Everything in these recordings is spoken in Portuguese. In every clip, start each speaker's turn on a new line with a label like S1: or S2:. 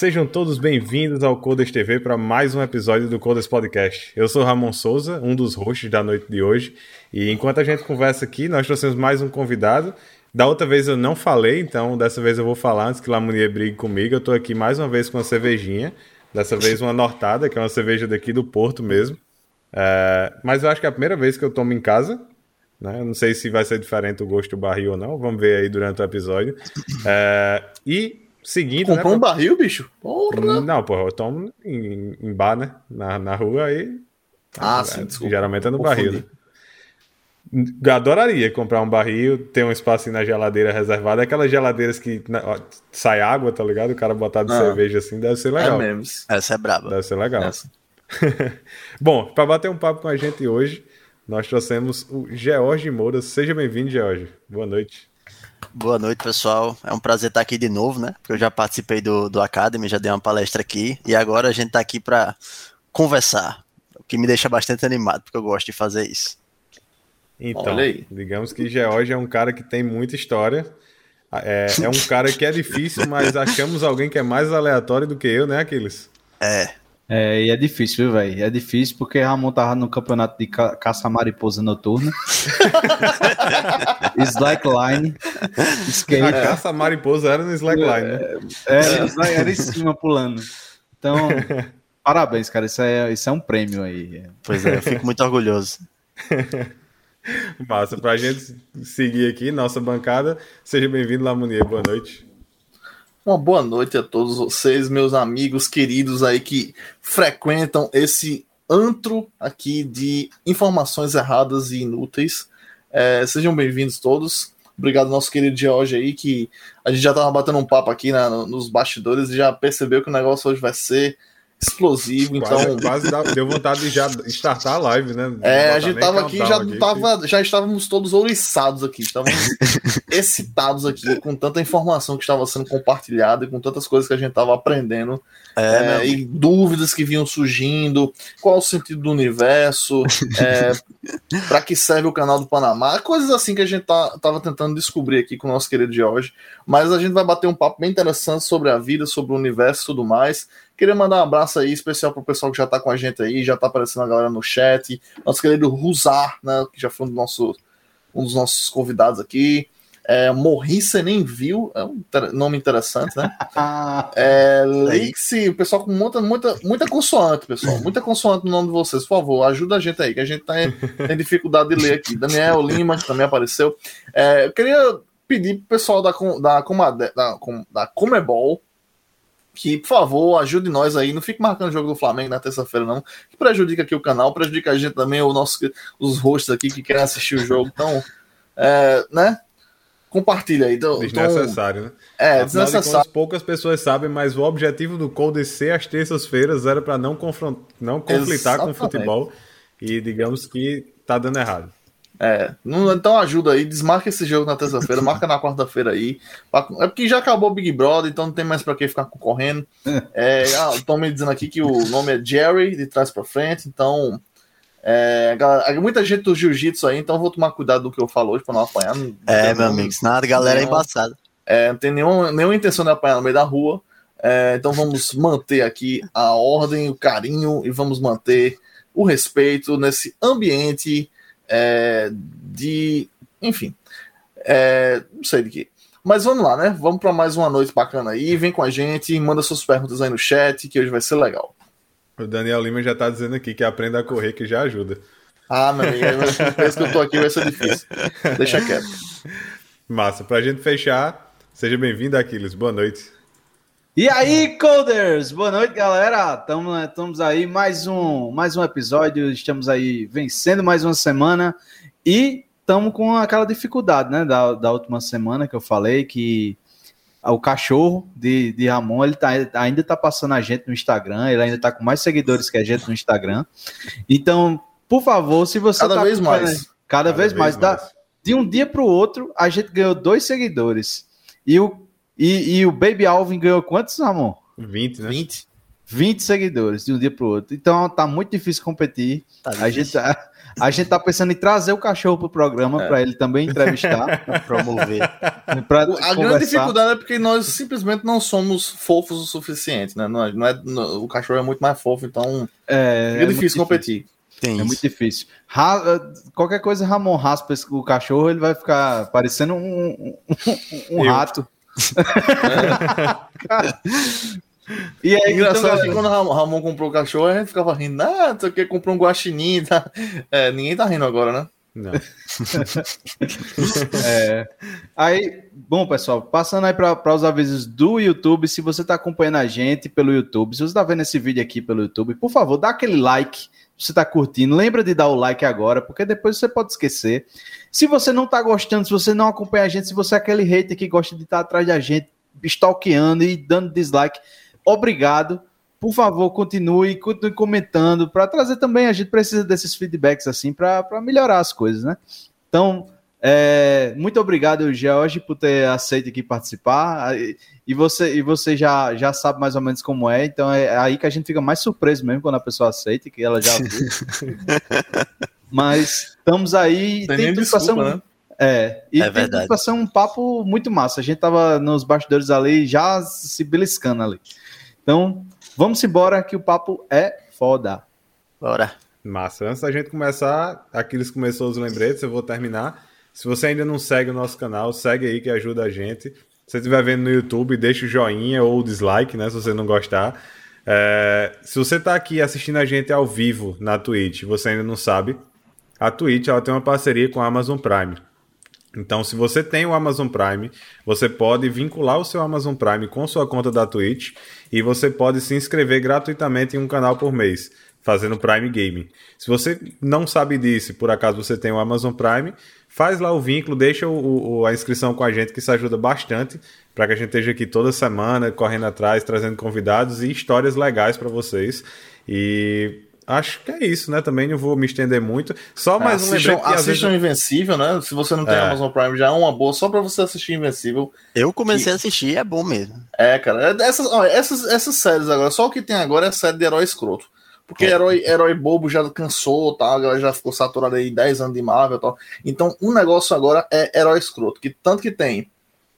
S1: sejam todos bem-vindos ao Codas TV para mais um episódio do Codas Podcast. Eu sou Ramon Souza, um dos hosts da noite de hoje, e enquanto a gente conversa aqui, nós trouxemos mais um convidado. Da outra vez eu não falei, então dessa vez eu vou falar antes que Lamounier brigue comigo. Eu estou aqui mais uma vez com uma cervejinha, dessa vez uma Nortada, que é uma cerveja daqui do Porto mesmo. É, mas eu acho que é a primeira vez que eu tomo em casa, né? Não sei se vai ser diferente o gosto do barril ou não. Vamos ver aí durante o episódio. É, e seguindo.
S2: Comprou
S1: né,
S2: um barril, bicho? Porra.
S1: Não, porra, eu tomo em, em bar, né? Na, na rua aí.
S2: Ah,
S1: é,
S2: sim, desculpa.
S1: Geralmente é no
S2: Confundi.
S1: barril. Né? Eu adoraria comprar um barril, ter um espacinho na geladeira reservado. Aquelas geladeiras que na- ó, sai água, tá ligado? O cara botar de
S2: Ah.
S1: cerveja assim, deve ser
S2: É
S1: legal.
S2: mesmo.
S3: Essa é braba.
S1: deve ser legal.
S2: Essa.
S1: Bom, para bater um papo com a gente hoje, nós trouxemos o George Moura. Seja bem-vindo, George. Boa noite.
S3: Boa noite, pessoal. É um prazer estar aqui de novo, né? Porque eu já participei do, do Academy, já dei uma palestra aqui. E agora a gente tá aqui para conversar. O que me deixa bastante animado, porque eu gosto de fazer isso.
S1: Então,
S2: Olha aí.
S1: digamos que George é um cara que tem muita história. É, é um cara que é difícil, mas achamos alguém que é mais aleatório do que eu, né, Aquiles?
S3: É,
S4: É, e é difícil, viu, velho? É difícil porque Ramon tava no campeonato de ca caça-mariposa noturna. Slackline.
S1: A
S4: Skate.
S1: caça mariposa era no slackline, né?
S4: Era, slack- era em cima pulando. Então, parabéns, cara. Isso é, isso é um prêmio aí.
S3: pois é, eu fico muito orgulhoso.
S1: Massa, pra gente seguir aqui, nossa bancada. Seja bem-vindo, Lamounier. Boa noite.
S2: Uma boa noite a todos vocês, meus amigos queridos aí que frequentam esse antro aqui de informações erradas e inúteis. É, sejam bem-vindos todos. Obrigado nosso querido George aí, que a gente já tava batendo um papo aqui na- no- nos bastidores e já percebeu que o negócio hoje vai ser explosivo. Então,
S1: Quase, quase dá- deu vontade de já startar a live, né?
S2: É, a gente tava aqui, já,
S1: aqui,
S2: tava, já estávamos todos ouriçados aqui, estávamos excitados aqui com tanta informação que estava sendo compartilhada e com tantas coisas que a gente estava aprendendo
S3: É,
S2: é,
S3: amigo.
S2: e dúvidas que vinham surgindo, qual o sentido do universo, para que serve o canal do Panamá, coisas assim que a gente tá, tava tentando descobrir aqui com o nosso querido George. Mas a gente vai bater um papo bem interessante sobre a vida, sobre o universo e tudo mais. Queria mandar um abraço aí especial pro pessoal que já tá com a gente aí, já tá aparecendo a galera no chat. Nosso querido Ruzar, né, que já foi um, do nosso, um dos nossos convidados aqui. É, Morri, você nem viu, é um nome interessante, né?
S4: Ah,
S2: É. Lixi, o pessoal com muita, muita, muita consoante, pessoal. Muita consoante no nome de vocês, por favor. Ajuda a gente aí, que a gente tá, tem dificuldade de ler aqui. Daniel Lima, que também apareceu. É, eu queria pedir pro pessoal da, da, Comade- da, da Comebol que, por favor, ajude nós aí. Não fique marcando o jogo do Flamengo na terça-feira, não. Que prejudica aqui o canal, prejudica a gente também, o nosso, os hosts aqui que querem assistir o jogo. Então, é, né? Compartilha aí. Então, então,
S1: Desnecessário, né?
S2: é,
S1: Afinal de
S2: desnecessário.
S1: contas, poucas pessoas sabem, mas o objetivo do Cold ser às terças-feiras era para não, confront... não conflitar com o
S2: Exatamente.
S1: futebol. E digamos que tá dando errado.
S2: É, não- então ajuda aí, desmarca esse jogo na terça-feira, marca na quarta-feira aí. pra- É porque já acabou o Big Brother, então não tem mais pra que ficar concorrendo. É, ah, Estão me dizendo aqui que o nome é Jerry, de trás pra frente, então. É, galera, muita gente do jiu-jitsu aí, então eu vou tomar cuidado do que eu falo hoje pra não apanhar. Não,
S3: É, meu amigo, senão a galera é
S2: não.
S3: embaçada.
S2: é, não tem nenhuma, nenhuma intenção de apanhar no meio da rua. É, então vamos manter aqui a ordem, o carinho e vamos manter o respeito nesse ambiente é, de. Enfim. é, não sei de quê. Mas vamos lá, né? Vamos para mais uma noite bacana aí. Vem com a gente, manda suas perguntas aí no chat, que hoje vai ser legal.
S1: O Daniel Lima já tá dizendo aqui que aprenda a correr, que já ajuda.
S2: Ah, meu amigo, penso que eu tô aqui, vai ser difícil. Deixa quieto.
S1: Massa. Pra gente fechar, seja bem-vindo, Aquiles. Boa noite.
S4: E aí, Coders? Boa noite, galera. Tamo- Estamos aí, mais um, mais um episódio. Estamos aí vencendo mais uma semana e estamos com aquela dificuldade, né? Da, da última semana que eu falei que o cachorro de, de Ramon ele tá, ainda tá passando a gente no Instagram. Ele ainda tá com mais seguidores que a gente no Instagram. Então, por favor, se você
S2: Cada
S4: tá
S2: vez mais.
S4: cada,
S1: Cada
S4: vez, mais, dá, de um dia para o outro, a gente ganhou dois seguidores. E o, e, e o Baby Alvin ganhou quantos, Ramon?
S1: 20, né?
S2: 20.
S4: 20 seguidores de um dia pro outro. Então tá muito difícil competir.
S3: Tá
S4: A gente, tá, a gente tá pensando em trazer o cachorro pro programa
S2: É.
S4: para ele também entrevistar.
S3: promover.
S4: pra
S2: A grande
S4: conversar.
S2: dificuldade é porque nós simplesmente não somos fofos o suficiente, né? Não é, não é- não- o cachorro é muito mais fofo, então
S4: É, é muito
S2: difícil competir.
S3: Tem
S4: É
S3: isso.
S4: muito difícil. Ra- eh, qualquer coisa, Ramon raspa o cachorro, ele vai ficar parecendo um, um, um
S1: Eu.
S4: rato. E aí,
S2: É engraçado
S4: então,
S2: que
S4: galera,
S2: quando o Ramon, comprou o cachorro, a gente ficava rindo, ah, não sei o que, comprou um guaxinim, tá? É, ninguém tá rindo agora, né?
S1: Não.
S4: é, aí, bom, pessoal, passando aí para os avisos do YouTube, se você está acompanhando a gente pelo YouTube, se você está vendo esse vídeo aqui pelo YouTube, por favor, dá aquele like. Você está curtindo, lembra de dar o like agora, porque depois você pode esquecer. Se você não está gostando, se você não acompanha a gente, se você é aquele hater que gosta de estar atrás da gente, stalkeando e dando dislike, obrigado. Por favor, continue, continue comentando para trazer também. A gente precisa desses feedbacks assim para melhorar as coisas, né? Então, é, muito obrigado, George, por ter aceito aqui participar. E- você, e você já, já sabe mais ou menos como é, então é aí que a gente fica mais surpreso mesmo quando a pessoa aceita, que ela já viu. Mas estamos aí.
S2: Tem nem
S4: tudo pra ser
S2: desculpa,
S4: um-
S2: né?
S4: É, e
S3: É
S4: tem
S3: verdade.
S4: tudo ser um papo muito massa. A gente tava nos bastidores ali já se beliscando ali. Então, vamos embora que o papo é foda.
S3: Bora.
S1: Massa. Antes da gente começar, aqueles que começou os lembretes, eu vou terminar. Se você ainda não segue o nosso canal, segue aí que ajuda a gente. Se você estiver vendo no YouTube, deixa o joinha ou o dislike, né? Se você não gostar. É, se você está aqui assistindo a gente ao vivo na Twitch você ainda não sabe, a Twitch ela tem uma parceria com a Amazon Prime. Então, se você tem o Amazon Prime, você pode vincular o seu Amazon Prime com sua conta da Twitch e você pode se inscrever gratuitamente em um canal por mês, fazendo Prime Gaming. Se você não sabe disso, por acaso você tem o Amazon Prime, faz lá o vínculo, deixa o- o- a inscrição com a gente, que isso ajuda bastante para que a gente esteja aqui toda semana, correndo atrás, trazendo convidados e histórias legais para vocês. E acho que é isso, né? Também não vou me estender muito. Só mais um
S2: assistam,
S1: lembrete que às vezes
S2: assistam Invencível, né? Se você não tem
S1: É.
S2: Amazon Prime, já é uma boa só pra você assistir Invencível.
S3: Eu comecei a assistir, é bom mesmo.
S2: É, cara, é- essas, olha, essas, essas séries agora, só o que tem agora é série de herói escroto. Porque
S3: É.
S2: herói, herói bobo já cansou, tá? A galera já ficou saturada aí 10 anos de Marvel e tal. Então, um negócio agora é herói escroto. Que tanto que tem.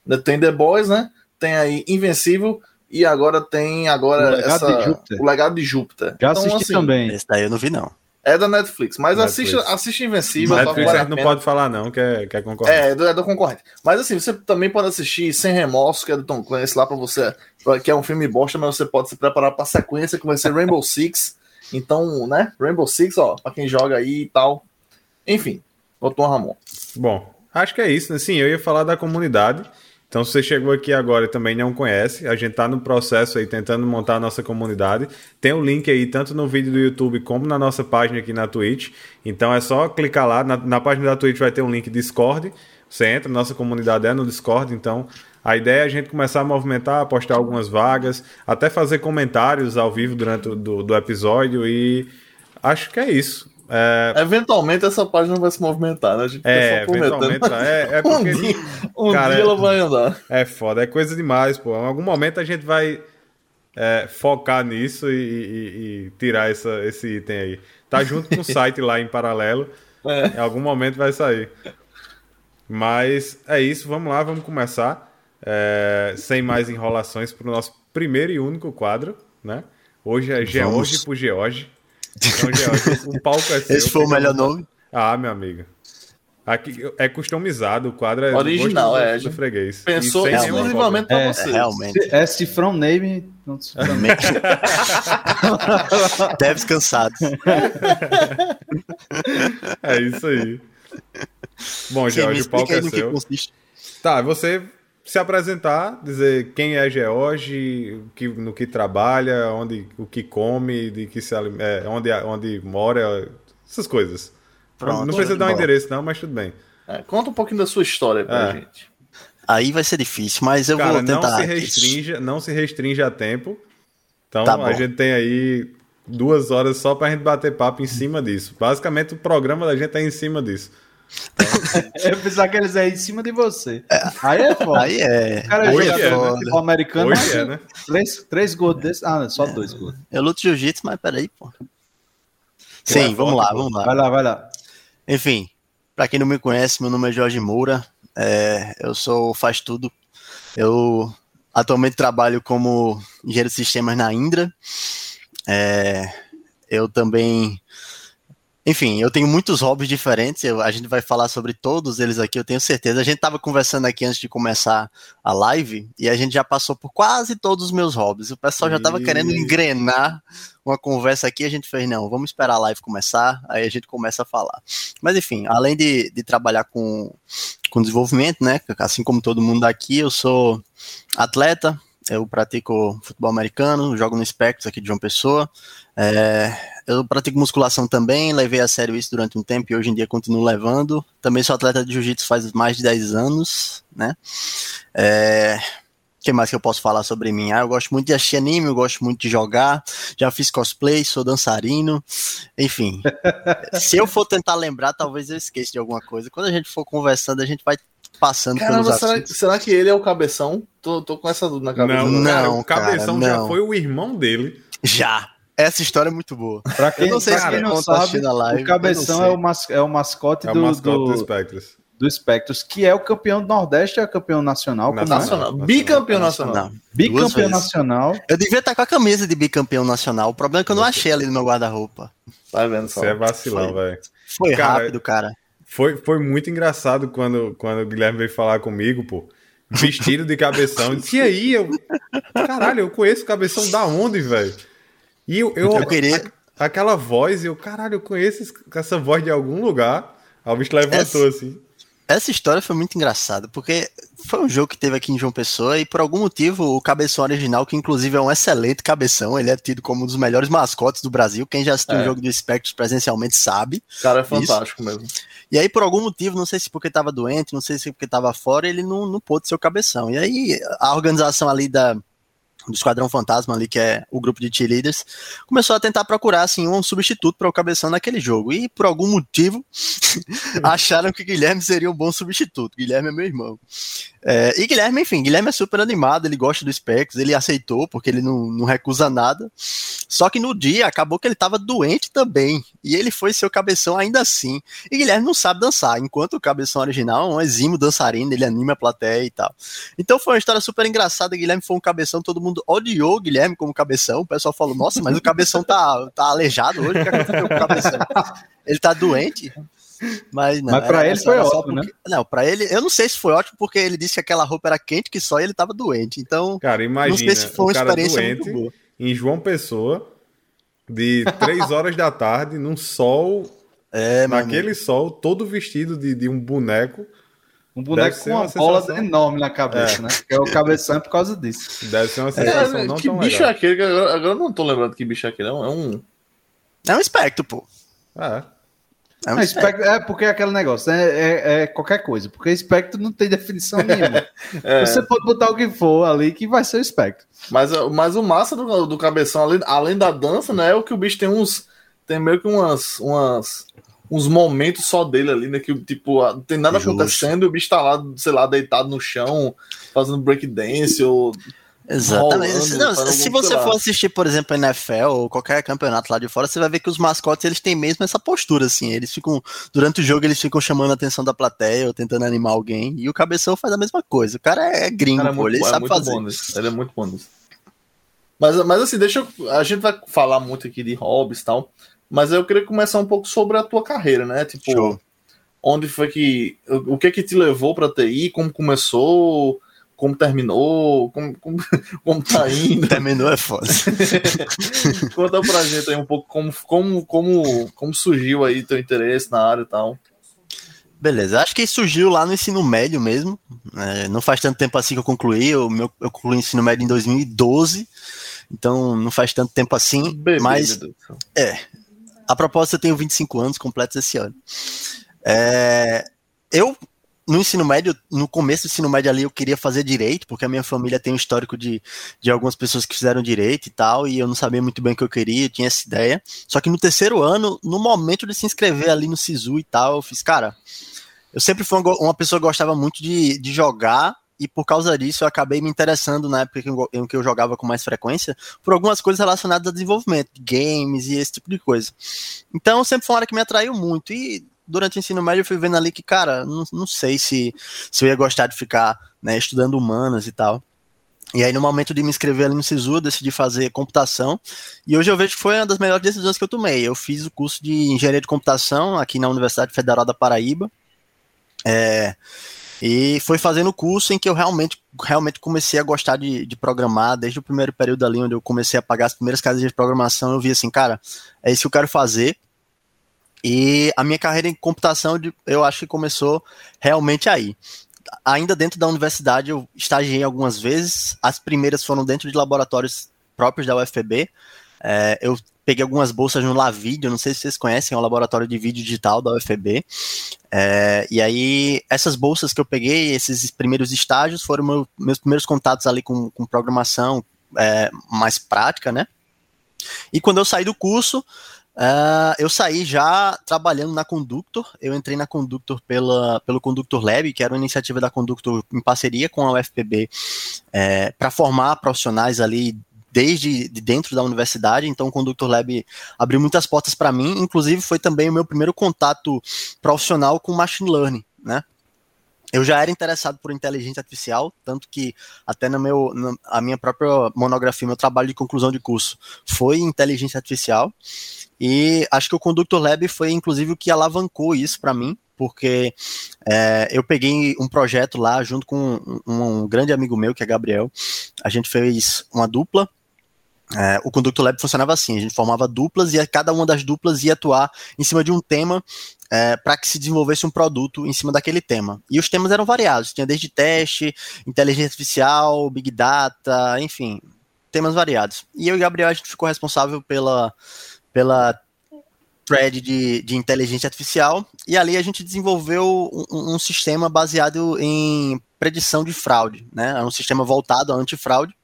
S2: né, Tem The Boys, né? Tem aí Invencível e agora tem agora
S4: O Legado
S2: essa,
S4: de Júpiter.
S2: o Legado de Júpiter.
S4: Já
S2: Então,
S4: assisti
S2: assim,
S4: também.
S3: Esse daí eu não vi, não.
S2: É da Netflix, mas
S1: Netflix.
S2: assista, assiste Invencível. tá?
S1: Netflix
S2: Vale
S1: a gente não pode falar não, que é, que é concorrente.
S2: É, é do, é do concorrente. Mas assim, você também pode assistir Sem Remorso, que é do Tom Clancy, lá pra você, que é um filme bosta, mas você pode se preparar pra sequência, que vai ser Rainbow Six. Então, né, Rainbow Six, ó, pra quem joga aí e tal. Enfim, botou um Ramon.
S1: Bom, acho que é isso, né? Sim, eu ia falar da comunidade. Então, se você chegou aqui agora e também não conhece, a gente está no processo aí tentando montar a nossa comunidade. Tem o link aí tanto no vídeo do YouTube como na nossa página aqui na Twitch. Então é só clicar lá. Na, na página da Twitch vai ter um link Discord. Você entra, nossa comunidade é no Discord. Então a ideia é a gente começar a movimentar, postar algumas vagas, até fazer comentários ao vivo durante o do, do episódio. E acho que é isso. É,
S2: Eventualmente essa página vai se movimentar, né? A gente
S1: é
S2: prometendo.
S1: eventualmente. É, é
S2: Um
S1: porque.
S2: dia, um
S1: Cara,
S2: dia ela vai andar.
S1: É foda, é coisa demais, pô. Em algum momento a gente vai é, focar nisso e, e- e tirar essa, esse item aí. Tá junto com o site lá em paralelo.
S2: É.
S1: Em algum momento vai sair. Mas é isso, vamos lá, vamos começar. É, sem mais enrolações para o nosso primeiro e único quadro, né? Hoje é George por George. Então, George, o palco é seu.
S3: Esse foi o melhor nome.
S1: Ah, meu amigo. Aqui é customizado, o quadro é
S2: Original, é,
S1: do freguês.
S2: Pensou exclusivamente pra
S4: É,
S3: É,
S2: você.
S3: realmente.
S4: É se from name. não se from name.
S3: Deves cansados.
S1: É isso aí. Bom, George, o palco é seu. Tá, você se apresentar, dizer quem é George, que, no que trabalha, onde, o que come, de que se, é, onde, onde mora, essas coisas.
S3: Pronto,
S1: não precisa dar um
S3: bom.
S1: endereço, não, mas tudo bem.
S2: É, conta um pouquinho da sua história pra
S1: É.
S2: gente.
S3: Aí vai ser difícil, mas eu
S1: Cara,
S3: vou
S1: não
S3: tentar.
S1: se restrinja, não se restrinja a tempo. Então
S3: Tá
S1: a gente tem aí duas horas só pra gente bater papo em cima disso. Basicamente o programa da gente é em cima disso.
S4: Eu pensava que eles é em cima de você. Aí é foda.
S3: Aí é.
S4: O cara
S1: Hoje
S4: joga
S1: é, né?
S4: futebol americano,
S1: Hoje
S4: mas
S1: é, né?
S4: três, três gols desses. Ah, não, só dois gols.
S3: Eu luto jiu-jitsu, mas peraí, pô.
S1: é
S3: Sim, vamos
S1: forte,
S3: lá,
S1: pô.
S3: vamos lá.
S4: Vai lá, vai lá.
S3: Enfim, pra quem não me conhece, meu nome é Jorge Moura. é, eu sou faz tudo. Eu atualmente trabalho como engenheiro de sistemas na Indra. É, eu também, enfim, eu tenho muitos hobbies diferentes. eu- a gente vai falar sobre todos eles aqui, eu tenho certeza. A gente estava conversando aqui antes de começar a live e a gente já passou por quase todos os meus hobbies. O pessoal já estava querendo engrenar uma conversa aqui. A gente fez, não, vamos esperar a live começar, aí a gente começa a falar. Mas enfim, além de, de trabalhar com, com desenvolvimento, né? Assim como todo mundo aqui, eu sou atleta, eu pratico futebol americano, jogo no Spectros aqui de João Pessoa. É, eu pratico musculação também, levei a sério isso durante um tempo e hoje em dia continuo levando. Também sou atleta de jiu-jitsu faz mais de 10 anos, né? É, o que mais que eu posso falar sobre mim? Ah, eu gosto muito de assistir anime, eu gosto muito de jogar, já fiz cosplay, sou dançarino, enfim. se eu for tentar lembrar, talvez eu esqueça de alguma coisa. Quando a gente for conversando, a gente vai passando
S2: Caramba,
S3: pelos
S2: será, será que ele é o cabeção? Tô, tô com essa dúvida na cabeça.
S1: Não,
S3: Não,
S1: cara, o Cabeção
S3: cara,
S1: já
S3: não.
S1: foi o irmão dele.
S3: Já. Essa história é muito boa.
S4: Pra quem,
S3: Eu não sei
S4: pra
S3: se
S4: quem não sabe,
S3: assistindo a live,
S4: o Cabeção é o, mas, é o mascote,
S1: É o
S4: do,
S1: mascote do,
S4: do,
S1: Spectros.
S4: do Spectros, que é o campeão do Nordeste, é campeão nacional. como é?
S2: Nacional. Bicampeão nacional.
S3: Duas
S4: Bicampeão
S3: vezes.
S4: nacional.
S3: Eu devia estar com a camisa de bicampeão nacional. O problema é que eu não achei ali no meu guarda-roupa.
S2: Tá vendo só?
S1: Você é vacilão, velho.
S3: Foi
S1: Cara,
S3: rápido, cara.
S1: Foi, foi muito engraçado quando, quando o Guilherme veio falar comigo, pô. Vestido de cabeção. Eu disse, e aí? Eu, caralho, eu conheço o cabeção da onde, velho? E eu, eu,
S3: Eu queria-
S1: a- aquela voz, eu, caralho, eu conheço essa voz de algum lugar. Aí o bicho levantou assim.
S3: Essa história foi muito engraçada, porque foi um jogo que teve aqui em João Pessoa e por algum motivo o cabeção original, que inclusive é um excelente cabeção, ele é tido como um dos melhores mascotes do Brasil. Quem já assistiu
S2: É.
S3: o jogo do Spectros presencialmente sabe.
S2: O cara é fantástico mesmo.
S3: E aí, por algum motivo, não sei se porque estava doente, não sei se porque estava fora, ele não, não pôde ser o cabeção. E aí, a organização ali da, do Esquadrão Fantasma, ali, que é o grupo de cheerleaders, começou a tentar procurar assim, um substituto para o cabeção naquele jogo. E por algum motivo, acharam que Guilherme seria um bom substituto. Guilherme é meu irmão. É, e Guilherme, enfim, Guilherme é super animado, ele gosta do Specs, ele aceitou, porque ele não, não recusa nada. Só que no dia acabou que ele estava doente também. E ele foi seu cabeção ainda assim. E Guilherme não sabe dançar, enquanto o cabeção original é um exímio dançarino, ele anima a plateia e tal. Então foi uma história super engraçada. Guilherme foi um cabeção, todo mundo odiou o Guilherme como cabeção. O pessoal falou: Nossa, mas o cabeção tá, tá aleijado hoje, o que aconteceu com o cabeção? Ele tá doente. Mas, não,
S4: Mas pra
S3: era-
S4: ele foi ótimo, né?
S3: porque- Não, pra ele, eu não sei se foi ótimo, porque ele disse que aquela roupa era quente, que só ele tava doente. Então,
S1: Cara, imagina
S3: não sei se foi uma experiência
S1: doente
S3: muito boa.
S1: em João Pessoa, de 3 horas da tarde, num sol,
S3: É,
S1: naquele sol, todo vestido de, de um boneco.
S4: Um boneco com uma
S1: uma
S4: bola
S1: sensação.
S4: enorme na cabeça, né? Que é o cabeção é por causa disso.
S1: Deve ser uma sensação
S2: É,
S1: não
S2: que
S1: tão
S2: bicho é
S1: legal.
S2: aquele? que Agora, agora eu não tô lembrando que bicho é aquele. É um. É um...
S3: É um espectro, pô.
S1: É.
S3: É um
S4: Não,
S3: espectro.
S4: espectro, é porque é aquele negócio, né? É, é qualquer coisa. Porque espectro não tem definição nenhuma.
S2: É.
S4: Você pode botar o que for ali que vai ser o espectro.
S2: Mas, mas o massa do, do cabeção, além, além da dança, né? É o que o bicho tem uns. Tem meio que umas. umas uns momentos só dele ali, né? Que tipo, não tem nada
S3: Justo.
S2: acontecendo e o bicho tá lá, sei lá, deitado no chão, fazendo breakdance ou.
S3: Exatamente.
S2: rolando,
S3: Não, se você for assistir, por exemplo, NFL ou qualquer campeonato lá de fora, você vai ver que os mascotes eles têm mesmo essa postura, assim. Eles ficam, durante o jogo, eles ficam chamando a atenção da plateia ou tentando animar alguém. E o cabeção faz a mesma coisa. O cara é gringo,
S2: Cara, é
S3: pô,
S2: muito,
S3: ele
S2: é
S3: sabe
S2: muito
S3: fazer.
S2: bom nisso. Ele é muito bom nisso. Mas, mas assim, deixa eu. A gente vai falar muito aqui de hobbies e tal. Mas eu queria começar um pouco sobre a tua carreira, né? Tipo,
S3: Show.
S2: onde foi que. O que que te levou pra TI? Como começou? Como terminou? Como, como, como tá indo?
S3: Terminou é foda.
S2: Conta pra gente aí um pouco como, como, como, como surgiu aí teu interesse na área e tal.
S3: Beleza, acho que surgiu lá no ensino médio mesmo. É, não faz tanto tempo assim que eu concluí. Eu, meu, eu concluí o ensino médio em 2012. Então não faz tanto tempo assim.
S2: Bebê,
S3: mas
S2: céu.
S3: A propósito, eu tenho 25 anos completos esse ano. É, eu, no ensino médio, no começo do ensino médio ali, eu queria fazer direito, porque a minha família tem um histórico de, de algumas pessoas que fizeram direito e tal, e eu não sabia muito bem o que eu queria, eu tinha essa ideia. Só que no terceiro ano, no momento de se inscrever ali no SISU e tal, eu fiz, cara, eu sempre fui uma, uma pessoa que gostava muito de, de jogar e por causa disso eu acabei me interessando na época em que eu jogava com mais frequência por algumas coisas relacionadas a desenvolvimento, games e esse tipo de coisa. Então sempre foi uma área que me atraiu muito e durante o ensino médio eu fui vendo ali que, cara, não, não sei se, se eu ia gostar de ficar né, estudando humanas e tal. E aí, no momento de me inscrever ali no SISU, eu decidi fazer computação. E hoje eu vejo que foi uma das melhores decisões que eu tomei. Eu fiz o curso de engenharia de computação aqui na Universidade Federal da Paraíba. É, e foi fazendo o curso em que eu realmente, realmente comecei a gostar de, de, programar, desde o primeiro período ali, onde eu comecei a pagar as primeiras casas de programação, eu vi assim, cara, é isso que eu quero fazer. E a minha carreira em computação, eu acho que começou realmente aí ainda dentro da universidade, eu estagiei algumas vezes. As primeiras foram dentro de laboratórios próprios da UFPB. É, eu peguei algumas bolsas no LaVideo, não sei se vocês conhecem, é um laboratório de vídeo digital da UFB. É, e aí, essas bolsas que eu peguei, esses primeiros estágios, foram meu, meus primeiros contatos ali com, com programação é, mais prática, né? E quando eu saí do curso, Uh, eu saí já trabalhando na Conductor. Eu entrei na Conductor pela, pelo Conductor Lab, que era uma iniciativa da Conductor em parceria com a UFPB, é, para formar profissionais ali desde de dentro da universidade. Então, o Conductor Lab abriu muitas portas para mim. Inclusive, foi também o meu primeiro contato profissional com machine learning, né? eu já era interessado por inteligência artificial, tanto que até no meu, na, a minha própria monografia, meu trabalho de conclusão de curso foi inteligência artificial. E acho que o Conductor Lab foi inclusive o que alavancou isso para mim, porque é, eu peguei um projeto lá junto com um, um, grande amigo meu, que é Gabriel. A gente fez uma dupla. É, o Conductor Lab funcionava assim: a gente formava duplas e cada uma das duplas ia atuar em cima de um tema é, para que se desenvolvesse um produto em cima daquele tema. E os temas eram variados: tinha desde teste, inteligência artificial, big data, enfim, temas variados. E eu e Gabriel a gente ficou responsável pela pela thread de, de inteligência artificial, e ali a gente desenvolveu um, um sistema baseado em predição de fraude, né? É um sistema voltado a antifraude,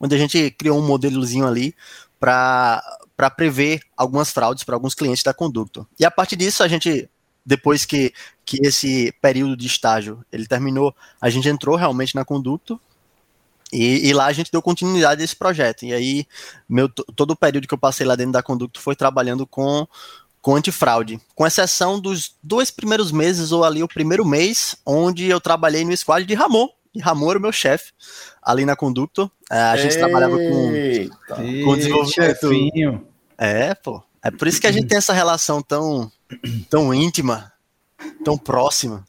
S3: onde a gente criou um modelozinho ali para prever algumas fraudes para alguns clientes da Conductor. E a partir disso, a gente, depois que, que esse período de estágio ele terminou, a gente entrou realmente na Conductor e, e, lá a gente deu continuidade a esse projeto. E aí, meu, todo o período que eu passei lá dentro da Conducto foi trabalhando com, com antifraude, com exceção dos dois primeiros meses, ou ali o primeiro mês, onde eu trabalhei no squad de Ramon. E Ramon era o meu chefe ali na Conducto. É, a gente Eita. trabalhava com, com desenvolvimento. Chefinho. É, pô. É por isso que a gente tem essa relação tão, tão íntima, tão próxima.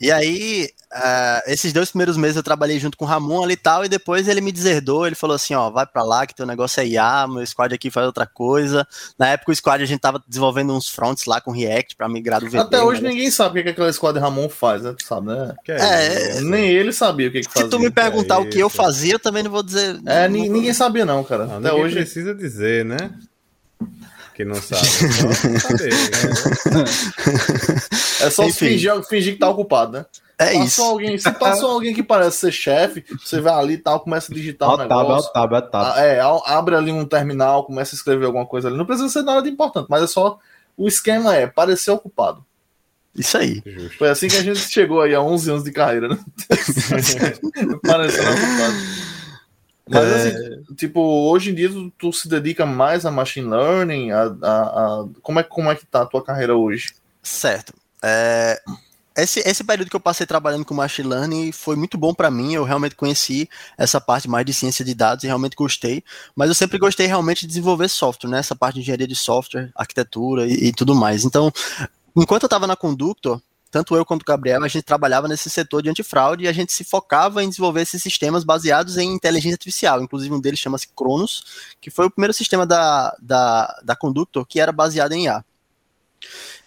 S3: E aí, uh, esses dois primeiros meses eu trabalhei junto com o Ramon ali e tal, e depois ele me deserdou, ele falou assim, ó, vai pra lá que teu negócio é IA, meu squad aqui faz outra coisa. Na época o squad a gente tava desenvolvendo uns fronts lá com React pra migrar do VB.
S2: Até hoje ninguém sabe o que, é que aquele squad Ramon faz, né? Tu sabe, né? É, é, nem ele sabia o que, que fazia.
S3: Se tu me perguntar é o que eu fazia, eu também não vou dizer.
S2: É, não, ninguém sabia não, cara.
S1: Não, Até hoje precisa dizer, né? Que não sabe.
S2: é só fingir, fingir que tá ocupado, né?
S3: É passou isso.
S2: Alguém, se passou alguém que parece ser chefe, você vai ali e tal, começa a digitar o um negócio. Tab, tab, tab. É, abre ali um terminal, começa a escrever alguma coisa ali. Não precisa ser nada de importante, mas é só. O esquema é parecer ocupado.
S3: Isso aí.
S2: Foi assim que a gente chegou aí há 11 anos de carreira, né? Parecendo ocupado. Mas é... assim, tipo, hoje em dia tu, tu, se dedica mais a machine learning, a, a, a, como, é, como é que tá a tua carreira hoje?
S3: Certo. É, esse, esse período que eu passei trabalhando com machine learning foi muito bom para mim, eu realmente conheci essa parte mais de ciência de dados e realmente gostei, mas eu sempre gostei realmente de desenvolver software, né, essa parte de engenharia de software, arquitetura e, e tudo mais. Então, enquanto eu estava na Conductor, tanto eu quanto o Gabriel, a gente trabalhava nesse setor de antifraude e a gente se focava em desenvolver esses sistemas baseados em inteligência artificial. Inclusive, um deles chama-se Cronos, que foi o primeiro sistema da, da, da Conductor que era baseado em IA.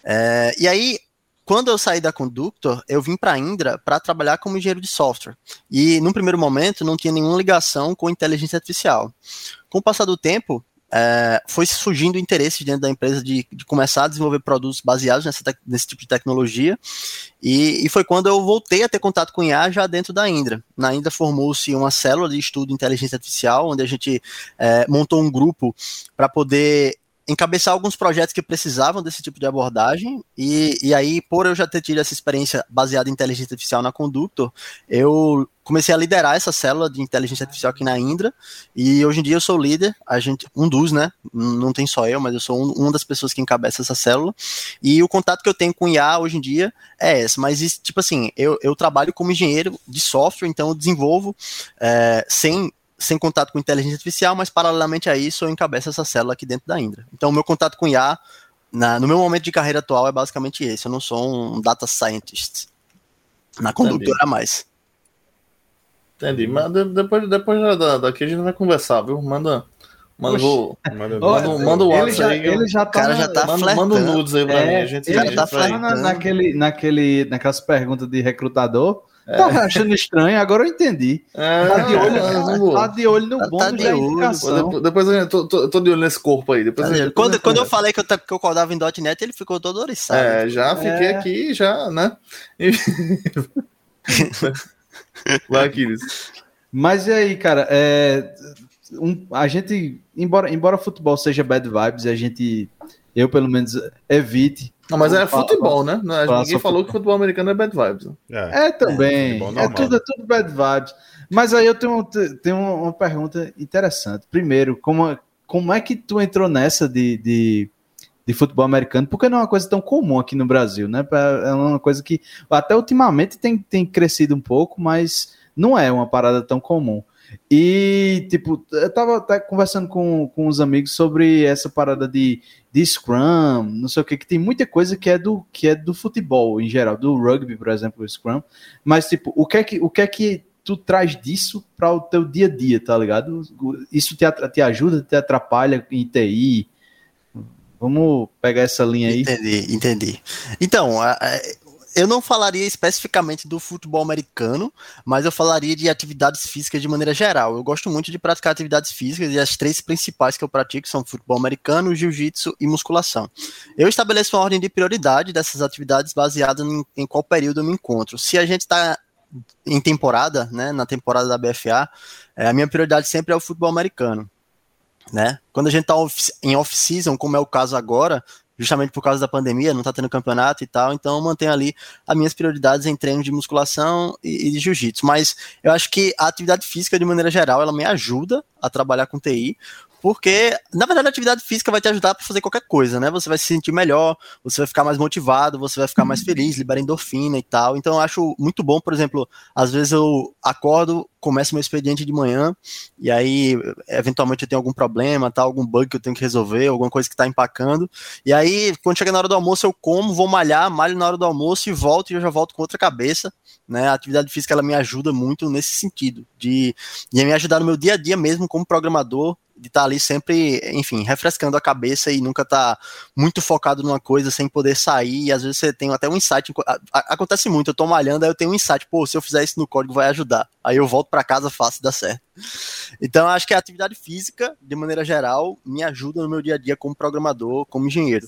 S3: É, e aí, quando eu saí da Conductor, eu vim para a Indra para trabalhar como engenheiro de software. E, num primeiro momento, não tinha nenhuma ligação com inteligência artificial. Com o passar do tempo, é, foi surgindo interesse dentro da empresa de, de começar a desenvolver produtos baseados nessa nesse tipo de tecnologia. E, e, foi quando eu voltei a ter contato com IA já dentro da Indra. Na Indra formou-se uma célula de estudo de inteligência artificial, onde a gente é, montou um grupo para poder encabeçar alguns projetos que precisavam desse tipo de abordagem, e, e aí, por eu já ter tido essa experiência baseada em inteligência artificial na Conductor, eu comecei a liderar essa célula de inteligência artificial aqui na Indra, e hoje em dia eu sou líder, a gente, um dos, né, não tem só eu, mas eu sou um, uma das pessoas que encabeça essa célula, e o contato que eu tenho com IA hoje em dia é esse, mas tipo assim, eu, eu trabalho como engenheiro de software, então eu desenvolvo é, sem sem contato com inteligência artificial, mas paralelamente a isso eu encabeço essa célula aqui dentro da Indra. Então o meu contato com IA, na, no meu momento de carreira atual, é basicamente esse. Eu não sou um data scientist. Na condutora mais.
S2: Entendi, mas depois, depois da, daqui a gente vai conversar, viu? Manda. Manda, vou, manda, manda, manda o WhatsApp aí.
S4: Ele já tá,
S3: cara já tá
S2: manda, manda nudes aí pra
S4: é,
S2: mim. A gente,
S4: ele
S2: a gente
S4: tá
S2: vai-
S4: falando naquele, naquele, naquelas perguntas de recrutador. Tá achando estranho, agora eu entendi.
S2: É,
S4: Tá de olho,
S2: vou.
S4: tá de olho no
S3: Tá
S4: bônus
S3: de
S4: da
S3: olho.
S2: Depois, depois eu tô, tô, tô de olho nesse corpo aí. Depois, depois
S3: Quando,
S2: a gente
S3: quando eu
S2: conversa.
S3: falei que eu, que eu codava em .NET, ele ficou todo oriçado.
S2: É, já fiquei
S4: É.
S2: aqui, já, né? Vai, Aquiles.
S4: Mas e aí, cara, é, um- a gente, embora, embora futebol seja bad vibes, a gente, eu pelo menos, evite.
S2: Não, mas é futebol, né? Não,
S4: fala
S2: Ninguém falou
S4: futebol.
S2: que futebol americano é bad vibes. né?
S1: É.
S4: É também, é,
S1: normal.
S4: tudo, é tudo bad vibes. Mas aí eu tenho, tenho uma pergunta interessante. Primeiro, como, como é que tu entrou nessa de, de, de futebol americano? Porque não é uma coisa tão comum aqui no Brasil, né? É uma coisa que até ultimamente tem, tem crescido um pouco, mas não é uma parada tão comum. E, tipo, eu tava até conversando com, com uns amigos sobre essa parada de, de Scrum, não sei o que, que tem muita coisa que é do que é do futebol em geral, do rugby, por exemplo, o Scrum. Mas, tipo, o que é que, o que, é que tu traz disso para o teu dia a dia, tá ligado? Isso te, te ajuda, te atrapalha em TI? Vamos pegar essa linha aí.
S3: Entendi, entendi. Então, a- a- eu não falaria especificamente do futebol americano, mas eu falaria de atividades físicas de maneira geral. Eu gosto muito de praticar atividades físicas e as três principais que eu pratico são futebol americano, jiu-jitsu e musculação. Eu estabeleço uma ordem de prioridade dessas atividades baseada em, em qual período eu me encontro. Se a gente está em temporada, né, na temporada da BFA, é, a minha prioridade sempre é o futebol americano. Né? Quando a gente está em off-season, como é o caso agora, justamente por causa da pandemia, não tá tendo campeonato e tal, então eu mantenho ali as minhas prioridades em treino de musculação e, e de jiu-jitsu. Mas eu acho que a atividade física, de maneira geral, ela me ajuda a trabalhar com TI, porque, na verdade, a atividade física vai te ajudar para fazer qualquer coisa, né? Você vai se sentir melhor, você vai ficar mais motivado, você vai ficar mais feliz, libera endorfina e tal. Então, eu acho muito bom, por exemplo, às vezes eu acordo, começo meu expediente de manhã, e aí, eventualmente, eu tenho algum problema, tá? algum bug que eu tenho que resolver, alguma coisa que tá empacando. E aí, quando chega na hora do almoço, eu como, vou malhar, malho na hora do almoço e volto, e eu já volto com outra cabeça. Né? A atividade física ela me ajuda muito nesse sentido, de, de me ajudar no meu dia a dia mesmo como programador, de estar ali sempre, enfim, refrescando a cabeça e nunca estar muito focado numa coisa sem poder sair. E às vezes você tem até um insight. Acontece muito, eu tô malhando, aí eu tenho um insight, pô, se eu fizer isso no código vai ajudar. Aí eu volto para casa, faço e dá certo. Então, acho que a atividade física, de maneira geral, me ajuda no meu dia a dia como programador, como engenheiro.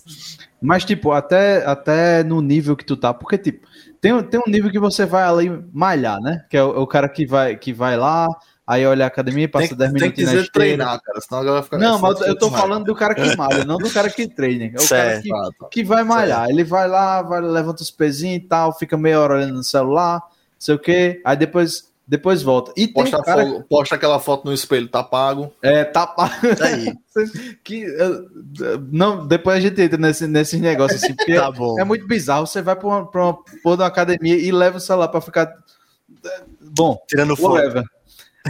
S4: Mas, tipo, até, até no nível que tu tá, porque, tipo, tem, tem um nível que você vai ali malhar, né? Que é o, o cara que vai, que vai lá, aí olha a academia, passa
S2: Tem,
S4: 10
S2: tem que
S4: minutos na
S2: dizer
S4: esteira.
S2: treinar, cara, senão a galera vai ficar.
S4: Não, mas eu tô falando do cara que malha, não do cara que treina. É o cara
S3: Certo.
S4: que,
S2: Tá, tá.
S4: que vai malhar. Ele vai lá, vai, levanta os pezinhos e tal, fica meia hora olhando no celular, não sei o quê, aí depois, depois volta. E tem
S2: Posta,
S4: um cara
S2: fo- posta aquela foto no espelho, tá pago.
S4: é, tá pa-
S3: Tá aí.
S4: que não, depois a gente entra nesse, nesses negócios assim, porque
S3: Tá bom.
S4: é muito bizarro. Você vai pra uma, pra uma, pra uma academia e leva o celular pra ficar. Bom,
S3: Tirando foto.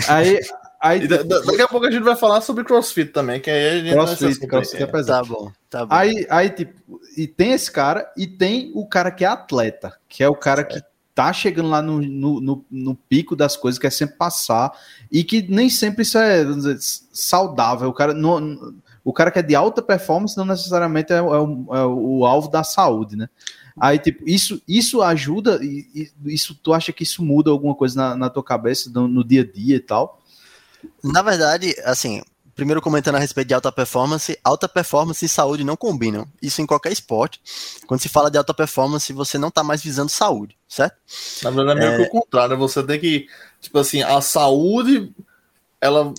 S4: Aí, aí
S2: da- da- daqui a pouco a gente vai falar sobre crossfit também, que aí a gente vai
S4: crossfit, crossfit é
S2: é.
S4: pesado.
S3: Tá bom, tá bom.
S4: Aí, aí, tipo, e tem esse cara e tem o cara que é atleta, que é o cara que tá chegando lá no, no, no, no pico das coisas, quer sempre passar, e que nem sempre isso é vamos dizer, saudável. O cara, não, o cara que é de alta performance não necessariamente é, é o, é o alvo da saúde, né? Aí, tipo, isso, isso ajuda, e, isso, tu acha que isso muda alguma coisa na, na tua cabeça, no, no dia a dia e tal?
S3: Na verdade, assim, primeiro comentando a respeito de alta performance, alta performance e saúde não combinam. Isso em qualquer esporte. Quando se fala de alta performance, você não está mais visando saúde, certo?
S2: Na verdade, é meio que o contrário. Você tem que, tipo assim, a saúde, ela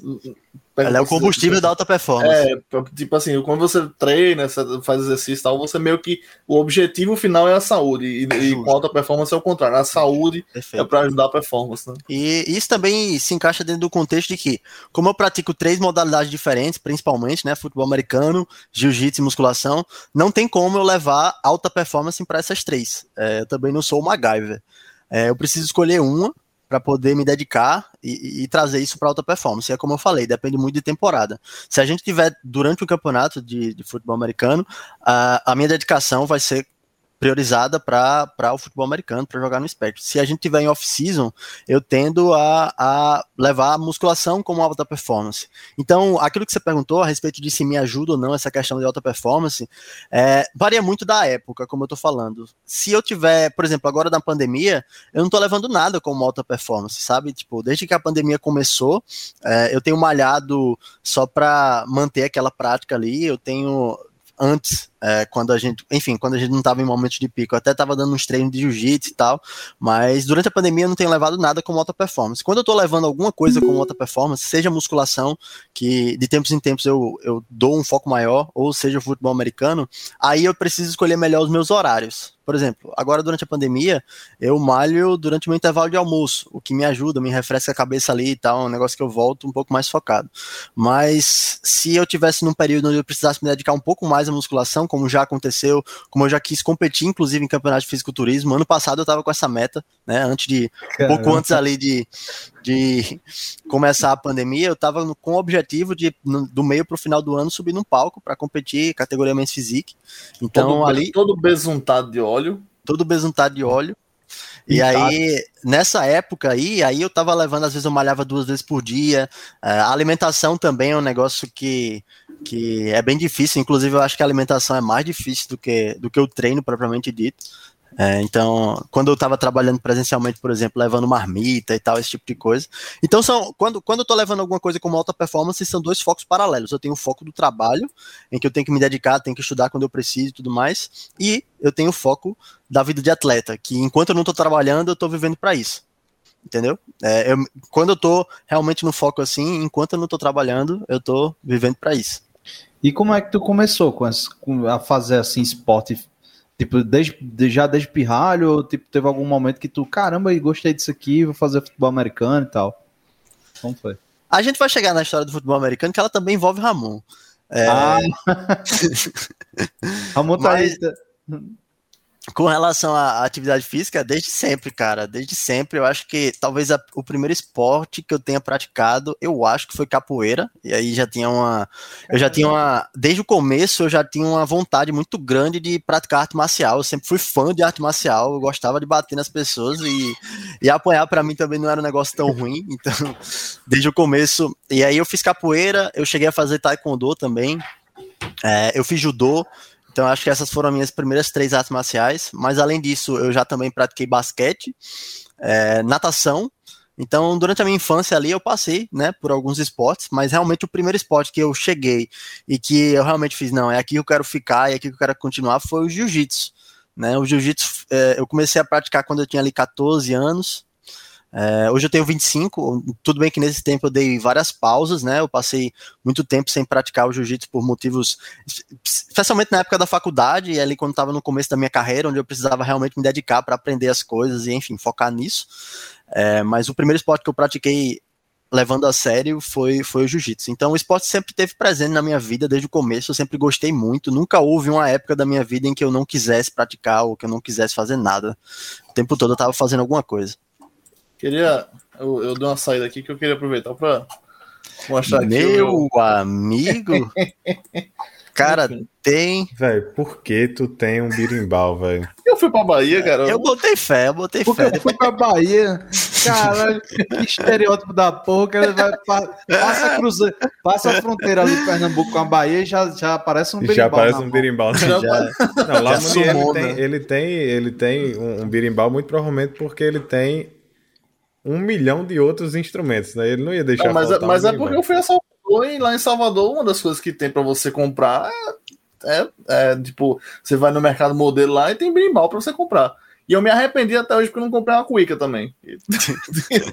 S3: Ela é o combustível da alta performance.
S2: É, tipo assim, quando você treina, faz exercício e tal, você meio que. O objetivo final é a saúde. E, e com alta performance é o contrário. A saúde Perfeito. é para ajudar a performance. Né?
S3: E isso também se encaixa dentro do contexto de que, como eu pratico três modalidades diferentes, principalmente, né? Futebol americano, jiu-jitsu e musculação, não tem como eu levar alta performance para essas três. É, eu também não sou o MacGyver. É, eu preciso escolher uma para poder me dedicar e, e trazer isso para alta performance. É como eu falei, depende muito de temporada. Se a gente tiver durante o campeonato de, de futebol americano, a, a minha dedicação vai ser priorizada para o futebol americano, para jogar no espectro. Se a gente tiver em off-season, eu tendo a, a levar a musculação como alta performance. Então, aquilo que você perguntou a respeito de se me ajuda ou não essa questão de alta performance, é, varia muito da época, como eu estou falando. Se eu tiver, por exemplo, agora na pandemia, eu não estou levando nada como alta performance, sabe? Tipo, desde que a pandemia começou, é, eu tenho malhado só para manter aquela prática ali, eu tenho antes é, quando a gente, enfim, quando a gente não estava em momentos de pico, eu até estava dando uns treinos de jiu-jitsu e tal, mas durante a pandemia eu não tenho levado nada como alta performance. Quando eu estou levando alguma coisa como alta performance, seja musculação, que de tempos em tempos eu, eu dou um foco maior, ou seja futebol americano, aí eu preciso escolher melhor os meus horários. Por exemplo, agora durante a pandemia, eu malho durante o meu intervalo de almoço, o que me ajuda, me refresca a cabeça ali e tal, é um negócio que eu volto um pouco mais focado. Mas se eu tivesse num período onde eu precisasse me dedicar um pouco mais à musculação, como já aconteceu, como eu já quis competir, inclusive, em campeonato de fisiculturismo. Ano passado eu tava com essa meta, né? Antes de. Caramba. Um pouco antes ali de, de começar a pandemia, eu tava com o objetivo de, no, do meio pro final do ano, subir num palco para competir categoria Men's Physique. Então,
S2: todo,
S3: ali.
S2: Todo besuntado de óleo.
S3: Todo besuntado de óleo. E aí, nessa época aí, aí eu tava levando, às vezes eu malhava duas vezes por dia. É, a alimentação também é um negócio que, que é bem difícil. Inclusive, eu acho que a alimentação é mais difícil do que, do que o treino propriamente dito. É, então, quando eu estava trabalhando presencialmente, por exemplo, levando marmita e tal, esse tipo de coisa. Então, são, quando, quando eu estou levando alguma coisa como alta performance, são dois focos paralelos. Eu tenho o foco do trabalho, em que eu tenho que me dedicar, tenho que estudar quando eu preciso e tudo mais, e eu tenho o foco da vida de atleta, que enquanto eu não estou trabalhando, eu estou vivendo para isso. Entendeu? É, eu, quando eu estou realmente no foco assim, enquanto eu não estou trabalhando, eu estou vivendo para isso.
S4: E como é que tu começou com, as, com a fazer assim esporte Tipo, desde, já desde pirralho, ou tipo, teve algum momento que tu, caramba, gostei disso aqui, vou fazer futebol americano e tal. Como foi?
S3: A gente vai chegar na história do futebol americano, que ela também envolve Ramon.
S4: É... Ah. Ramon tá Mas... aí.
S3: Com relação à atividade física, desde sempre, cara, desde sempre, eu acho que talvez a, o primeiro esporte que eu tenha praticado, eu acho que foi capoeira, e aí já tinha uma, eu já tinha uma, desde o começo eu já tinha uma vontade muito grande de praticar arte marcial, eu sempre fui fã de arte marcial, eu gostava de bater nas pessoas e, e apanhar para mim também não era um negócio tão ruim, então, desde o começo, e aí eu fiz capoeira, eu cheguei a fazer taekwondo também, é, eu fiz judô, então, acho que essas foram as minhas primeiras três artes marciais. Mas, além disso, eu já também pratiquei basquete, é, natação. Então, durante a minha infância ali, eu passei, né, por alguns esportes, mas realmente o primeiro esporte que eu cheguei e que eu realmente fiz, não, é aqui que eu quero ficar é aqui que eu quero continuar, foi o jiu-jitsu. Né? O jiu-jitsu é, eu comecei a praticar quando eu tinha ali 14 anos, é, hoje eu tenho 25, tudo bem que nesse tempo eu dei várias pausas, né? Eu passei muito tempo sem praticar o jiu-jitsu por motivos, especialmente na época da faculdade, e ali quando estava no começo da minha carreira, onde eu precisava realmente me dedicar para aprender as coisas e, enfim, focar nisso. É, mas o primeiro esporte que eu pratiquei levando a sério foi, foi o jiu-jitsu. Então o esporte sempre teve presente na minha vida desde o começo, eu sempre gostei muito. Nunca houve uma época da minha vida em que eu não quisesse praticar ou que eu não quisesse fazer nada. O tempo todo eu estava fazendo alguma coisa.
S2: Queria. Eu, eu dei uma saída aqui que eu queria aproveitar para
S3: mostrar aqui. Meu o... amigo! Cara, tem.
S1: Velho, por que tu tem um birimbau, velho?
S2: Eu fui pra Bahia, cara.
S3: Eu botei fé, eu botei
S4: Porque
S3: fé.
S4: Eu fui pra Bahia. Caralho, que estereótipo da porra. Que vai, passa, cruze... passa a fronteira ali de Pernambuco com a Bahia e já, já aparece um birimbau.
S1: Já aparece um birimbau. Né? Já... Não, lá no ele, tem, ele tem, ele tem um, um birimbau muito provavelmente porque ele tem um milhão de outros instrumentos, né? Ele não ia deixar. Não,
S2: mas é, mas é porque eu fui a Salvador e lá em Salvador uma das coisas que tem para você comprar é, é, é, tipo você vai no mercado modelo lá e tem brimbal para você comprar. E eu me arrependi até hoje porque eu não comprei uma cuica também.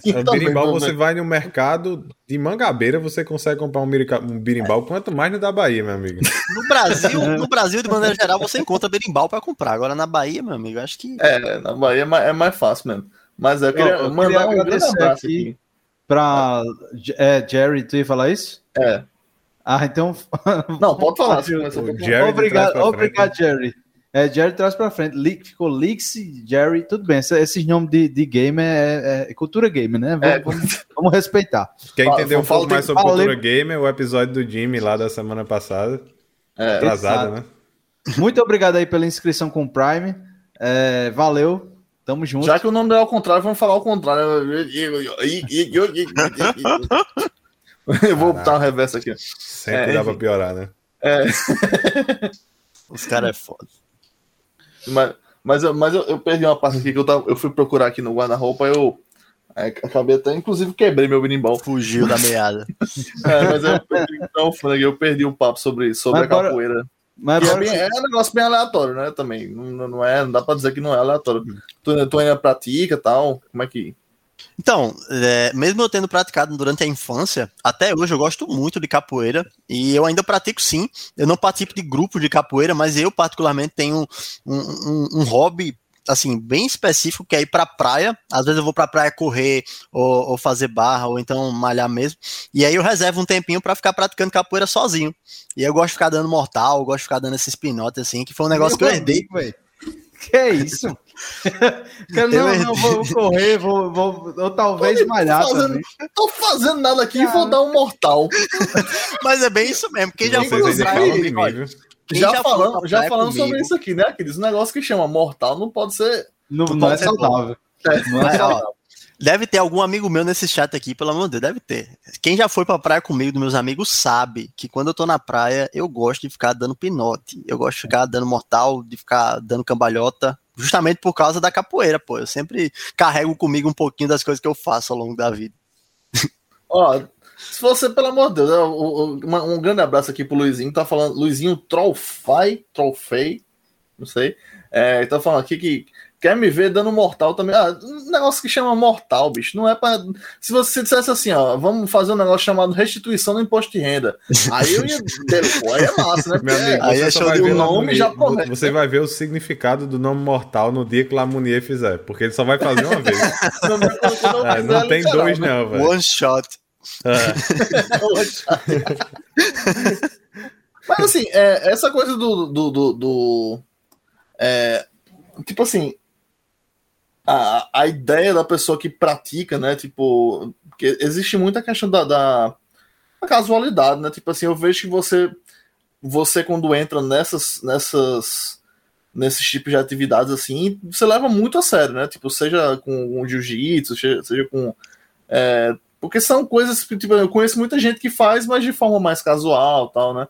S1: É, birimbau, você vai no mercado de Mangabeira, você consegue comprar um, mirica- um birimbau, quanto mais no da Bahia, meu amigo.
S3: No Brasil, no Brasil, de maneira geral, você encontra berimbau pra comprar. Agora na Bahia, meu amigo, acho que.
S2: É, na Bahia é mais, é mais fácil mesmo. Mas eu queria
S4: Eu- eu
S2: mandar
S4: queria
S2: um grande abraço
S4: aqui.
S2: aqui.
S4: Pra. É, Jerry, tu ia falar isso?
S2: É.
S4: Ah, então.
S2: Não, pode falar.
S1: Jerry
S4: obrigado, obrigado, Jerry. É, Jerry traz pra frente. Leak, ficou Leaks, Jerry, tudo bem. Esse- Esses nomes de, de game é, é cultura game, né? Vamos,
S2: É.
S4: vamos- vamos respeitar.
S1: Quem entender um pouco mais sobre cultura gamer, o episódio do Jimmy lá da semana passada.
S2: É,
S1: Atrasado, né?
S4: Muito obrigado aí pela inscrição com o Prime. É, valeu. Tamo junto.
S2: Já que o nome dele é ao contrário, vamos falar ao contrário. Eu vou botar um reverso aqui.
S1: Sempre
S2: É,
S1: dá pra piorar, né?
S3: Os caras é foda.
S2: Mas, mas, eu, mas eu, eu perdi uma parte aqui que eu, tava, eu fui procurar aqui no guarda-roupa, eu é, acabei até, inclusive, quebrei meu berimbau.
S3: Fugiu da meada.
S2: É, mas eu perdi, então, eu perdi o papo sobre, sobre
S4: Mas
S2: a capoeira.
S4: Mas
S2: é, bem- é um negócio bem aleatório, né? Também. Não, não é, não dá pra dizer que não é aleatório. Tu, tu ainda pratica e tal? Como é que.
S3: Então, é, mesmo eu tendo praticado durante a infância, até hoje eu gosto muito de capoeira e eu ainda pratico sim. Eu não participo de grupo de capoeira, mas eu particularmente tenho um, um- um hobby assim bem específico que é ir pra praia. Às vezes eu vou pra praia correr ou, ou fazer barra ou então malhar mesmo. E aí eu reservo um tempinho pra ficar praticando capoeira sozinho. E eu gosto de ficar dando mortal, eu gosto de ficar dando esses pinotes assim, que foi um negócio que eu herdei.
S4: velho. Que é isso? Cara, não,
S3: Eu
S4: não, vou correr, vou, vou ou talvez
S2: Tô
S4: malhar
S2: fazendo-
S4: também.
S2: Tô fazendo nada aqui e vou dar um mortal.
S3: Mas é bem isso mesmo. Quem já foi pra
S2: Já,
S3: já
S2: falando, já falando sobre isso aqui, né, Aqueles negócios que chama mortal não pode ser.
S4: Não,
S3: Não
S4: não é saudável.
S2: É,
S4: Não é
S3: ó,
S4: saudável.
S3: Deve ter algum amigo meu nesse chat aqui, pelo amor de Deus, deve ter. Quem já foi pra praia comigo, dos meus amigos, sabe que quando eu tô na praia, eu gosto de ficar dando pinote. Eu gosto de ficar dando mortal, de ficar dando cambalhota, justamente por causa da capoeira, pô. Eu sempre carrego comigo um pouquinho das coisas que eu faço ao longo da vida.
S2: Ó, se você, pelo amor de Deus, o- o- uma- um grande abraço aqui pro Luizinho. Tá falando, Luizinho Trollfai, Trollfei, não sei. É, ele tá falando aqui que quer me ver dando mortal também. Ah, um negócio que chama mortal, bicho. Não é pra. Se você dissesse assim, ó, vamos fazer um negócio chamado restituição do imposto de renda. Aí eu ia. Pô, aí é massa, né?
S1: Meu amigo,
S3: Aí
S1: você,
S3: é show
S1: vai
S3: de
S1: ver
S2: o nome promete,
S1: você vai ver o significado do nome mortal no dia que Lamounier fizer, porque ele só vai fazer uma vez.
S2: Não, não, não,
S1: É, não tem
S2: literal,
S1: dois,
S2: né?
S1: não, velho.
S3: One shot.
S1: É.
S2: Mas assim, é, essa coisa do. do, do, do- é, tipo assim. A, a ideia da pessoa que pratica, né? Tipo. Porque existe muita questão da, da, da casualidade, né? Tipo assim, eu vejo que você. Você, quando entra nessas. nessas nesses tipos de atividades assim, você leva muito a sério, né? Tipo, seja com, com jiu-jitsu, seja, seja com. é, porque são coisas que, tipo, eu conheço muita gente que faz, mas de forma mais casual tal, né?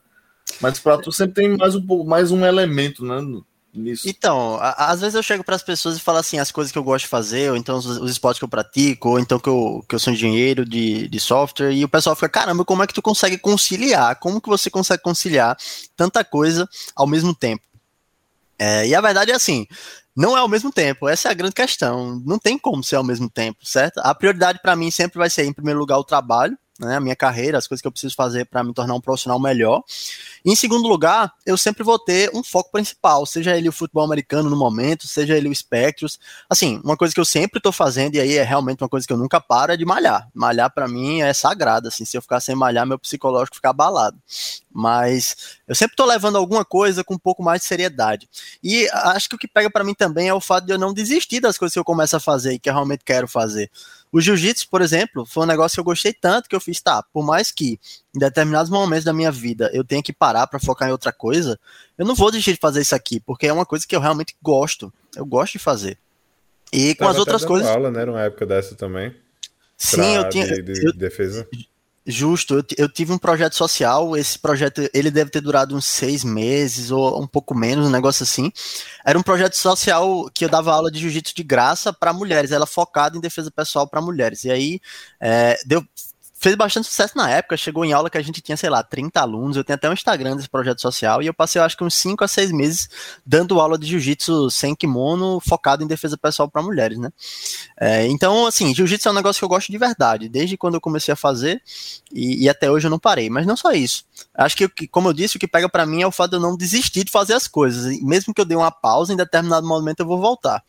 S2: Mas pra tu sempre tem mais um, mais um elemento, né? Nisso.
S3: Então, a- às vezes eu chego para as pessoas e falo assim, as coisas que eu gosto de fazer, ou então os, os esportes que eu pratico, ou então que eu, que eu sou engenheiro de, de software, e o pessoal fica, caramba, como é que tu consegue conciliar? Como que você consegue conciliar tanta coisa ao mesmo tempo? É, e a verdade é assim, não é ao mesmo tempo, essa é a grande questão, não tem como ser ao mesmo tempo, certo? A prioridade para mim sempre vai ser, em primeiro lugar, o trabalho, né, a minha carreira, as coisas que eu preciso fazer para me tornar um profissional melhor. Em segundo lugar, eu sempre vou ter um foco principal, seja ele o futebol americano no momento, seja ele o Spectros. Assim, uma coisa que eu sempre estou fazendo, e aí é realmente uma coisa que eu nunca paro, é de malhar. Malhar para mim é sagrado, assim, se eu ficar sem malhar, meu psicológico fica abalado. Mas eu sempre estou levando alguma coisa com um pouco mais de seriedade. E acho que o que pega para mim também é o fato de eu não desistir das coisas que eu começo a fazer e que eu realmente quero fazer. O jiu-jitsu, por exemplo, foi um negócio que eu gostei tanto que eu fiz, tá, por mais que em determinados momentos da minha vida eu tenha que parar para focar em outra coisa, eu não vou desistir de fazer isso aqui, porque é uma coisa que eu realmente gosto. Eu gosto de fazer. E com
S1: Tava
S3: as outras coisas.
S1: aula, né? Numa época dessa também.
S3: Sim, eu tinha.
S1: De, de
S3: eu-
S1: defesa.
S3: Justo, eu, eu tive um projeto social, esse projeto ele deve ter durado uns seis meses ou um pouco menos, um negócio assim. Era um projeto social que eu dava aula de jiu-jitsu de graça para mulheres, ela focada em defesa pessoal para mulheres. E aí é, deu, fez bastante sucesso na época, chegou em aula que a gente tinha, sei lá, 30 alunos, eu tenho até um Instagram desse projeto social, e eu passei, eu acho que uns 5 a 6 meses dando aula de jiu-jitsu sem kimono, focado em defesa pessoal para mulheres, né? É, então, assim, jiu-jitsu é um negócio que eu gosto de verdade, desde quando eu comecei a fazer, e, e até hoje eu não parei, mas não só isso. Acho que, como eu disse, o que pega para mim é o fato de eu não desistir de fazer as coisas, mesmo que eu dê uma pausa, em determinado momento eu vou voltar.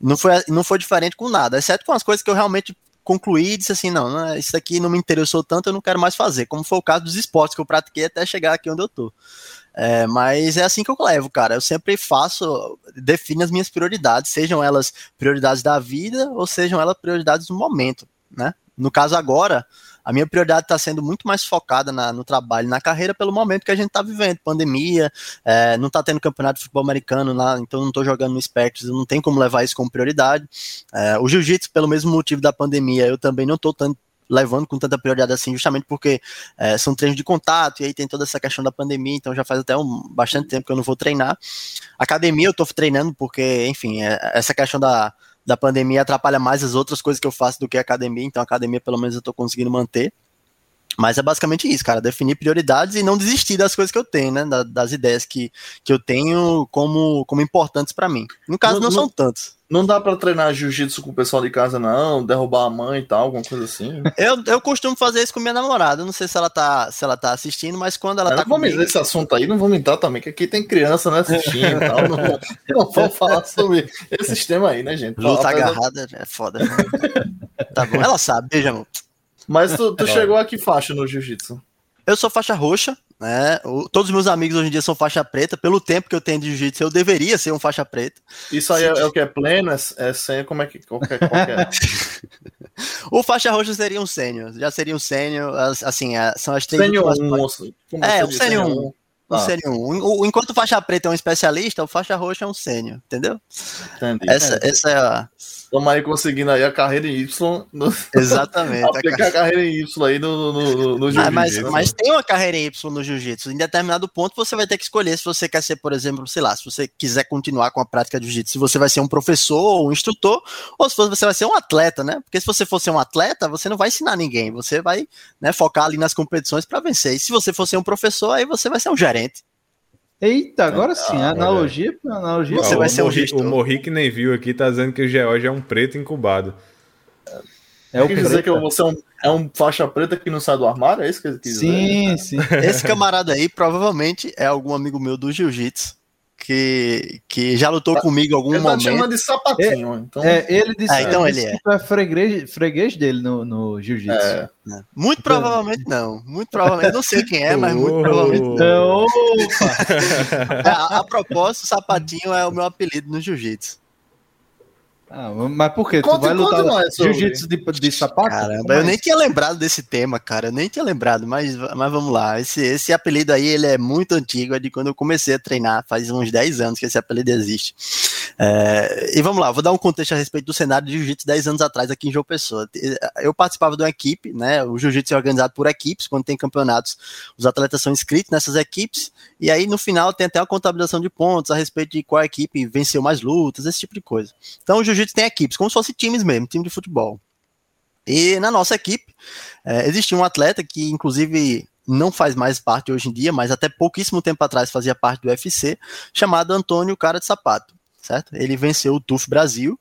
S3: Não foi, não foi diferente com nada, exceto com as coisas que eu realmente concluí e disse assim, não, isso aqui não me interessou tanto, eu não quero mais fazer, como foi o caso dos esportes que eu pratiquei até chegar aqui onde eu tô. É, mas é assim que eu levo, cara. Eu sempre faço, defino as minhas prioridades, sejam elas prioridades da vida ou sejam elas prioridades do momento, né? No caso agora, a minha prioridade está sendo muito mais focada na, no trabalho, na carreira, pelo momento que a gente está vivendo, pandemia, é, não está tendo campeonato de futebol americano lá, então não estou jogando no Spectres, não tem como levar isso como prioridade. É, o jiu-jitsu, pelo mesmo motivo da pandemia, eu também não estou tanto levando com tanta prioridade assim, justamente porque é, são treinos de contato, e aí tem toda essa questão da pandemia, então já faz até um, bastante tempo que eu não vou treinar. Academia eu estou treinando porque, enfim, é, essa questão da, da pandemia atrapalha mais as outras coisas que eu faço do que a academia, então a academia pelo menos eu tô conseguindo manter. Mas é basicamente isso, cara, definir prioridades e não desistir das coisas que eu tenho, né, das ideias que, que eu tenho como, como importantes para mim. No caso, não, não, não são tantos.
S2: Não dá para treinar jiu-jitsu com o pessoal de casa, não, derrubar a mãe e tal, alguma coisa assim.
S3: Eu, eu costumo fazer isso com minha namorada. Não sei se ela tá, se ela tá assistindo, mas quando ela
S2: eu
S3: tá.
S2: Não comigo... vamos esse assunto aí, não vamos entrar também, que aqui tem criança né, assistindo e tal. Não, não vamos falar sobre esse tema aí, né, gente?
S3: Luta agarrada é foda. tá bom, ela sabe, beijo, amor.
S2: Mas tu, tu chegou a que faixa no jiu-jitsu?
S3: Eu sou faixa roxa, né? O, todos os meus amigos hoje em dia são faixa preta. Pelo tempo que eu tenho de jiu-jitsu, eu deveria ser um faixa preta.
S2: Isso aí é, é, o que é pleno? É, é sem? Como é que qualquer, qualquer...
S3: O faixa roxa seria um sênior. Já seria um sênior. Assim, é, são as três.
S2: Sênior 1.
S3: É, o sênior 1. Um ah. sênior 1. Enquanto faixa preta é um especialista, o faixa roxa é um sênior, entendeu? Entendi. Essa, essa é a.
S2: Estamos aí conseguindo aí a carreira em Y.
S3: No... Exatamente.
S2: aplicar a carreira em Y aí no, no, no, no
S3: jiu-jitsu. Mas, mas, tem uma carreira em Y no jiu-jitsu. Em determinado ponto você vai ter que escolher se você quer ser, por exemplo, sei lá, se você quiser continuar com a prática de jiu-jitsu, se você vai ser um professor ou um instrutor, ou se você vai ser um atleta, né? Porque se você for ser um atleta, você não vai ensinar ninguém, você vai né, focar ali nas competições para vencer. E se você for ser um professor, aí você vai ser um gerente.
S4: Eita, agora é, sim, ah, analogia, é. analogia.
S3: Você vai ser
S1: o,
S3: Morri,
S1: o Morri que nem viu aqui tá dizendo que o George é um preto incubado.
S2: É o que dizer que você é um, é um faixa preta que não sai do armário? É isso que ele quis
S4: sim, dizer? Sim, sim.
S3: Esse camarada aí provavelmente é algum amigo meu do jiu-jitsu que, que já lutou tá, comigo em algum
S2: ele
S3: tá momento.
S2: Ele de sapatinho.
S4: É,
S2: então...
S4: É, ele disse,
S3: ah, então ele,
S4: ele é. é freguês, freguês dele no, no jiu-jitsu. É.
S3: Muito provavelmente não. Muito provavelmente. Não sei quem é, mas muito provavelmente não. Opa! a, a propósito, sapatinho é o meu apelido no jiu-jitsu.
S4: Ah, mas por quê? tu vai lutar jiu-jitsu de, de sapato?
S3: Caramba, eu nem tinha lembrado desse tema, cara. Eu nem tinha lembrado, mas, mas vamos lá. Esse, esse apelido aí, ele é muito antigo, é de quando eu comecei a treinar, faz uns 10 anos que esse apelido existe. É, e vamos lá, vou dar um contexto a respeito do cenário de jiu-jitsu 10 anos atrás aqui em João Pessoa. Eu participava de uma equipe, né? O jiu-jitsu é organizado por equipes, quando tem campeonatos, os atletas são inscritos nessas equipes, e aí no final tem até a contabilização de pontos a respeito de qual equipe venceu mais lutas, esse tipo de coisa. Então o jiu-jitsu tem equipes, como se fossem times mesmo, time de futebol. E na nossa equipe, é, existia um atleta que, inclusive, não faz mais parte hoje em dia, mas até pouquíssimo tempo atrás fazia parte do UFC, chamado Antônio Cara de Sapato. Certo? Ele venceu o TUF Brasil.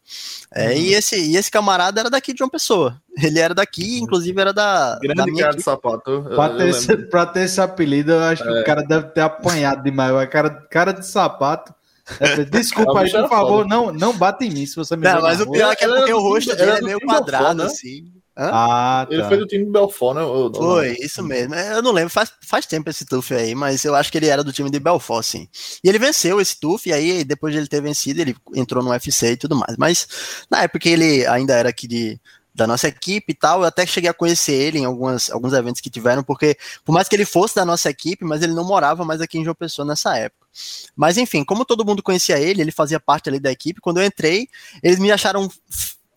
S3: É, uhum. e, esse, e esse camarada era daqui de uma pessoa. Ele era daqui, uhum. inclusive era da.
S2: Grande da
S3: minha
S2: cara de sapato.
S4: Pra, ter esse, pra ter esse apelido, eu acho é. que o cara deve ter apanhado demais. O cara, cara de sapato. É, desculpa aí, por favor, não, não bata em mim se você me
S3: Não, mas o pior é que é porque o rosto dele é meio quadrado, né? assim.
S2: Hã? Ah, tá. Ele foi do time do Belfort, né?
S3: Eu, foi, isso mesmo. Eu não lembro, faz, faz tempo esse TUF aí, mas eu acho que ele era do time de Belfort, sim. E ele venceu esse TUF, e aí, depois de ele ter vencido, ele entrou no UFC e tudo mais. Mas na época ele ainda era aqui de, da nossa equipe e tal. Eu até cheguei a conhecer ele em algumas, alguns eventos que tiveram, porque por mais que ele fosse da nossa equipe, mas ele não morava mais aqui em João Pessoa nessa época. Mas enfim, como todo mundo conhecia ele, ele fazia parte ali da equipe. Quando eu entrei, eles me acharam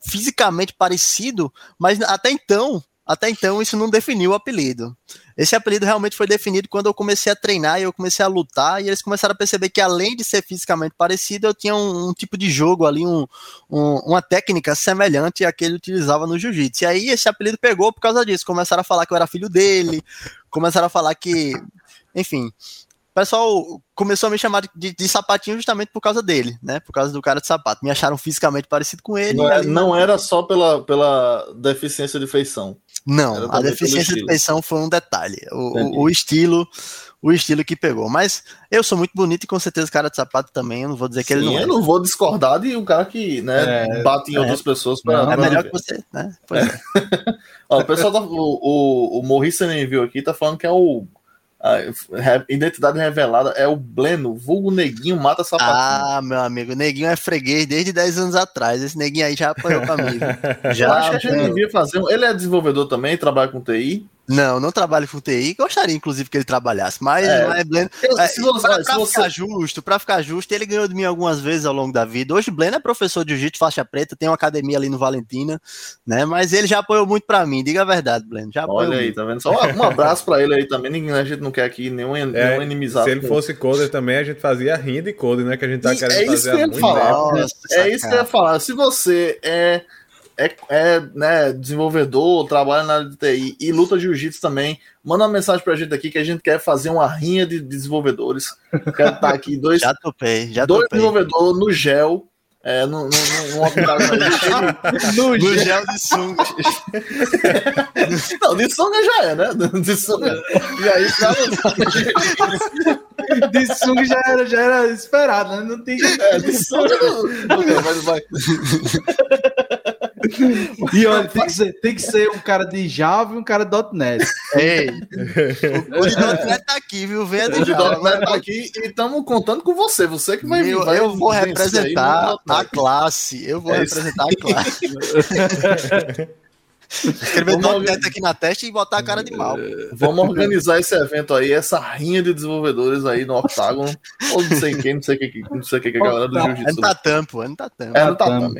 S3: fisicamente parecido, mas até então, até então isso não definiu o apelido. Esse apelido realmente foi definido quando eu comecei a treinar e eu comecei a lutar, e eles começaram a perceber que além de ser fisicamente parecido, eu tinha um, um tipo de jogo ali, um, um, uma técnica semelhante à que ele utilizava no jiu-jitsu. E aí esse apelido pegou por causa disso. Começaram a falar que eu era filho dele, começaram a falar que, enfim, pessoal começou a me chamar de, de, de, sapatinho justamente por causa dele, né? Por causa do cara de sapato. Me acharam fisicamente parecido com ele.
S2: Não, é, não era só pela, pela deficiência de feição.
S3: Não, a deficiência de feição foi um detalhe. O, o, o, estilo, o estilo que pegou. Mas eu sou muito bonito e com certeza cara de sapato também. Eu não vou dizer que Sim, ele não é.
S2: Eu não vou discordar de um cara que né, é, bate em é, outras pessoas.
S3: Pra, não, é melhor que você, né? É.
S2: É. Ó, o pessoal tá, o, o, o Morris viu aqui, tá falando que é o identidade revelada é o Bleno, vulgo Neguinho mata sapatinho.
S3: Ah, meu amigo, Neguinho é freguês desde 10 anos atrás. Esse Neguinho aí já apanhou pra mim. Já,
S2: acho que a gente devia fazer. Ele é desenvolvedor também, trabalha com TI.
S3: Não, não trabalho com TI. Gostaria, inclusive, que ele trabalhasse, mas é, mas Bleno, é, se você, pra, pra se ficar você... justo, para ficar justo, ele ganhou de mim algumas vezes ao longo da vida. Hoje, Bleno é professor de jiu-jitsu faixa preta, tem uma academia ali no Valentina, né? Mas ele já apoiou muito para mim, diga a verdade, Bleno. Já
S2: Olha aí,
S3: muito.
S2: tá vendo? Só um abraço para ele aí também. Ninguém, a gente não quer aqui nenhum, é, nenhum inimizado.
S1: Se ele fosse coder também, a gente fazia rinha de coder, né? Que a gente tá
S2: e
S1: querendo
S2: é isso
S1: fazer
S2: que eu ia falar. Nossa, é isso que eu ia falar. Se você é é, é né, desenvolvedor, trabalha na área de TI e luta jiu-jitsu também, manda uma mensagem pra gente aqui que a gente quer fazer uma rinha de desenvolvedores. Quero estar aqui dois,
S3: já topei, já
S2: dois desenvolvedores no gel. É, no, no, no,
S3: no, no gel de sunga.
S2: Não, de sunga já é, né? De sunga. E aí,
S4: de sunga já era, já era esperado, né? Não tem.
S2: É, de sunga não. mas vai.
S4: E olha, tem que, ser, tem que ser um cara de Java e um cara de .NET.
S3: Ei, o, o de .NET tá aqui, viu? Venha
S2: de Java. .NET tá aqui e estamos contando com você. Você que vai
S3: vir.
S2: Eu,
S3: eu vou representar a classe. Eu vou é representar a classe. Escrever .NET aqui na testa e botar a cara de mal.
S2: Vamos organizar esse evento aí, essa rinha de desenvolvedores aí no Octagon. Ou não sei quem, não sei o que, não sei que, que a galera do Jiu-Jitsu.
S3: É no Tatam, é no
S2: Tatam. É no Tatam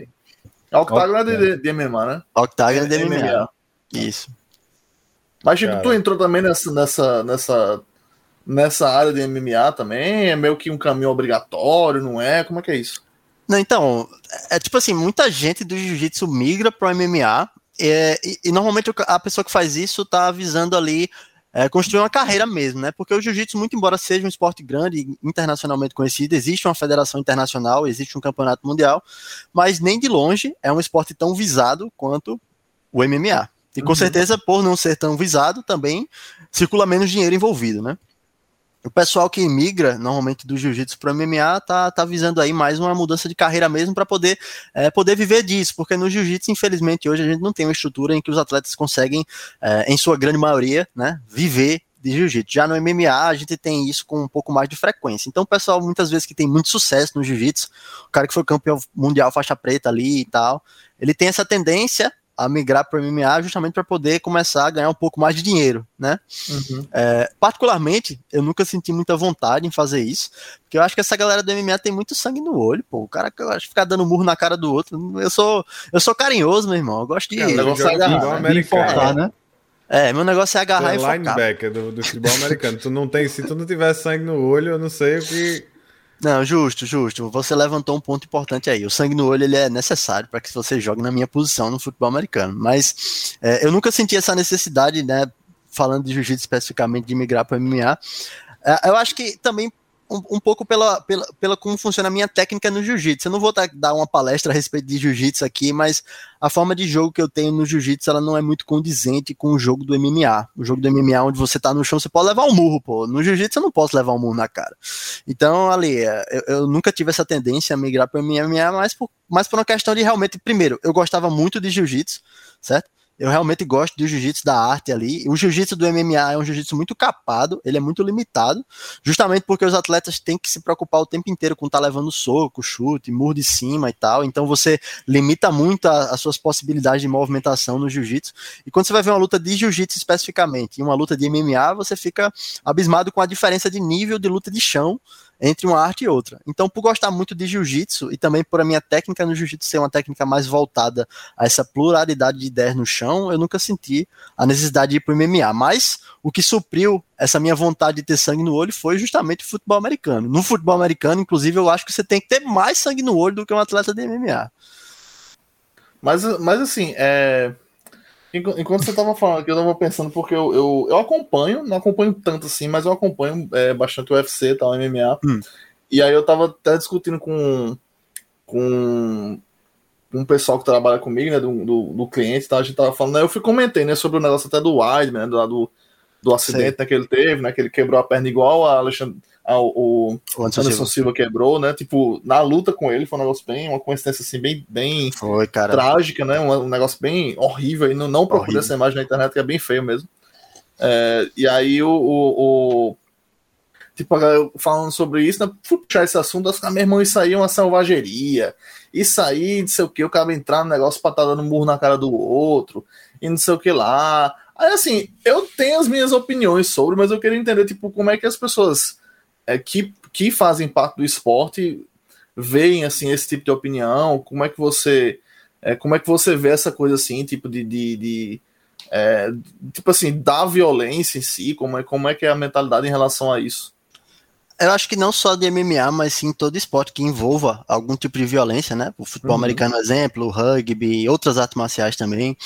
S2: também. É Octagon é de, de MMA, né?
S3: Octagon é de MMA. MMA. Isso.
S2: Mas, Chico, tu entrou também nessa, nessa, nessa, nessa área de MMA também? É meio que um caminho obrigatório, não é? Como é que é isso?
S3: Não, então, é tipo assim, muita gente do jiu-jitsu migra pro MMA é, e, e, normalmente a pessoa que faz isso tá visando ali é, construir uma carreira mesmo, né? Porque o jiu-jitsu, muito embora seja um esporte grande, internacionalmente conhecido, existe uma federação internacional, existe um campeonato mundial, mas nem de longe é um esporte tão visado quanto o MMA. E com uhum. certeza, por não ser tão visado, também circula menos dinheiro envolvido, né? O pessoal que migra normalmente do jiu-jitsu para MMA tá, tá visando aí mais uma mudança de carreira mesmo para poder, é, poder viver disso, porque no jiu-jitsu, infelizmente, hoje a gente não tem uma estrutura em que os atletas conseguem, é, em sua grande maioria, né, viver de jiu-jitsu. Já no MMA a gente tem isso com um pouco mais de frequência. Então, o pessoal, muitas vezes que tem muito sucesso no jiu-jitsu, o cara que foi campeão mundial faixa preta ali e tal, ele tem essa tendência a migrar para o MMA justamente para poder começar a ganhar um pouco mais de dinheiro, né? Uhum. É, particularmente, eu nunca senti muita vontade em fazer isso, porque eu acho que essa galera do MMA tem muito sangue no olho, pô. O cara que eu acho ficar dando murro na cara do outro. Eu sou, eu sou carinhoso, meu irmão. Eu gosto de, é,
S1: negócio agarrar, né?
S3: Importar, né? É, meu negócio é agarrar
S1: é
S3: e focar.
S1: linebacker do, do futebol americano. tu não tem, se tu não tiver sangue no olho, eu não sei o que
S3: não, justo, justo. Você levantou um ponto importante aí. O sangue no olho ele é necessário para que você jogue na minha posição no futebol americano. Mas é, eu nunca senti essa necessidade, né? Falando de jiu-jitsu especificamente, de migrar para MMA. É, eu acho que também um, um, pouco pela, pela, pela como funciona a minha técnica no jiu-jitsu. Eu não vou dar uma palestra a respeito de jiu-jitsu aqui, mas a forma de jogo que eu tenho no jiu-jitsu ela não é muito condizente com o jogo do MMA. O jogo do MMA, onde você tá no chão, você pode levar um murro, pô. No jiu-jitsu eu não posso levar um murro na cara. Então, ali, é, eu, eu nunca tive essa tendência a migrar para MMA, mas por, mais por uma questão de realmente, primeiro, eu gostava muito de jiu-jitsu, certo? Eu realmente gosto do jiu-jitsu da arte ali. O jiu-jitsu do MMA é um jiu-jitsu muito capado, ele é muito limitado, justamente porque os atletas têm que se preocupar o tempo inteiro com estar tá levando soco, chute, muro de cima e tal. Então você limita muito as suas possibilidades de movimentação no jiu-jitsu. E quando você vai ver uma luta de jiu-jitsu especificamente e uma luta de MMA, você fica abismado com a diferença de nível de luta de chão entre uma arte e outra. Então, por gostar muito de jiu-jitsu e também por a minha técnica no jiu-jitsu ser uma técnica mais voltada a essa pluralidade de ideias no chão, eu nunca senti a necessidade de ir pro MMA. Mas o que supriu essa minha vontade de ter sangue no olho foi justamente o futebol americano. No futebol americano, inclusive, eu acho que você tem que ter mais sangue no olho do que um atleta de MMA.
S2: Mas, mas assim, é... enquanto você estava falando aqui, eu estava pensando, porque eu, eu, eu, acompanho, não acompanho tanto assim, mas eu acompanho é, bastante o UFC, tal, MMA. Hum. E aí eu estava até discutindo com, com um pessoal que trabalha comigo, né, do, do, do cliente, tá, a gente tava falando, né, eu fui comentei, né, sobre o negócio até do Weidman, né, do, do, do acidente né, que ele teve, né, que ele quebrou a perna igual a Alexandre, ao, o, o Anderson Silva quebrou, né? Tipo, na luta com ele foi um negócio bem, uma coincidência assim, bem, bem
S3: foi,
S2: trágica, né? Um, um, negócio bem horrível. E não, não procure essa imagem na internet, que é bem feio mesmo. É, e aí o, o, o tipo, falando sobre isso, né, fui puxar esse assunto, assim, ah, meu irmão, isso aí é uma selvageria, isso aí, não sei o que, o cara entrar no negócio pra estar tá dando murro na cara do outro, e não sei o que lá. Aí, assim, eu tenho as minhas opiniões sobre, mas eu queria entender, tipo, como é que as pessoas é, que, que fazem parte do esporte veem assim esse tipo de opinião? Como é que você é, como é que você vê essa coisa assim, tipo de, de, de é, tipo assim, da violência em si? Como é, como é que é a mentalidade em relação a isso?
S3: Eu acho que não só de MMA, mas sim todo esporte que envolva algum tipo de violência, né? O futebol uhum. americano, exemplo, o rugby, outras artes marciais também.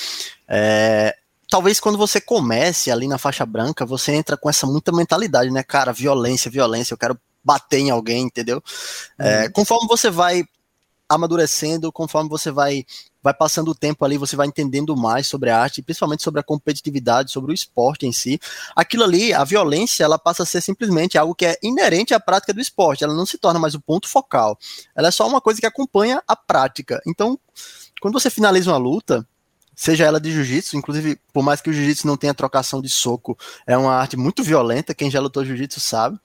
S3: É, talvez quando você comece ali na faixa branca, você entra com essa muita mentalidade, né, cara? Violência, violência, eu quero bater em alguém, entendeu? É, uhum. conforme você vai amadurecendo, conforme você vai vai passando o tempo ali, você vai entendendo mais sobre a arte, principalmente sobre a competitividade, sobre o esporte em si. Aquilo ali, a violência, ela passa a ser simplesmente algo que é inerente à prática do esporte. Ela não se torna mais o ponto focal. Ela é só uma coisa que acompanha a prática. Então, quando você finaliza uma luta, seja ela de jiu-jitsu, inclusive, por mais que o jiu-jitsu não tenha trocação de soco, é uma arte muito violenta, quem já lutou jiu-jitsu sabe.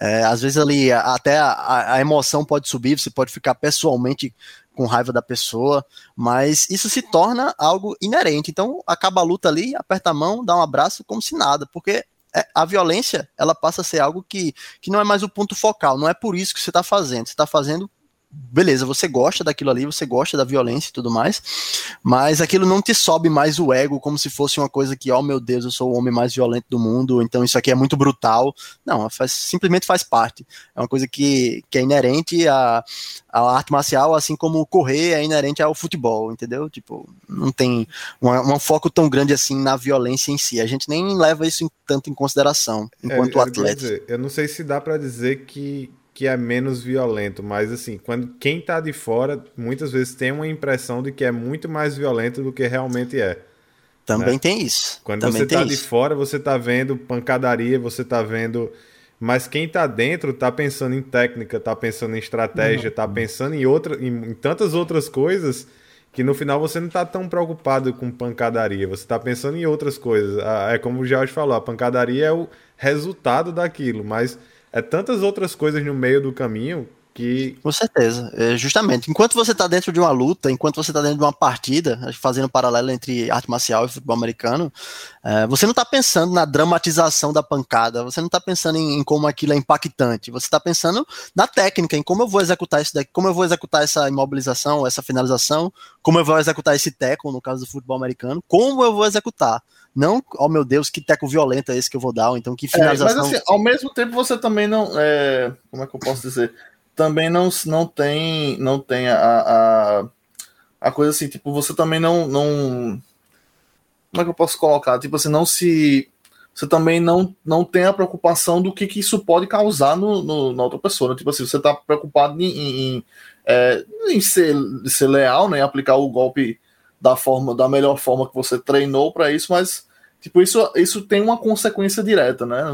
S3: É, às vezes ali até a, a, emoção pode subir, você pode ficar pessoalmente com raiva da pessoa, mas isso se torna algo inerente. Então acaba a luta ali, aperta a mão, dá um abraço como se nada, porque é, a violência ela passa a ser algo que, que não é mais o ponto focal, não é por isso que você está fazendo, você está fazendo beleza, você gosta daquilo ali, você gosta da violência e tudo mais, mas aquilo não te sobe mais o ego como se fosse uma coisa que, oh meu Deus, eu sou o homem mais violento do mundo, então isso aqui é muito brutal. Não, faz, simplesmente faz parte. É uma coisa que, que é inerente à, à arte marcial, assim como correr é inerente ao futebol, entendeu? Tipo, não tem um foco tão grande assim na violência em si. A gente nem leva isso em, tanto em consideração enquanto é, atleta.
S1: Eu não sei se dá para dizer que que é menos violento, mas assim, quando quem tá de fora muitas vezes tem uma impressão de que é muito mais violento do que realmente é.
S3: Também né? tem isso.
S1: Quando
S3: Também
S1: você tá de fora, você tá vendo pancadaria, você tá vendo. Mas quem tá dentro tá pensando em técnica, tá pensando em estratégia, uhum. tá pensando em, outra, em, em, tantas outras coisas que no final você não tá tão preocupado com pancadaria, você tá pensando em outras coisas. É como o Jorge falou, a pancadaria é o resultado daquilo, mas é tantas outras coisas no meio do caminho que...
S3: Com certeza. É, justamente. Enquanto você está dentro de uma luta, enquanto você está dentro de uma partida, fazendo um paralelo entre arte marcial e futebol americano, é, você não está pensando na dramatização da pancada, você não está pensando em, em, como aquilo é impactante, você está pensando na técnica, em como eu vou executar isso daqui, como eu vou executar essa imobilização, essa finalização, como eu vou executar esse teco, no caso do futebol americano, como eu vou executar. Não, oh meu Deus, que teco violento é esse que eu vou dar, ou então que finalização.
S2: É, mas assim, ao mesmo tempo você também não. É, como é que eu posso dizer? Também não, não tem, não tem a, a, a coisa assim, tipo, você também não, não. Como é que eu posso colocar? Tipo assim, não se. Você também não, não tem a preocupação do que, que isso pode causar no, no na outra pessoa. Né? Tipo assim, você está preocupado em, em, é, em ser, ser leal, né? aplicar o golpe da forma da melhor forma que você treinou para isso, mas Tipo, isso, isso tem uma consequência direta, né?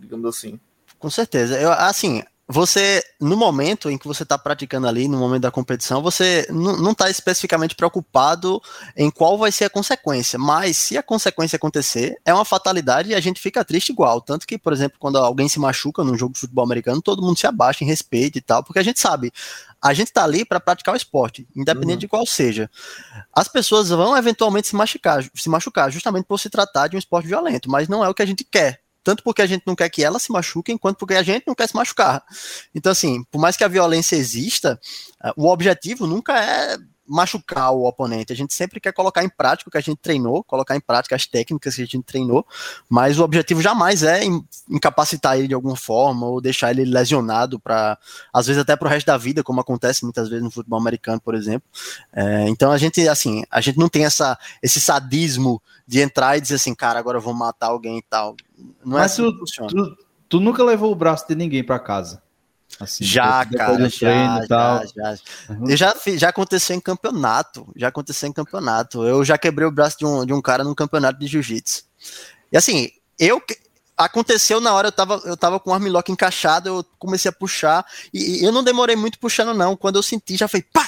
S2: Digamos assim.
S3: Com certeza. Eu, assim, você, no momento em que você está praticando ali, no momento da competição, você não está especificamente preocupado em qual vai ser a consequência, mas se a consequência acontecer, é uma fatalidade e a gente fica triste igual. Tanto que, por exemplo, quando alguém se machuca num jogo de futebol americano, todo mundo se abaixa em respeito e tal, porque a gente sabe, a gente está ali para praticar o esporte, independente uhum. de qual seja. As pessoas vão eventualmente se machucar, se machucar, justamente por se tratar de um esporte violento, mas não é o que a gente quer tanto porque a gente não quer que ela se machuque, quanto porque a gente não quer se machucar. Então, assim, por mais que a violência exista, uh, o objetivo nunca é machucar o oponente. A gente sempre quer colocar em prática o que a gente treinou, colocar em prática as técnicas que a gente treinou, mas o objetivo jamais é incapacitar ele de alguma forma ou deixar ele lesionado para, às vezes até para o resto da vida, como acontece muitas vezes no futebol americano, por exemplo. É, então a gente, assim, a gente não tem essa, esse sadismo de entrar e dizer assim, cara, agora eu vou matar alguém e tal. Não é
S4: mas
S3: assim
S4: tu, tu, tu nunca levou o braço de ninguém para casa?
S3: Assim, já, cara, já, já, já. Uhum. Eu já, já aconteceu em campeonato, já aconteceu em campeonato. Eu já quebrei o braço de um, de um cara num campeonato de jiu-jitsu. E assim, eu aconteceu na hora, eu tava, eu tava com o armlock encaixado, eu comecei a puxar, e, e, eu não demorei muito puxando, não. Quando eu senti, já foi pá!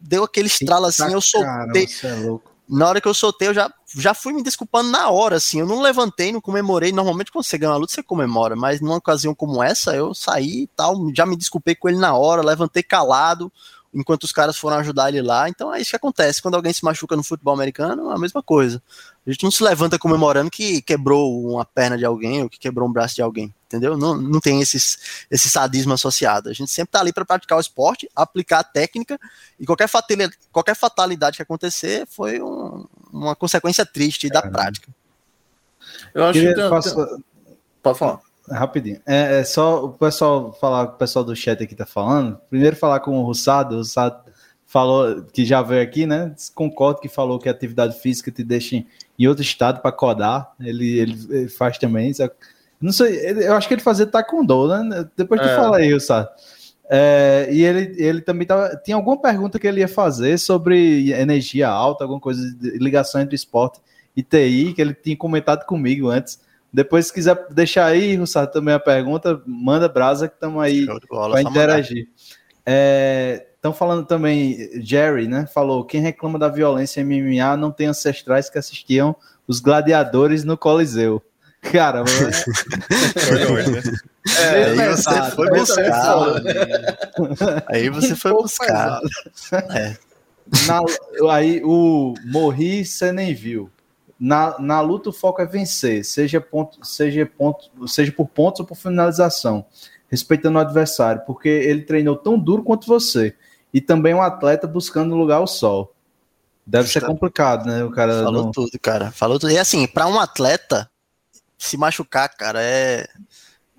S3: Deu aquele estralo assim, eu soltei. Cara, é na hora que eu soltei, eu já, já fui me desculpando na hora, assim. Eu não levantei, não comemorei. Normalmente, quando você ganha uma luta, você comemora. Mas numa ocasião como essa, eu saí e tal, já me desculpei com ele na hora, levantei calado, enquanto os caras foram ajudar ele lá. Então é isso que acontece. Quando alguém se machuca no futebol americano, é a mesma coisa. A gente não se levanta comemorando que quebrou uma perna de alguém ou que quebrou um braço de alguém, entendeu? Não, não tem esses, esse sadismo associado. A gente sempre tá ali para praticar o esporte, aplicar a técnica e qualquer fatalidade, qualquer fatalidade que acontecer foi um, uma consequência triste é. da prática.
S4: Eu acho que. Tem... Pode falar. Rapidinho. É, é, só o pessoal falar, o pessoal do chat aqui tá falando. Primeiro falar com o Russado. O Russado falou que já veio aqui, né? Concordo que falou que a atividade física te deixa em, outro estado para codar. Ele, ele, ele, faz também. Não sei, eu acho que ele fazia taekwondo, né? Depois tu é. fala aí, Russado. É, e ele, ele também tava, tinha alguma pergunta que ele ia fazer sobre energia alta, alguma coisa de ligação entre esporte e TI, que ele tinha comentado comigo antes. Depois, se quiser deixar aí, Russado, também a pergunta, manda brasa que estamos aí para interagir. Estão é, falando também, Jerry, né? Falou: quem reclama da violência MMA não tem ancestrais que assistiam os gladiadores no Coliseu. Cara, mano.
S3: é, aí você foi buscar. Aí você foi buscar.
S4: É. Na, aí o Morri, você nem viu na, na luta o foco é vencer, seja, ponto, seja, ponto, seja por pontos ou por finalização, respeitando o adversário, porque ele treinou tão duro quanto você. E também um atleta buscando lugar ao sol. Deve Justa. ser complicado, né? O cara
S3: falou
S4: não...
S3: tudo, cara. Falou tudo. E assim, para um atleta se machucar, cara, é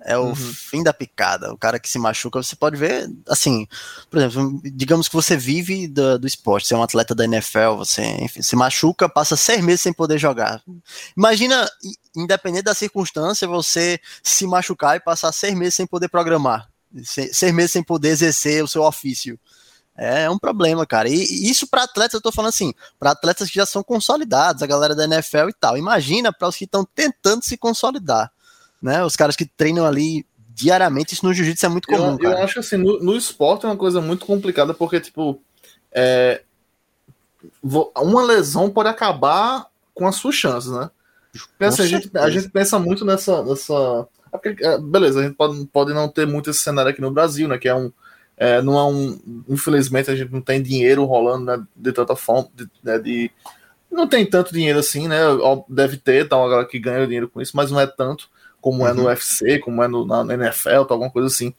S3: é o uhum. fim da picada. O cara que se machuca, você pode ver, assim, por exemplo, digamos que você vive do, do esporte, você é um atleta da NFL, você enfim, se machuca, passa seis meses sem poder jogar. Imagina, independente da circunstância, você se machucar e passar seis meses sem poder programar, seis meses sem poder exercer o seu ofício. É um problema, cara. E, isso para atletas, eu tô falando assim, para atletas que já são consolidados, a galera da NFL e tal. Imagina para os que estão tentando se consolidar né? Os caras que treinam ali diariamente, isso no jiu-jitsu é muito comum.
S2: Eu, eu acho assim, no, no, esporte é uma coisa muito complicada, porque, tipo, é, uma lesão pode acabar com as suas chances, né? Pensa, a, gente, a gente pensa muito nessa. nessa é, beleza, a gente pode, pode não ter muito esse cenário aqui no Brasil, né? Que é um. É, não é um. Infelizmente, a gente não tem dinheiro rolando né, de tanta forma. De, né, de, não tem tanto dinheiro assim, né? Deve ter, tá uma galera que ganha dinheiro com isso, mas não é tanto como uhum. é no UFC, uhum. como é no, na, NFL, tá, alguma coisa assim.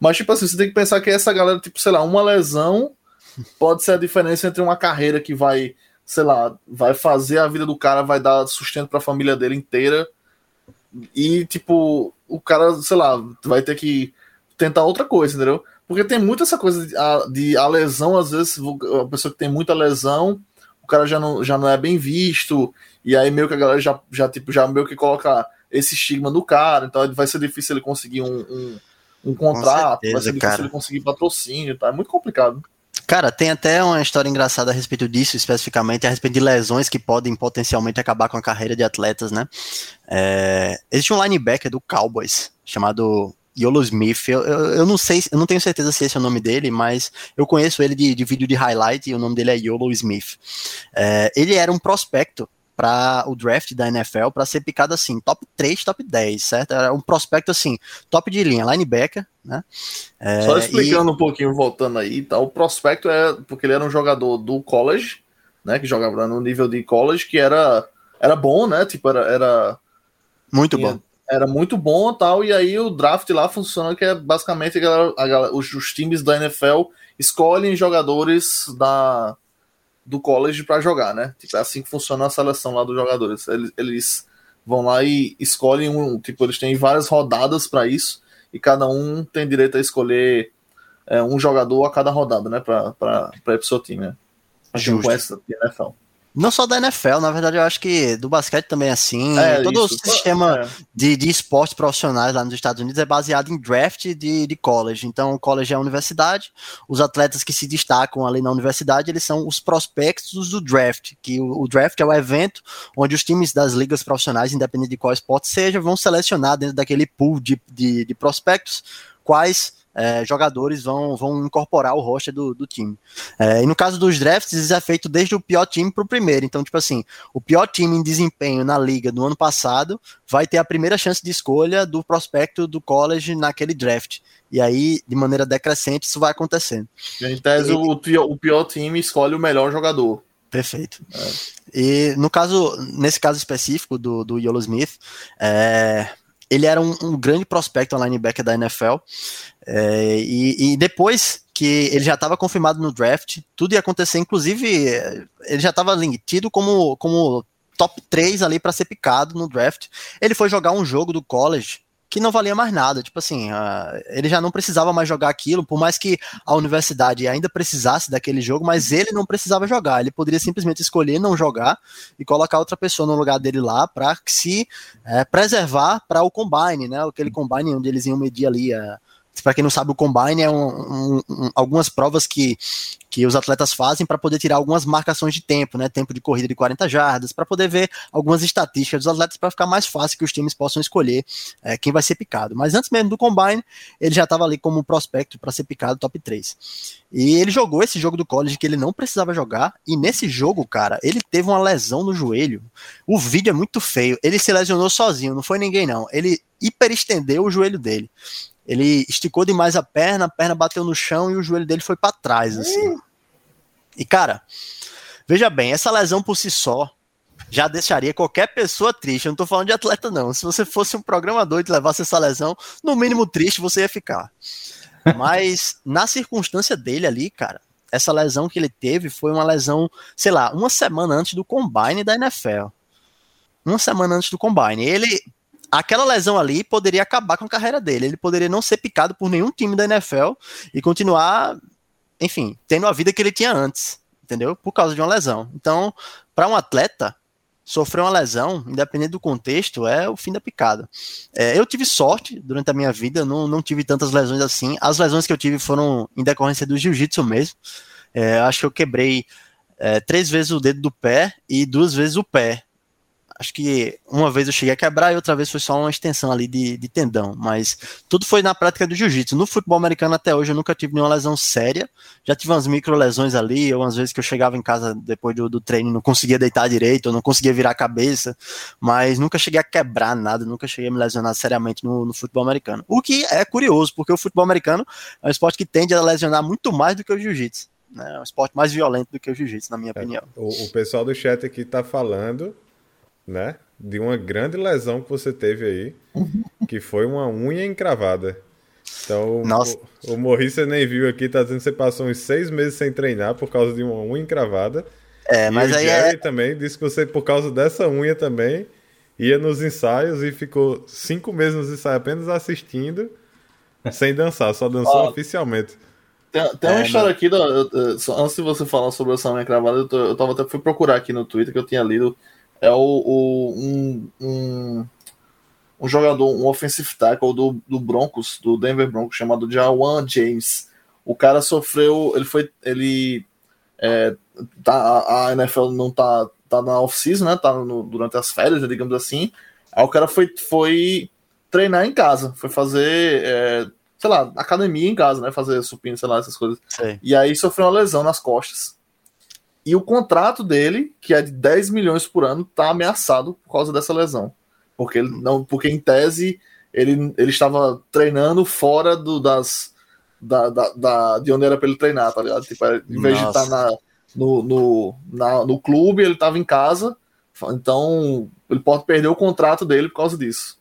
S2: Mas, tipo assim, você tem que pensar que essa galera, tipo, sei lá, uma lesão pode ser a diferença entre uma carreira que vai, sei lá, vai fazer a vida do cara, vai dar sustento para a família dele inteira. E, tipo, o cara, sei lá, vai ter que tentar outra coisa, entendeu? Porque tem muito essa coisa de a, de a lesão, às vezes, a pessoa que tem muita lesão, o cara já não, já não é bem visto, e aí meio que a galera já, já, tipo, já meio que coloca esse estigma no cara, então vai ser difícil ele conseguir um, um, um contrato, certeza, vai ser difícil cara. ele conseguir patrocínio, tá? É muito complicado.
S3: Cara, tem até uma história engraçada a respeito disso, especificamente a respeito de lesões que podem potencialmente acabar com a carreira de atletas, né? É, existe um linebacker do Cowboys chamado Yolo Smith. Eu, eu, eu, não sei, eu não tenho certeza se esse é o nome dele, mas eu conheço ele de, de vídeo de highlight e o nome dele é Yolo Smith. É, ele era um prospecto para o draft da NFL para ser picado assim, top 3, top 10, certo? Era um prospecto assim, top de linha, linebacker, né?
S2: É, Só explicando e... um pouquinho, voltando aí, tá? O prospecto é porque ele era um jogador do college, né? Que jogava no nível de college, que era, era bom, né? Tipo, era. era
S3: Muito tinha, bom.
S2: Era muito bom e tal, e aí o draft lá funciona que é basicamente a galera, a galera, os, os, times da NFL escolhem jogadores da, do college para jogar, né? Tipo, é assim que funciona a seleção lá dos jogadores. Eles, eles vão lá e escolhem um, tipo, eles têm várias rodadas para isso, e cada um tem direito a escolher é, um jogador a cada rodada, né? Para ir pro seu time, né?
S3: Justo. Com essa NFL. Não só da NFL, na verdade, eu acho que do basquete também é assim. É, Todo isso. o sistema é. de, de esportes profissionais lá nos Estados Unidos é baseado em draft de, de college. Então, o college é a universidade, os atletas que se destacam ali na universidade, eles são os prospectos do draft, que o, o draft é o evento onde os times das ligas profissionais, independente de qual esporte seja, vão selecionar dentro daquele pool de, de, de prospectos quais é, jogadores vão, vão incorporar o roster do, do time. É, e no caso dos drafts, isso é feito desde o pior time para o primeiro. Então, tipo assim, o pior time em desempenho na liga do ano passado vai ter a primeira chance de escolha do prospecto do college naquele draft. E aí, de maneira decrescente, isso vai acontecendo.
S2: Em tese, e, o, pior, o pior time escolhe o melhor jogador.
S3: Perfeito. É. E no caso, nesse caso específico do, do Yolo Smith, é, ele era um, um grande prospecto linebacker da NFL. É, e, e, depois que ele já estava confirmado no draft, tudo ia acontecer, inclusive ele já estava tido como, como top 3 ali para ser picado no draft. Ele foi jogar um jogo do college que não valia mais nada. Tipo assim, uh, ele já não precisava mais jogar aquilo, por mais que a universidade ainda precisasse daquele jogo, mas ele não precisava jogar. Ele poderia simplesmente escolher não jogar e colocar outra pessoa no lugar dele lá para se é, preservar para o combine, né? Aquele combine onde eles iam medir ali a para quem não sabe, o combine é um, um, um, algumas provas que, que os atletas fazem para poder tirar algumas marcações de tempo, né? Tempo de corrida de 40 jardas, para poder ver algumas estatísticas dos atletas para ficar mais fácil que os times possam escolher é, quem vai ser picado. Mas antes mesmo do combine, ele já estava ali como prospecto para ser picado top 3. E ele jogou esse jogo do college que ele não precisava jogar, e nesse jogo, cara, ele teve uma lesão no joelho. O vídeo é muito feio. Ele se lesionou sozinho, não foi ninguém não. Ele hiperestendeu o joelho dele. Ele esticou demais a perna, a perna bateu no chão e o joelho dele foi para trás, assim. E cara, veja bem, essa lesão por si só já deixaria qualquer pessoa triste. Eu não tô falando de atleta, não. Se você fosse um programador e levasse essa lesão, no mínimo triste você ia ficar. Mas na circunstância dele ali, cara, essa lesão que ele teve foi uma lesão, sei lá, uma semana antes do combine da NFL. Uma semana antes do combine. Ele aquela lesão ali poderia acabar com a carreira dele. Ele poderia não ser picado por nenhum time da NFL e continuar, enfim, tendo a vida que ele tinha antes, entendeu? Por causa de uma lesão. Então, para um atleta, sofrer uma lesão, independente do contexto, é o fim da picada. É, eu tive sorte durante a minha vida, não, não tive tantas lesões assim. As lesões que eu tive foram em decorrência do jiu-jitsu mesmo. É, acho que eu quebrei é, três vezes o dedo do pé e duas vezes o pé acho que uma vez eu cheguei a quebrar e outra vez foi só uma extensão ali de, de tendão, mas tudo foi na prática do jiu-jitsu. No futebol americano até hoje eu nunca tive nenhuma lesão séria, já tive umas micro lesões ali, ou umas vezes que eu chegava em casa depois do, do treino não conseguia deitar direito, ou não conseguia virar a cabeça, mas nunca cheguei a quebrar nada, nunca cheguei a me lesionar seriamente no, no futebol americano. O que é curioso, porque o futebol americano é um esporte que tende a lesionar muito mais do que o jiu-jitsu. Né? É um esporte mais violento do que o jiu-jitsu, na minha é, opinião.
S1: O, o pessoal do chat aqui tá falando né? De uma grande lesão que você teve aí, que foi uma unha encravada. Então, Nossa. o, o Morrissa nem viu aqui, tá dizendo que você passou uns seis meses sem treinar por causa de uma unha encravada.
S3: É, mas e
S1: o
S3: aí
S1: Jerry
S3: é...
S1: também disse que você, por causa dessa unha também, ia nos ensaios e ficou cinco meses nos ensaios apenas assistindo, sem dançar, só dançou oficialmente.
S2: Tem, tem uma é, história aqui, da, antes de você falar sobre essa unha encravada, eu, tô, eu tava até fui procurar aqui no Twitter que eu tinha lido é o, o um, um, um, jogador, um offensive tackle do, do Broncos, do Denver Broncos, chamado Jawan James. O cara sofreu, ele foi, ele é, tá, a NFL não tá, tá na off-season, né? Tá no, durante as férias, né, digamos assim. Aí o cara foi, foi treinar em casa, foi fazer, é, sei lá, academia em casa, né? Fazer supino, sei lá, essas coisas. Sim. E aí sofreu uma lesão nas costas. E o contrato dele, que é de 10 milhões por ano, está ameaçado por causa dessa lesão. Porque ele não, porque em tese ele, ele estava treinando fora do, das da, da, da de onde era para ele treinar, tá ligado? Tipo, em vez Nossa. de estar na, no, no, na, no clube, ele estava em casa. Então, ele pode perder o contrato dele por causa disso.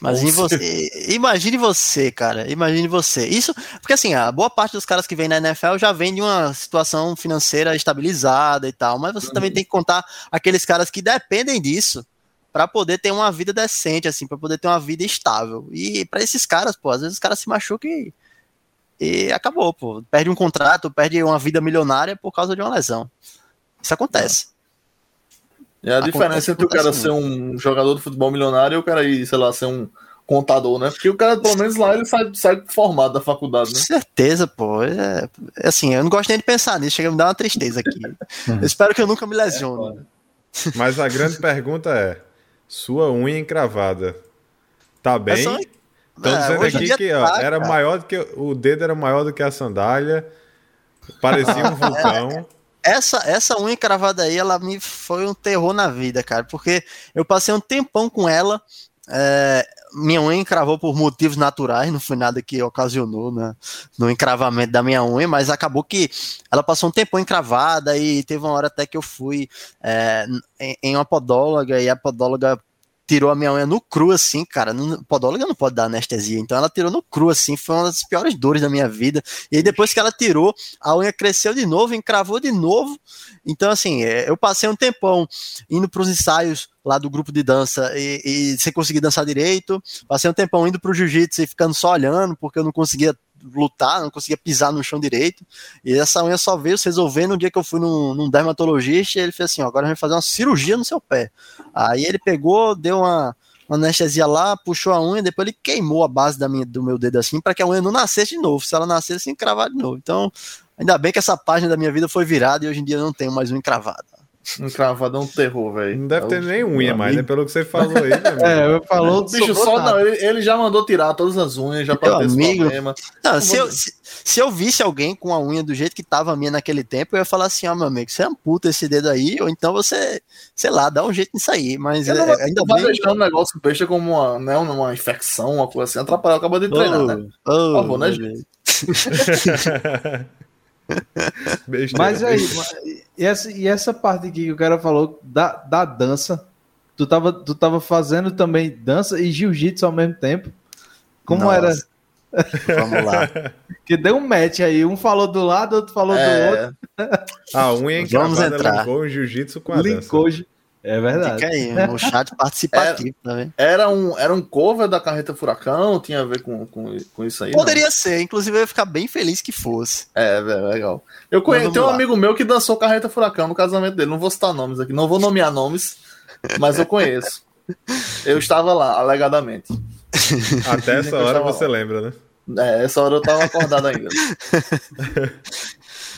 S3: Imagine você, imagine você, cara. Imagine você. Isso, porque assim, a boa parte dos caras que vem na NFL já vem de uma situação financeira estabilizada e tal, mas você uhum. também tem que contar aqueles caras que dependem disso para poder ter uma vida decente, assim, para poder ter uma vida estável. E para esses caras, pô, às vezes os caras se machucam e, e acabou, pô. Perde um contrato, perde uma vida milionária por causa de uma lesão. Isso acontece.
S2: É a diferença entre o cara ser um jogador de futebol milionário e o cara ir, sei lá, ser um contador, né? Porque o cara, pelo menos lá, ele sai, sai formado da faculdade, né?
S3: Certeza, pô. É, é, assim, eu não gosto nem de pensar nisso, chega a me dar uma tristeza aqui. eu espero que eu nunca me lesione.
S1: É, Mas a grande pergunta é: sua unha encravada tá bem? Estão é, dizendo aqui que ó, tá, era maior do que o dedo era maior do que a sandália, parecia um vulcão
S3: essa, essa unha cravada aí, ela me foi um terror na vida, cara, porque eu passei um tempão com ela. É, minha unha encravou por motivos naturais, não foi nada que ocasionou né, no encravamento da minha unha, mas acabou que ela passou um tempão encravada e teve uma hora até que eu fui é, em, em uma podóloga e a podóloga tirou a minha unha no cru, assim, cara. No, podóloga não pode dar anestesia, então ela tirou no cru, assim, foi uma das piores dores da minha vida. E aí depois que ela tirou, a unha cresceu de novo, encravou de novo. Então, assim, é, eu passei um tempão indo para os ensaios lá do grupo de dança e, e sem conseguir dançar direito. Passei um tempão indo para o jiu-jitsu e ficando só olhando, porque eu não conseguia lutar, não conseguia pisar no chão direito. E essa unha só veio se resolver no dia que eu fui num, num dermatologista e ele fez assim: ó, agora a gente vai fazer uma cirurgia no seu pé. Aí ele pegou, deu uma, uma anestesia lá, puxou a unha, depois ele queimou a base da minha, do meu dedo assim, para que a unha não nascesse de novo. Se ela nascesse, encravar de novo. Então, ainda bem que essa página da minha vida foi virada e hoje em dia eu não tenho mais encravada.
S2: Um cravado é um terror, velho.
S1: Não deve é ter nem unha mais, né? Pelo que você falou aí, né?
S2: é, eu falou. Bicho, só não, ele, ele, já mandou tirar todas as unhas, já pra ter amigo. problema.
S3: Não, se, eu, se, se, eu visse alguém com a unha do jeito que tava a minha naquele tempo, eu ia falar assim, ó, oh, meu amigo, você amputa esse dedo aí, ou então você, sei lá, dá um jeito nisso aí. Mas é, ainda
S2: bem. deixando o negócio besta como uma, né, uma infecção, uma coisa assim, atrapalhar, acabou de treinar, oh, né? Oh, Por favor, né, gente?
S4: Mas aí, e essa, e essa parte aqui que o cara falou da, da dança, tu tava, tu tava fazendo também dança e jiu-jitsu ao mesmo tempo? Como Nossa. era?
S3: Vamos lá.
S4: que deu um match aí, um falou do lado, outro falou é... do outro.
S1: Ah, um ia Vamos entrar. linkou o jiu-jitsu com a linkou, dança.
S4: É verdade. Fica
S3: aí, no chat participativo
S2: era, também. Era um, era um cover da Carreta Furacão? Tinha a ver com, com, com isso aí?
S3: Poderia não? ser, inclusive eu ia ficar bem feliz que fosse.
S2: É, legal. Eu conheço, tem um lá. amigo meu que dançou Carreta Furacão no casamento dele. Não vou citar nomes aqui, não vou nomear nomes, mas eu conheço. eu estava lá, alegadamente.
S1: Até essa hora você lá. lembra, né?
S2: É, essa hora eu tava acordado ainda.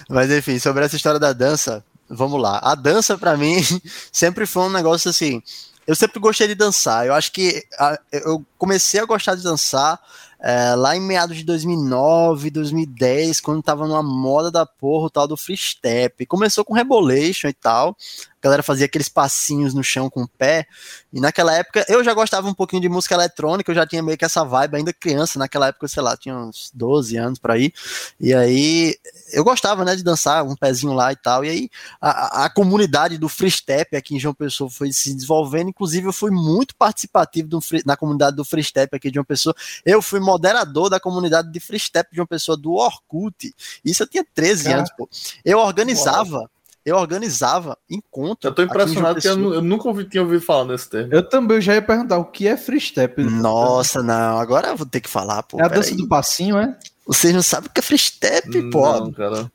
S3: Mas enfim, sobre essa história da dança, vamos lá. A dança, para mim, sempre foi um negócio assim. Eu sempre gostei de dançar. Eu acho que a, eu comecei a gostar de dançar é, lá em meados de 2009, 2010, quando tava numa moda da porra, o tal do free step. Começou com Rebolation e tal. A galera fazia aqueles passinhos no chão com o pé. E naquela época eu já gostava um pouquinho de música eletrônica, eu já tinha meio que essa vibe ainda criança. Naquela época, sei lá, tinha uns 12 anos por aí. E aí eu gostava, né, de dançar um pezinho lá e tal. E aí a, a comunidade do free step aqui em João Pessoa foi se desenvolvendo. Inclusive, eu fui muito participativo do free, na comunidade do free step aqui de João Pessoa. Eu fui moderador da comunidade de free step de João Pessoa do Orkut. Isso eu tinha 13 anos, pô. Eu organizava. Eu organizava encontros.
S2: Eu tô impressionado porque eu, eu, nunca ouvi, tinha ouvido falar nesse termo.
S4: Eu também já ia perguntar o que é free step.
S3: Nossa, não, agora eu vou ter que falar, pô.
S4: É a dança aí. do passinho, é?
S3: Vocês não sabem o que é free step, não, pô. Cara.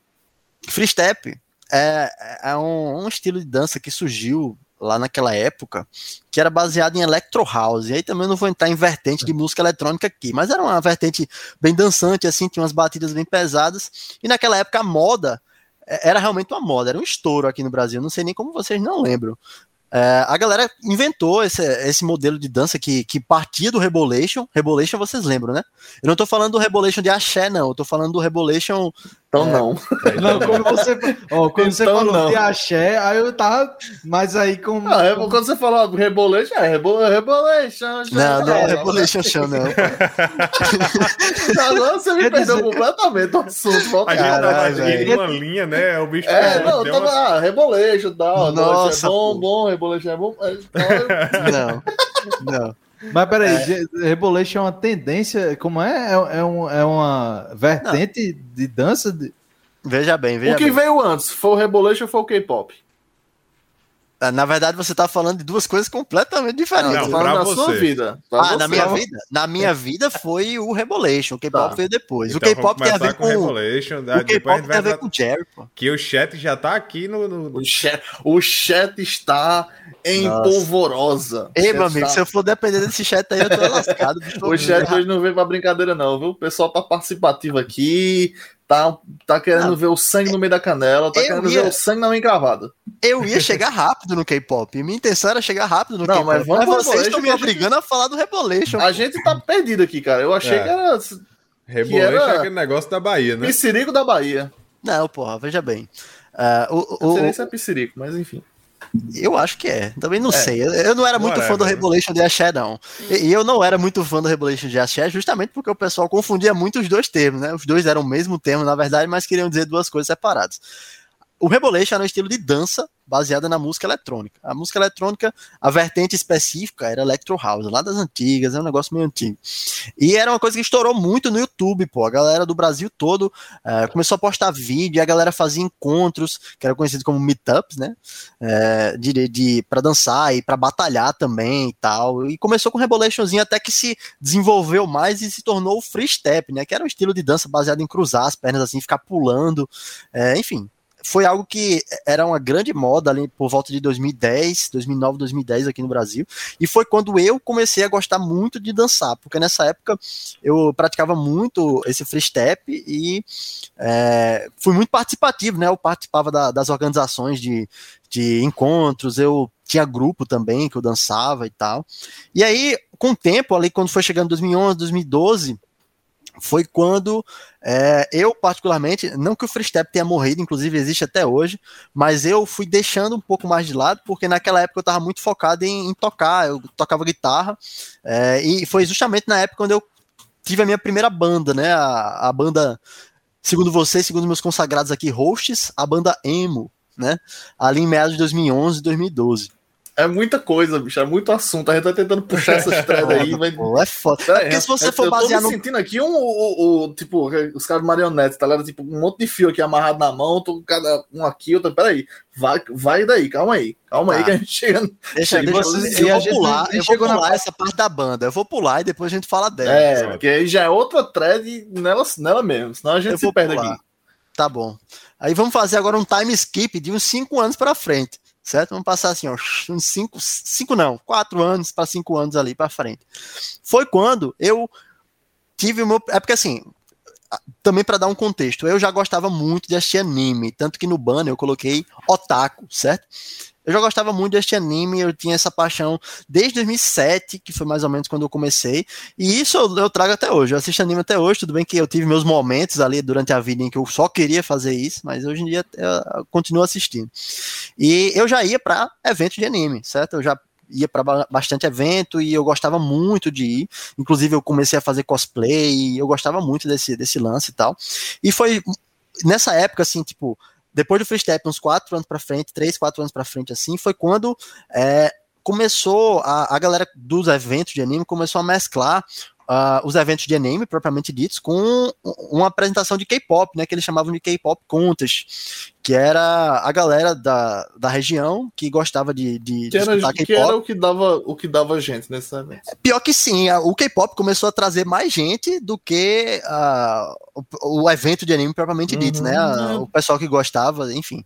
S3: Free step é, é um, um estilo de dança que surgiu lá naquela época, que era baseado em electro house. E aí também não vou entrar em vertente de música eletrônica aqui, mas era uma vertente bem dançante, assim, tinha umas batidas bem pesadas. E naquela época a moda era realmente uma moda, era um estouro aqui no Brasil. Não sei nem como vocês não lembram. É, a galera inventou esse, esse modelo de dança que, que partia do Rebolation. Rebolation vocês lembram, né? Eu não tô falando do Rebolation de axé, não. Eu tô falando do Rebolation
S2: então é, não.
S4: Não, quando você, ó, quando então você falou não. de axé, aí eu tava. Mas aí com.
S2: Ah, é, quando você falou rebolation, é rebolation.
S3: Não, não é rebolation show, não.
S2: Agora você me perdeu dizer... completamente o assunto.
S1: A gente tava uma linha, né? O bicho.
S2: É, não, tava. Uma... Ah, rebolation e tal. Nossa. É bom, bom, rebolation é bom.
S3: Não, não.
S4: Mas peraí, é. Rebolation é uma tendência, como é? É, é, um, é uma vertente Não. de dança? De...
S3: Veja bem, veja
S2: O que
S3: bem.
S2: veio antes? Foi o Rebolation ou foi o K-pop?
S3: Ah, na verdade, você tá falando de duas coisas completamente diferentes.
S2: Não, falando na sua vida.
S3: ah, você. na minha vida? Na minha vida foi o Rebolation. O K-pop tá. veio depois. Então, o K-pop tem a ver com.
S1: com Rebolation,
S3: o K-pop tem a ver com Jerry, pô.
S1: Que o chat já tá aqui no. no...
S2: O, chat, o chat está em Nossa. polvorosa.
S3: Ei, meu amigo, está... se eu for depender desse chat aí, eu tô lascado.
S2: o chat hoje não veio pra brincadeira, não, viu? O pessoal tá participativo aqui tá, tá querendo ah, ver o sangue no meio da canela, tá querendo ia, ver o sangue na unha gravada.
S3: Eu ia chegar rápido no K-pop. Minha intenção era chegar rápido no K-pop.
S2: Mas,
S3: mas vocês estão me obrigando gente... a falar do Rebolation.
S2: A gente tá perdido aqui, cara. Eu achei é. que era.
S1: Rebolation era... é aquele negócio da Bahia, né?
S2: Piscirico da Bahia.
S3: Não, porra, veja bem. Uh, o, o,
S2: não sei nem se é piscirico, mas enfim.
S3: Eu acho que é. Também não é. sei. Eu, não era muito fã do Rebolation de Axé, não. E, e, eu não era muito fã do Rebolation de Axé, justamente porque o pessoal confundia muito os dois termos, né? Os dois eram o mesmo termo, na verdade, mas queriam dizer duas coisas separadas. O Rebolation era um estilo de dança baseada na música eletrônica. A música eletrônica, a vertente específica era Electro House, lá das antigas, é um negócio meio antigo. E era uma coisa que estourou muito no YouTube, pô. A galera do Brasil todo uh, começou a postar vídeo, a galera fazia encontros, que era conhecido como meetups, né? Uh, de, de, para dançar e para batalhar também e tal. E começou com Rebolationzinho até que se desenvolveu mais e se tornou o free step, né? Que era um estilo de dança baseado em cruzar as pernas assim, ficar pulando, uh, enfim foi algo que era uma grande moda ali por volta de 2010, 2009, 2010 aqui no Brasil. E foi quando eu comecei a gostar muito de dançar, porque nessa época eu praticava muito esse free step e é, fui muito participativo, né? Eu participava da, das organizações de, de encontros, eu tinha grupo também que eu dançava e tal. E aí, com o tempo, ali quando foi chegando 2011, 2012 foi quando é, eu, particularmente, não que o freestep tenha morrido, inclusive existe até hoje, mas eu fui deixando um pouco mais de lado, porque naquela época eu estava muito focado em, em, tocar, eu tocava guitarra, é, e foi justamente na época quando eu tive a minha primeira banda, né, a, a banda, segundo vocês, segundo meus consagrados aqui, hosts, a banda Emo, né, ali em meados de 2011, 2012.
S2: É muita coisa, bicho. É muito assunto. A gente tá tentando puxar essas threads aí, mas.
S3: Pô, é foda. É, porque se você for basear
S2: no. Eu tô me sentindo aqui um, o, o, tipo, os caras marionetes, tá ligado? Tipo, um monte de fio aqui amarrado na mão, tô, cada um aqui, outro. Peraí. Vai, vai daí, calma aí. Calma tá. aí que a gente chega.
S3: Deixa, deixa você, eu, eu vou pular, eu vou pular na... essa parte da banda. Eu vou pular e depois a gente fala dela.
S2: É, sabe? porque aí já é outra thread nela, nela mesmo. Senão a gente eu se perde pular. aqui.
S3: Tá bom. Aí vamos fazer agora um time skip de uns 5 anos para frente certo? Vamos passar assim, ó, uns cinco, cinco não, quatro anos para cinco anos ali para frente. Foi quando eu tive o meu, é porque assim, também para dar um contexto, eu já gostava muito de assistir anime, tanto que no banner eu coloquei otaku, certo? Eu já gostava muito deste anime, eu tinha essa paixão desde 2007, que foi mais ou menos quando eu comecei, e isso eu, eu, trago até hoje. Eu assisto anime até hoje, tudo bem que eu tive meus momentos ali durante a vida em que eu só queria fazer isso, mas hoje em dia eu continuo assistindo. E eu já ia para eventos de anime, certo? Eu já ia para bastante evento e eu gostava muito de ir. Inclusive, eu comecei a fazer cosplay eu gostava muito desse, desse lance e tal. E foi nessa época, assim, tipo, depois do freestep, uns quatro anos para frente, três, quatro anos para frente, assim, foi quando é, começou a, a galera dos eventos de anime começou a mesclar uh, os eventos de anime, propriamente ditos, com uma apresentação de K-pop, né, que eles chamavam de K-pop Contest, que era a galera da, da região que gostava de, de,
S2: que era, K-pop. Que era o que dava o que dava gente evento.
S3: É, pior que sim, o K-pop começou a trazer mais gente do que uh, o, o, evento de anime propriamente uhum, dito, né, uhum. o pessoal que gostava, enfim.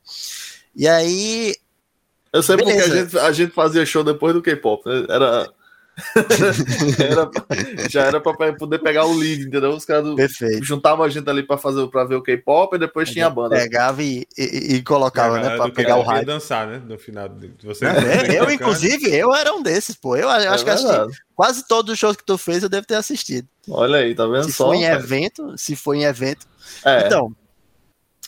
S3: E aí
S2: eu sei Beleza. porque a gente, a gente fazia show depois do K-pop. Né? Era era, já era para poder pegar o lead, entendeu? Os caras juntavam a gente ali para fazer para ver o K-pop e depois tinha a banda.
S3: Pegava e, e, e colocava, né? Para pegar o hype.
S1: dançar, né? No final. Você
S3: é, eu, inclusive, eu era um desses, pô. Eu, eu é acho verdade. que quase todos os shows que tu fez eu devo ter assistido.
S2: Olha aí, tá vendo
S3: se
S2: só?
S3: Se foi em evento, se foi em evento. É. Então,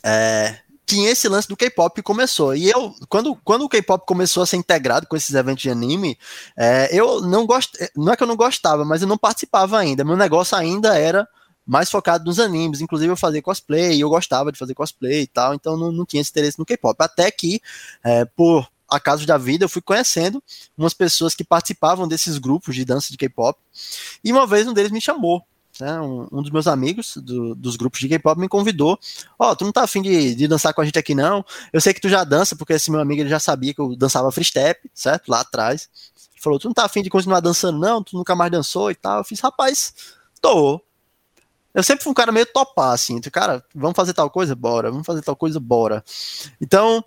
S3: é, tinha esse lance do K-pop que começou. E eu, quando, quando o K-pop começou a ser integrado com esses eventos de anime, é, eu não gosto. Não é que eu não gostava, mas eu não participava ainda. Meu negócio ainda era mais focado nos animes. Inclusive, eu fazia cosplay, eu gostava de fazer cosplay e tal, então não, não tinha esse interesse no K-pop. Até que, é, por acasos da vida, eu fui conhecendo umas pessoas que participavam desses grupos de dança de K-pop. E uma vez um deles me chamou. Né, um, um, dos meus amigos do, dos grupos de K-pop me convidou. Ó, oh, tu não tá afim de, de dançar com a gente aqui, não? Eu sei que tu já dança, porque esse meu amigo ele já sabia que eu dançava free step, certo? Lá atrás. Ele falou: Tu não tá afim de continuar dançando, não? Tu nunca mais dançou e tal. Eu fiz, rapaz, tô. Eu sempre fui um cara meio topar, assim, cara, vamos fazer tal coisa? Bora, vamos fazer tal coisa? Bora. Então,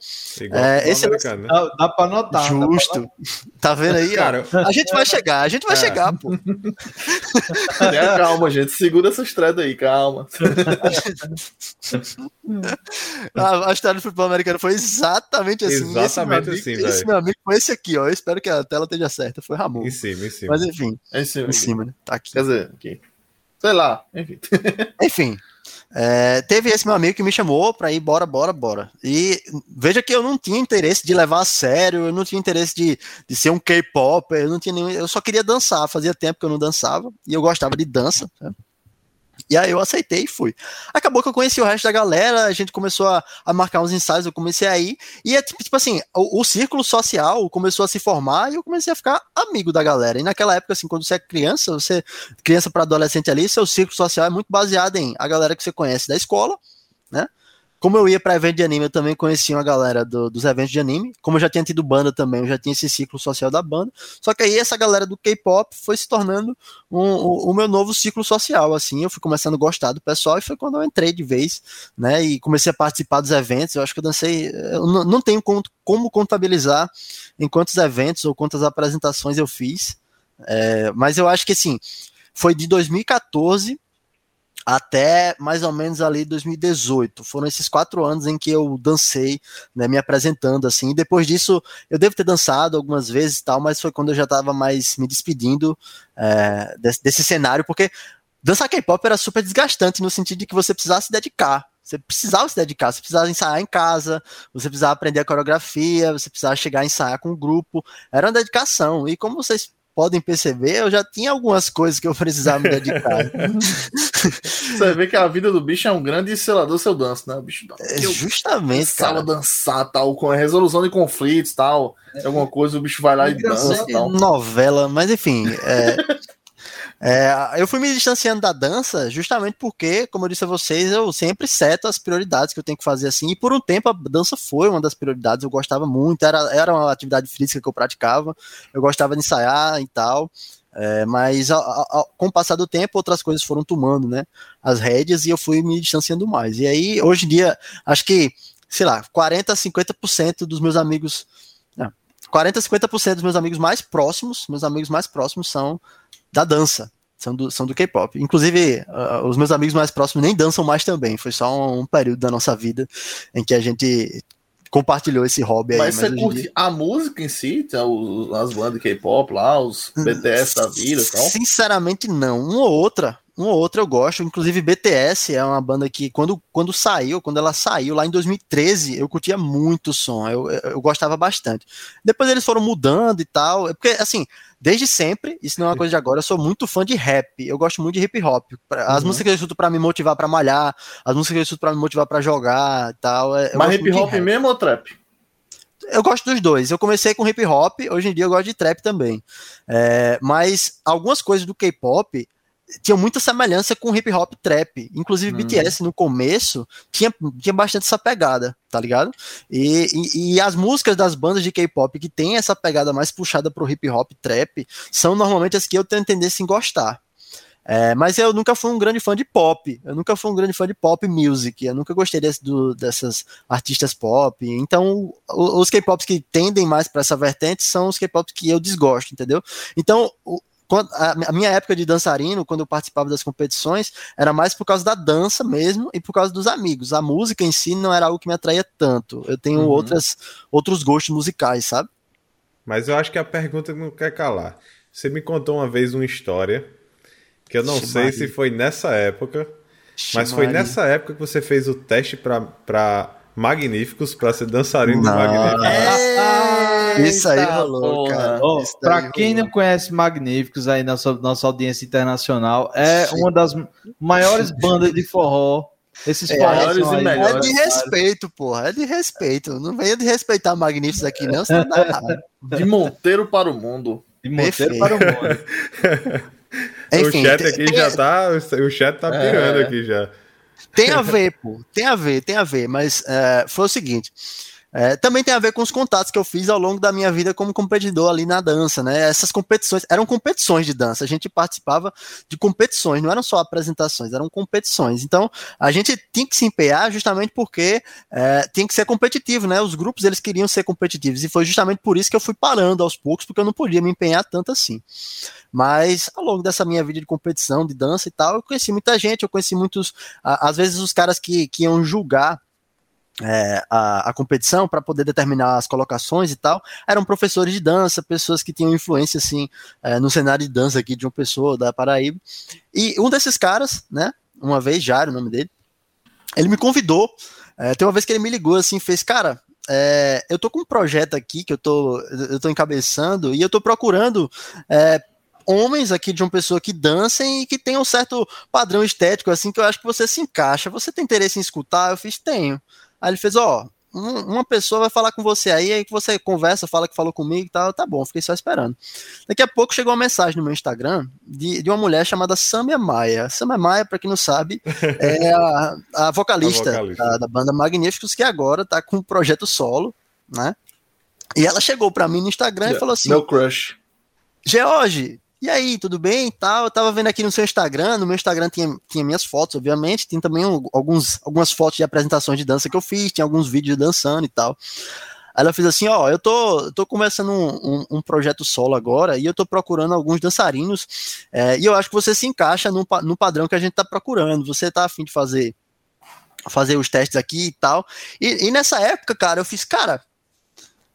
S3: é, esse
S4: né? dá, dá pra notar.
S3: Justo. Pra... Tá vendo aí? cara, a gente vai chegar, a gente vai é. chegar, pô.
S2: É, calma, gente, segura essa estrada aí, calma.
S3: a, a, história do futebol americano foi exatamente assim.
S1: Exatamente
S3: esse
S1: assim,
S3: velho. Esse meu amigo foi esse aqui, ó. Eu espero que a tela esteja certa. Foi Ramon.
S1: Em cima, em cima.
S3: Mas enfim.
S2: Em cima,
S3: em cima né? Tá aqui.
S2: Quer dizer, aqui. Sei lá, enfim.
S3: enfim. É, teve esse meu amigo que me chamou para ir, bora, bora, bora. E veja que eu não tinha interesse de levar a sério, eu não tinha interesse de, de ser um K-pop, eu não tinha nenhum, eu só queria dançar, fazia tempo que eu não dançava, e eu gostava de dança. Né? E aí eu aceitei e fui. Acabou que eu conheci o resto da galera, a gente começou a, a marcar uns ensaios, eu comecei a ir, e é tipo, tipo assim, o, o, círculo social começou a se formar e eu comecei a ficar amigo da galera. E naquela época, assim, quando você é criança, você, criança para adolescente ali, seu círculo social é muito baseado em a galera que você conhece da escola, né? Como eu ia para evento de anime, eu também conhecia a galera do, dos eventos de anime. Como eu já tinha tido banda também, eu já tinha esse ciclo social da banda. Só que aí essa galera do K-pop foi se tornando um, o, meu novo ciclo social, assim. Eu fui começando a gostar do pessoal e foi quando eu entrei de vez, né? E comecei a participar dos eventos. Eu acho que eu dancei. Eu não, não tenho como, como contabilizar em quantos eventos ou quantas apresentações eu fiz. É, mas eu acho que assim, foi de 2014 até mais ou menos ali 2018. Foram esses quatro anos em que eu dancei, né, me apresentando assim. E depois disso, eu devo ter dançado algumas vezes e tal, mas foi quando eu já estava mais me despedindo é, desse, desse, cenário, porque dançar K-pop era super desgastante no sentido de que você precisava se dedicar. Você precisava se dedicar, você precisava ensaiar em casa, você precisava aprender a coreografia, você precisava chegar a ensaiar com o grupo. Era uma dedicação. E como vocês podem perceber, eu já tinha algumas coisas que eu precisava me dedicar.
S2: Você vê que a vida do bicho é um grande selador seu danço, né? O bicho
S3: é, justamente,
S2: cara. dançar, tal, com a resolução de conflitos, tal, é. alguma coisa, o bicho vai lá e dança, tal.
S3: Novela, mas enfim, é, é, eu fui me distanciando da dança justamente porque, como eu disse a vocês, eu sempre seto as prioridades que eu tenho que fazer assim. E por um tempo a dança foi uma das prioridades, eu gostava muito, era, era uma atividade física que eu praticava, eu gostava de ensaiar e tal. É, mas a, a, com o passar do tempo, outras coisas foram tomando né, as rédeas e eu fui me distanciando mais. E aí, hoje em dia, acho que, sei lá, 40, 50% dos meus amigos. Não, 40, 50% dos meus amigos mais próximos, meus amigos mais próximos são da dança. São do, são do K-pop. Inclusive, uh, os meus amigos mais próximos nem dançam mais também. Foi só um, um período da nossa vida em que a gente compartilhou esse hobby
S2: mas
S3: aí.
S2: Mas você curte dia... a música em si? Então, as bandas de K-pop lá, os BTS da vida e tal?
S3: Sinceramente, não. Uma ou outra. Uma ou outra eu gosto, inclusive BTS é uma banda que quando, quando saiu, quando ela saiu lá em 2013, eu curtia muito o som, eu, eu gostava bastante. Depois eles foram mudando e tal, é porque assim, desde sempre, isso não é uma coisa de agora, eu sou muito fã de rap, eu gosto muito de hip hop. As uhum. músicas que eu escuto pra me motivar pra malhar, as músicas que eu escuto pra me motivar pra jogar e tal.
S2: Mas hip hop mesmo ou trap?
S3: Eu gosto dos dois. Eu comecei com hip hop, hoje em dia eu gosto de trap também. É, mas algumas coisas do K-pop tinha muita semelhança com hip hop trap. Inclusive, hum. BTS no começo tinha, tinha bastante essa pegada, tá ligado? E, e, e as músicas das bandas de K-pop que tem essa pegada mais puxada pro hip hop trap são normalmente as que eu tenho tendência em gostar. É, mas eu nunca fui um grande fã de pop. Eu nunca fui um grande fã de pop music. Eu nunca gostei desse, do, dessas artistas pop. Então, os K-pops que tendem mais para essa vertente são os K-pops que eu desgosto, entendeu? Então, a, minha época de dançarino, quando eu participava das competições, era mais por causa da dança mesmo e por causa dos amigos. A música em si não era algo que me atraía tanto. Eu tenho uhum. outras, outros gostos musicais, sabe?
S1: Mas eu acho que a pergunta não quer calar. Você me contou uma vez uma história que eu não sei se foi nessa época, mas foi nessa época que você fez o teste para Magníficos, para ser dançarino não. do Magníficos.
S3: É... Isso aí rolou, cara. Oh,
S4: pra quem rolou. não conhece Magníficos aí na nossa, nossa audiência internacional, é Sim. uma das maiores bandas de forró Esses
S3: É,
S2: maiores e
S4: aí,
S2: melhores.
S3: É de respeito, porra. É de respeito. Não venha de respeitar Magníficos aqui, não, senão dá errado.
S2: De Monteiro para o mundo.
S4: De Monteiro
S3: Perfeito.
S4: para o mundo.
S3: Enfim,
S1: o chat aqui
S3: tem-
S1: já tá. O chat tá
S2: É.
S1: pirando aqui já.
S3: Tem a ver, pô. Tem a ver, tem a ver. Mas é, foi o seguinte. É, também tem a ver com os contatos que eu fiz ao longo da minha vida como competidor ali na dança, né? Essas competições eram competições de dança. A gente participava de competições, não eram só apresentações, eram competições. Então a gente tinha que se empenhar justamente porque é, tinha que ser competitivo, né? Os grupos eles queriam ser competitivos e foi justamente por isso que eu fui parando aos poucos, porque eu não podia me empenhar tanto assim. Mas ao longo dessa minha vida de competição, de dança e tal, eu conheci muita gente, eu conheci muitos, às vezes os caras que, que iam julgar é, a, a competição para poder determinar as colocações e tal, eram professores de dança, pessoas que tinham influência assim é, no cenário de dança aqui de uma pessoa da Paraíba. E um desses caras, né, uma vez, Jário, o nome dele, ele me convidou. É, tem uma vez que ele me ligou assim, fez, cara, é, eu tô com um projeto aqui que eu tô, eu tô encabeçando e eu tô procurando é, homens aqui de uma pessoa que dancem e que tem um certo padrão estético, assim, que eu acho que você se encaixa. Você tem interesse em escutar? Eu fiz, tenho. Aí ele fez, ó, um- uma pessoa vai falar com você aí, aí que você conversa, fala que falou comigo e tal, tá bom, fiquei só esperando. Daqui a pouco chegou uma mensagem no meu Instagram de, de uma mulher chamada Samia Maia. Samia Maia, pra quem não sabe, é a, a vocalista,
S1: A vocalista.
S3: Da, da banda Magníficos, que agora tá com um projeto solo, né? E ela chegou pra mim no Instagram e falou assim:
S2: Meu crush.
S3: George, e aí, tudo bem e tal? Eu tava vendo aqui no seu Instagram, no meu Instagram tinha, tinha minhas fotos, obviamente, tem também alguns, algumas fotos de apresentações de dança que eu fiz, tinha alguns vídeos dançando e tal. Aí ela fez assim, ó, eu tô, tô começando um, um- um projeto solo agora e eu tô procurando alguns dançarinos é, e eu acho que você se encaixa no, no padrão que a gente tá procurando. Você tá afim de fazer fazer os testes aqui e tal. E, e nessa época, cara, eu fiz, cara,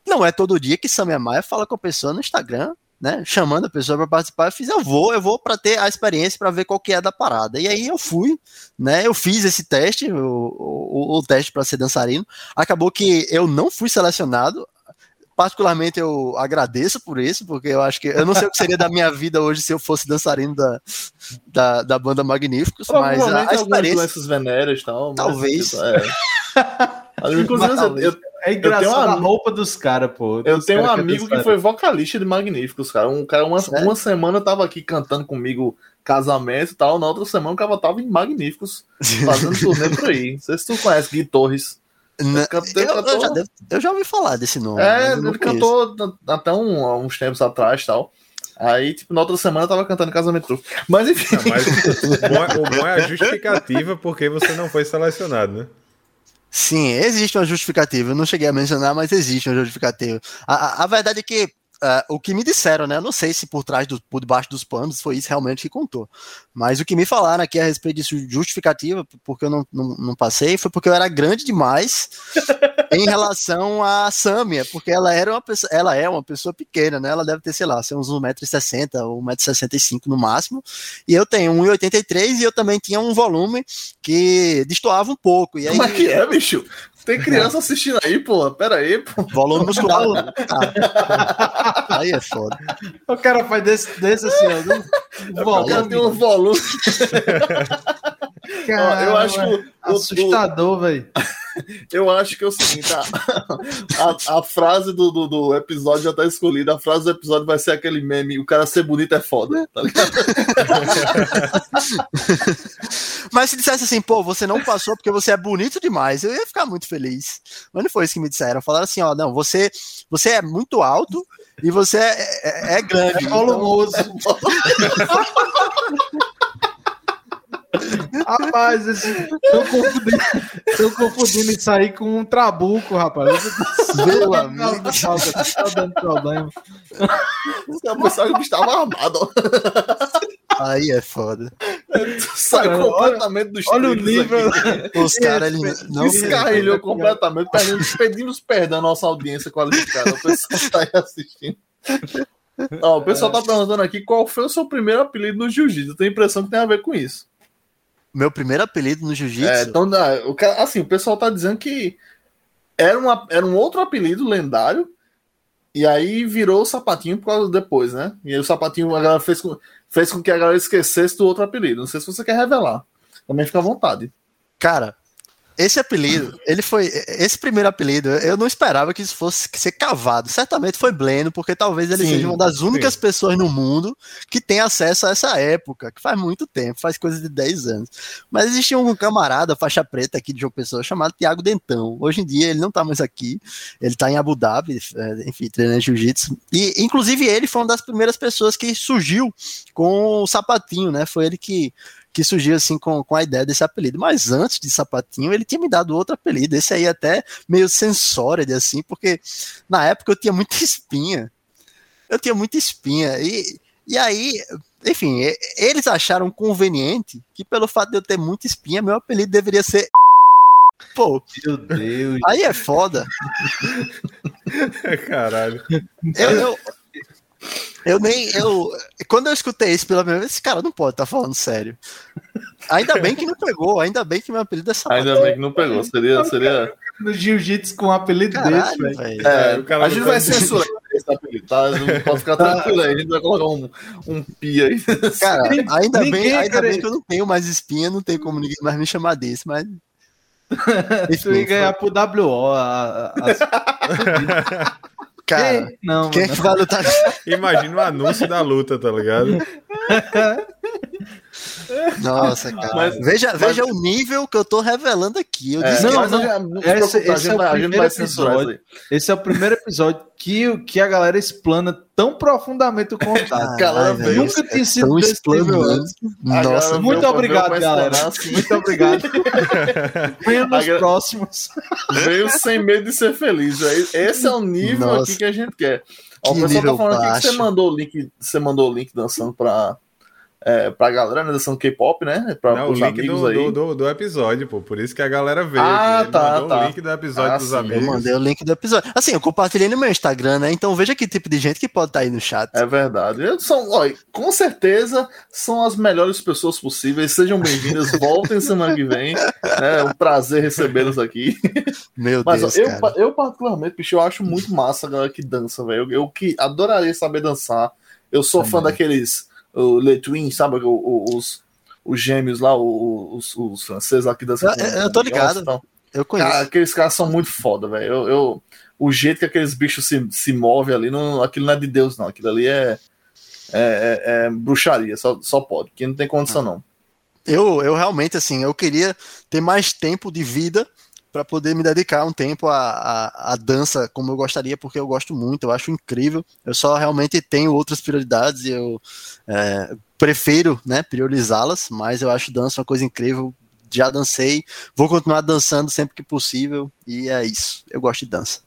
S3: não é todo dia que Samia Maia fala com a pessoa no Instagram, né? Chamando a pessoa para participar. Eu fiz, eu vou, eu vou para ter a experiência para ver qual que é da parada. E aí eu fui, né? Eu fiz esse teste, o, o, o teste para ser dançarino. Acabou que eu não fui selecionado. Particularmente eu agradeço por isso, porque eu acho que eu não sei o que seria da minha vida hoje se eu fosse dançarino da, da, da banda Magníficos, mas a, a experiência.
S2: doenças venéreas tal. mas,
S3: Talvez.
S2: tipo, é. Inclusive, eu, eu,
S4: É engraçado
S2: uma-
S4: a roupa dos caras, pô.
S2: eu tenho um
S4: cara
S2: amigo que
S4: dançaram.
S2: foi vocalista de Magníficos, cara. Um cara, uma,
S3: Sério?
S2: uma semana tava aqui cantando comigo casamento e tal. Na outra semana o cara tava em Magníficos, fazendo turnê por aí. Não sei se tu conhece Gui Torres. Cantou-
S3: Eu, eu já devo- eu já ouvi falar desse nome.
S2: É,
S3: eu
S2: ele
S3: conheço.
S2: cantou até um- uns tempos atrás e tal. Aí, tipo, na outra semana eu tava cantando casamento. Trufe. Mas enfim.
S1: Não, mas o bom, é, o bom é a justificativa porque você não foi selecionado, né?
S3: Sim, existe uma justificativa. Eu não cheguei a mencionar, mas existe uma justificativa. A, a, a verdade é que ah, o que me disseram, né? Eu não sei se por trás do, por debaixo dos panos foi isso realmente que contou. Mas o que me falaram aqui a respeito disso, justificativa, porque eu não, não, não passei, foi porque eu era grande demais em relação a Samia, porque ela era uma pessoa, ela é uma pessoa pequena, né? Ela deve ter, sei lá, ser uns 1,60m ou 1,65m no máximo. E eu tenho 1,83 e eu também tinha um volume que destoava um pouco. E aí,
S2: Como é que é, bicho? Tem criança assistindo aí, pô. Pera aí, pô.
S3: volume muscular. Ah, aí é foda.
S4: O cara faz desse, desse assim, ó. do-
S2: O cara
S4: volume.
S2: tem um volume.
S4: Cara,
S2: eu acho que o- o-
S4: assustador, velho.
S2: Eu acho que é o seguinte, a, a, a frase do, do, do episódio já tá escolhida. A frase do episódio vai ser aquele meme: o cara ser bonito é foda, tá ligado?
S3: Mas se dissesse assim, pô, você não passou porque você é bonito demais, eu ia ficar muito feliz. Mas não foi isso que me disseram. Falaram assim, ó, não, você, você é muito alto e você é, é- é grande.
S4: É volumoso. Rapaz, esse... tô, confundindo, tô confundindo isso aí com um trabuco, rapaz.
S3: Meu amigo.
S4: Tá dando problema.
S2: O pessoal que estava armado.
S3: Aí é foda.
S2: Sai
S4: Cara,
S2: completamente dos
S4: Olha o nível.
S2: aqui.
S3: Os caras, eles não...
S2: Descarrilhou completamente. Pedimos, pedimos perdão à nossa audiência qualificada. O pessoal está aí assistindo. Ó, o pessoal tá perguntando aqui qual foi o seu primeiro apelido no jiu-jitsu. Eu tenho a impressão que tem a ver com isso.
S3: Meu primeiro apelido no jiu-jitsu.
S2: É, então, ah, assim, o pessoal tá dizendo que era, uma, era um outro apelido lendário, e aí virou o sapatinho por causa depois, né? E aí o sapatinho a galera fez com, fez com que a galera esquecesse do outro apelido. Não sei se você quer revelar. Também fica à vontade.
S3: Cara, esse apelido, ele foi. Esse primeiro apelido, eu não esperava que isso fosse ser cavado. Certamente foi Bleno, porque talvez ele
S1: Sim,
S3: seja uma das únicas
S1: sim.
S3: pessoas no mundo que tem acesso a essa época, que faz muito tempo, faz coisa de 10 anos. Mas existia um camarada, faixa preta aqui de João Pessoa, chamado Tiago Dentão. Hoje em dia ele não tá mais aqui, ele tá em Abu Dhabi, é, enfim, treinando jiu-jitsu. E, inclusive, ele foi uma das primeiras pessoas que surgiu com o sapatinho, né? Foi ele que que surgiu assim com, com a ideia desse apelido. Mas antes de Sapatinho, ele tinha me dado outro apelido. Esse aí até meio sensório, assim, porque na época eu tinha muita espinha. Eu tinha muita espinha. E, e aí, enfim, eles acharam conveniente que pelo fato de eu ter muita espinha, meu apelido deveria ser. Pô,
S4: Meu Deus.
S3: aí é foda.
S1: Caralho.
S3: Eu, eu, eu nem. Eu, quando eu escutei isso pela primeira vez, esse cara não pode estar falando sério. Ainda bem que não pegou, ainda bem que meu apelido é Sapatinho.
S2: Ainda bem que não pegou. Seria. seria...
S4: No jiu-jitsu com um apelido desse,
S3: Caralho,
S4: velho.
S3: velho.
S2: É,
S1: o cara
S2: a gente
S1: não
S2: vai
S1: tá-
S2: censurar esse apelido, tá? Não Pode ficar tranquilo aí. A gente vai colocar um, um pi aí.
S3: Cara, ainda
S4: Ninguém,
S3: bem, ainda
S4: cara,
S3: bem que eu não tenho mais espinha, não tem como ninguém mais me chamar desse, mas.
S4: Tu ia ganhar pro WO. A, a...
S3: Cara,
S4: Ei, não,
S3: quem é que vai lutar?
S1: Imagina o anúncio da luta, tá ligado?
S3: Nossa, cara.
S2: Mas-
S3: veja, veja o nível que eu tô revelando aqui. Eu
S2: É,
S3: disse
S4: Não,
S3: que
S2: mas
S4: não.
S2: já- não se
S4: Esse- esse
S2: gente
S4: é o primeiro
S2: aí.
S4: Esse é o primeiro episódio que, que a galera explana tão profundamente o contato.
S2: galera
S4: Nunca tinha sido
S3: tão
S4: antes.
S2: A
S3: Nossa,
S2: galera
S4: Muito obrigado, galera.
S2: assim.
S4: Muito obrigado. Venha nos
S2: A
S4: próximos.
S2: Veio sem medo de ser feliz. Esse é o nível
S3: Nossa.
S2: aqui que a gente quer. Ó, o
S3: Que
S2: pessoal tá falando aqui que você mandou o link, você mandou o link dançando pra, é, pra galera, né? Dançando K-pop, né? Pra,
S1: Não, o
S2: os
S1: link
S2: amigos
S1: do,
S2: aí.
S1: do, do, do episódio, pô. Por isso que a galera veio.
S2: Ah.
S1: Ele
S2: tá,
S1: mandou
S2: tá.
S1: o link do episódio
S2: Ah,
S1: dos
S2: sim, eu
S1: amigos.
S3: Eu mandei o link do episódio. Assim, eu compartilhei no meu Instagram, né? Então veja que tipo de gente que pode estar aí no chat.
S2: É verdade. Eles São, ó, com certeza são as melhores pessoas possíveis. Sejam bem-vindas. Voltem semana que vem. É um prazer recebê-los aqui.
S3: Meu
S2: Mas ó,
S3: Deus,
S2: eu,
S3: cara.
S2: eu, particularmente, bicho, eu acho muito massa a galera que dança, velho. Eu, eu que adoraria saber dançar. Eu sou fã daqueles o Le Twin, sabe? Os, os gêmeos lá, os, os franceses lá que dançam.
S3: Eu- eu tô ligado.
S2: Então,
S3: Eu conheço.
S2: cara, aqueles caras são muito foda, velho. Eu, eu- o jeito que aqueles bichos se, se movem ali, não, aquilo não é de Deus, não. Aquilo ali é, é, é- é bruxaria, só, só pode, que não tem condição, não.
S3: Eu, eu realmente, assim, eu queria ter mais tempo de vida para poder me dedicar um tempo à, à, à dança como eu gostaria, porque eu gosto muito, eu acho incrível. Eu só realmente tenho outras prioridades e eu é, prefiro né, priorizá-las, mas eu acho dança uma coisa incrível. Já dancei, vou continuar dançando sempre que possível, e é isso. Eu gosto de dança.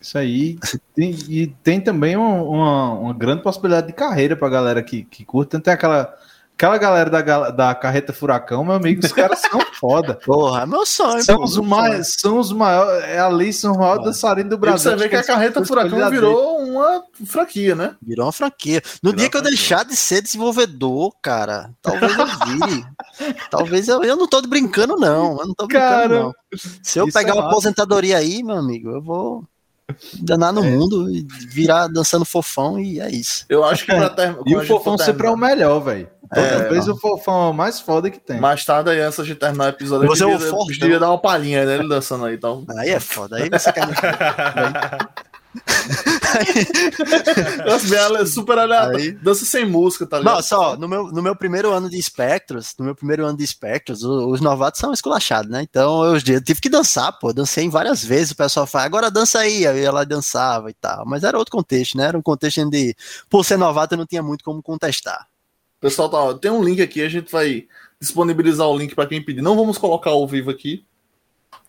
S4: Isso aí. Tem- e tem também um- uma, uma grande possibilidade de carreira pra galera que, que curte. Tanto tem aquela, aquela galera da, da carreta furacão, meu amigo, os caras são foda.
S3: Porra, é meu sonho.
S4: São
S3: pô,
S4: os,
S3: meu
S4: mais, são os maiores. É ali, são os maiores dançarinos do
S2: E
S4: Brasil.
S2: você vê que a carreta furacão virou uma franquia, né?
S3: Virou uma franquia. No
S2: Virou
S3: dia que eu deixar de ser desenvolvedor, cara, talvez eu vire. talvez eu. Eu não tô brincando, não. Eu não tô brincando,
S4: Cara,
S3: não. Se eu pegar
S4: é
S3: uma
S4: massa.
S3: aposentadoria aí, meu amigo, eu vou danar no mundo e virar dançando fofão e é isso.
S2: Eu acho que pra terminar.
S4: E o fofão sempre é o melhor, velho.
S2: É,
S4: o fofão é o mais foda que tem.
S2: Mais tarde aí, antes de terminar o episódio,
S3: Você
S2: eu
S3: é o
S2: devia,
S3: fortão.
S2: devia dar uma palhinha né, ele dançando aí. Então.
S3: Aí é foda. Aí você quer.
S2: Nossa, ale- super aleatório.
S3: Aí-
S2: Dança sem música, tá ligado?
S3: Nossa, ó, no meu, no meu primeiro ano de Spectros, no meu primeiro ano de Spectros, o- os novatos são esculachados, né? Então eu, eu tive que dançar, pô. Dancei várias vezes. O pessoal fala, agora dança aí. Aí eu ia lá e dançava e tal. Mas era outro contexto, né? Era um contexto de, por ser novato, eu não tinha muito como contestar.
S2: Pessoal, tá, tem um link aqui, a gente vai disponibilizar o link pra quem pedir. Não vamos colocar ao vivo aqui,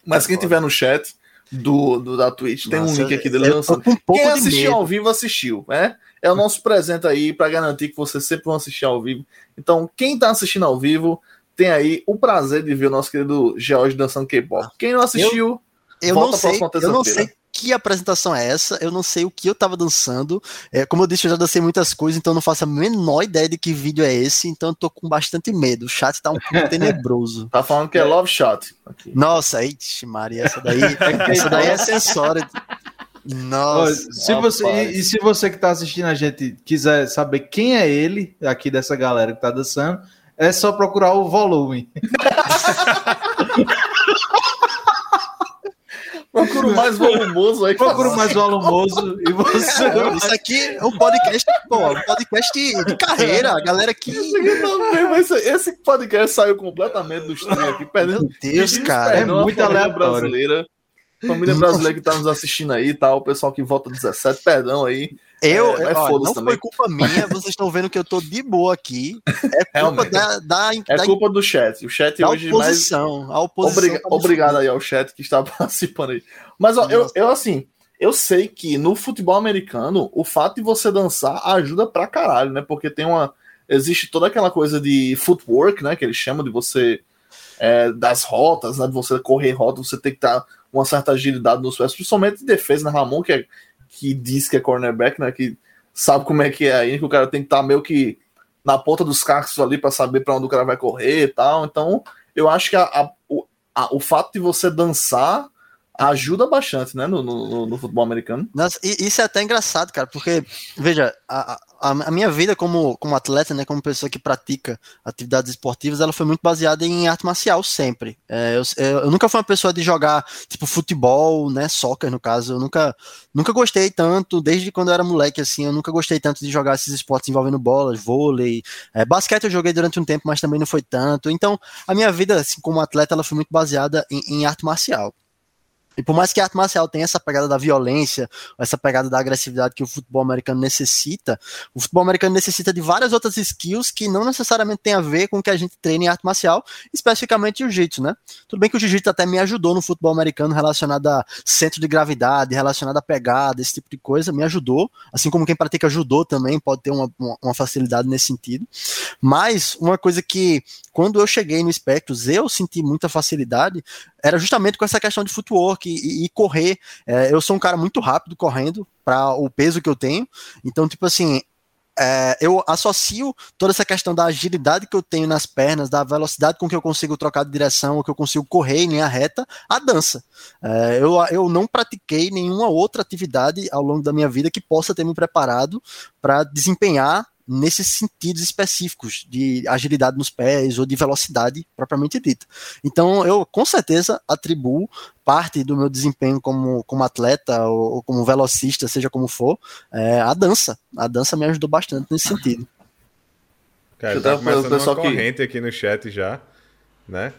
S2: mas quem tiver no chat do, do- da Twitch, tem um
S3: Nossa,
S2: link aqui dele
S3: eu tô
S2: dançando.
S3: com um
S2: Quem assistiu
S3: medo.
S2: ao vivo, assistiu, né? É o nosso presente aí pra garantir que vocês sempre vão assistir ao vivo. Então, quem tá assistindo ao vivo, tem aí o prazer de ver o nosso querido George dançando K-pop. Quem não assistiu,
S3: Eu
S2: Volta
S3: não sei,
S2: próxima
S3: eu não
S2: terça-feira.
S3: sei que apresentação é essa, eu não sei o que eu tava dançando. É, como eu disse, eu já dancei muitas coisas, então eu não faço a menor ideia de que vídeo é esse, então eu tô com bastante medo. O chat tá um pouco tenebroso.
S2: tá falando que é Love Shot. Aqui.
S3: Nossa, ixi, Maria, essa daí, essa daí é sensória.
S4: Ó,
S3: Nossa.
S4: se você, e, e se você que tá assistindo a gente quiser saber quem é ele, aqui dessa galera que tá dançando, é só procurar o volume.
S2: Procuro mais volumoso aí.
S4: Procuro mais volumoso e você.
S3: É, isso aqui é um podcast, pô, um podcast de, carreira, a galera que.
S2: Esse, esse podcast saiu completamente do stream aqui, perdendo.
S3: Meu Deus, cara.
S4: É muito aleatório.
S2: brasileira. Família brasileira que tá nos assistindo aí, tá? O pessoal que vota 17, perdão aí.
S3: Eu,
S2: É,
S3: ó,
S2: foda-se
S3: não
S2: também.
S3: foi culpa minha, vocês estão vendo que eu tô de boa aqui. É culpa da, da,
S2: É
S3: da,
S2: culpa do chat. O chat hoje mais.
S3: oposição. A oposição
S2: Obriga-
S3: tá
S2: obrigado aí ao chat que está participando aí. Mas ó, eu, eu assim, eu sei que no futebol americano, o fato de você dançar ajuda pra caralho, né? Porque tem uma. Existe toda aquela coisa de footwork, né? Que eles chamam de você. é, das rotas, né? De você correr rota, você tem que estar uma certa agilidade nos pés, principalmente de defesa, né? Ramon, que, é, que diz que é cornerback, né? Que sabe como é que é aí, que o cara tem que estar meio que na ponta dos cascos ali pra saber pra onde o cara vai correr e tal. Então, eu acho que a- a- o, a- o fato de você dançar ajuda bastante, né, no, no- no futebol americano.
S3: Nossa, isso é até engraçado, cara, porque, veja, a, a, a minha vida como, como atleta, né, como pessoa que pratica atividades esportivas, ela foi muito baseada em arte marcial sempre. É, eu, eu, eu nunca fui uma pessoa de jogar, tipo, futebol, né, soccer no caso, eu nunca, nunca gostei tanto, desde quando eu era moleque, assim, eu nunca gostei tanto de jogar esses esportes envolvendo bolas, vôlei, é, basquete eu joguei durante um tempo, mas também não foi tanto, então a minha vida, assim, como atleta, ela foi muito baseada em, em arte marcial. E por mais que a arte marcial tenha essa pegada da violência, essa pegada da agressividade que o futebol americano necessita, o futebol americano necessita de várias outras skills que não necessariamente tem a ver com o que a gente treina em arte marcial, especificamente jiu-jitsu, né? Tudo bem que o jiu-jitsu até me ajudou no futebol americano relacionado a centro de gravidade, relacionado a pegada, esse tipo de coisa, me ajudou, assim como quem pratica judô também pode ter uma, uma, facilidade nesse sentido. Mas uma coisa que, quando eu cheguei no Spectros, eu senti muita facilidade, era justamente com essa questão de footwork e, e correr. É, eu sou um cara muito rápido correndo para o peso que eu tenho. Então, tipo assim, é, eu associo toda essa questão da agilidade que eu tenho nas pernas, da velocidade com que eu consigo trocar de direção, ou que eu consigo correr em linha reta, à dança. É, eu, eu não pratiquei nenhuma outra atividade ao longo da minha vida que possa ter me preparado para desempenhar nesses sentidos específicos de agilidade nos pés ou de velocidade propriamente dita. Então, eu com certeza atribuo parte do meu desempenho como, como atleta ou, ou como velocista, seja como for, é, a dança. A dança me ajudou bastante nesse sentido.
S1: Cara,
S2: Eu
S1: tá
S2: tava falando,
S1: começando uma
S2: que-
S1: corrente aqui no chat já, né?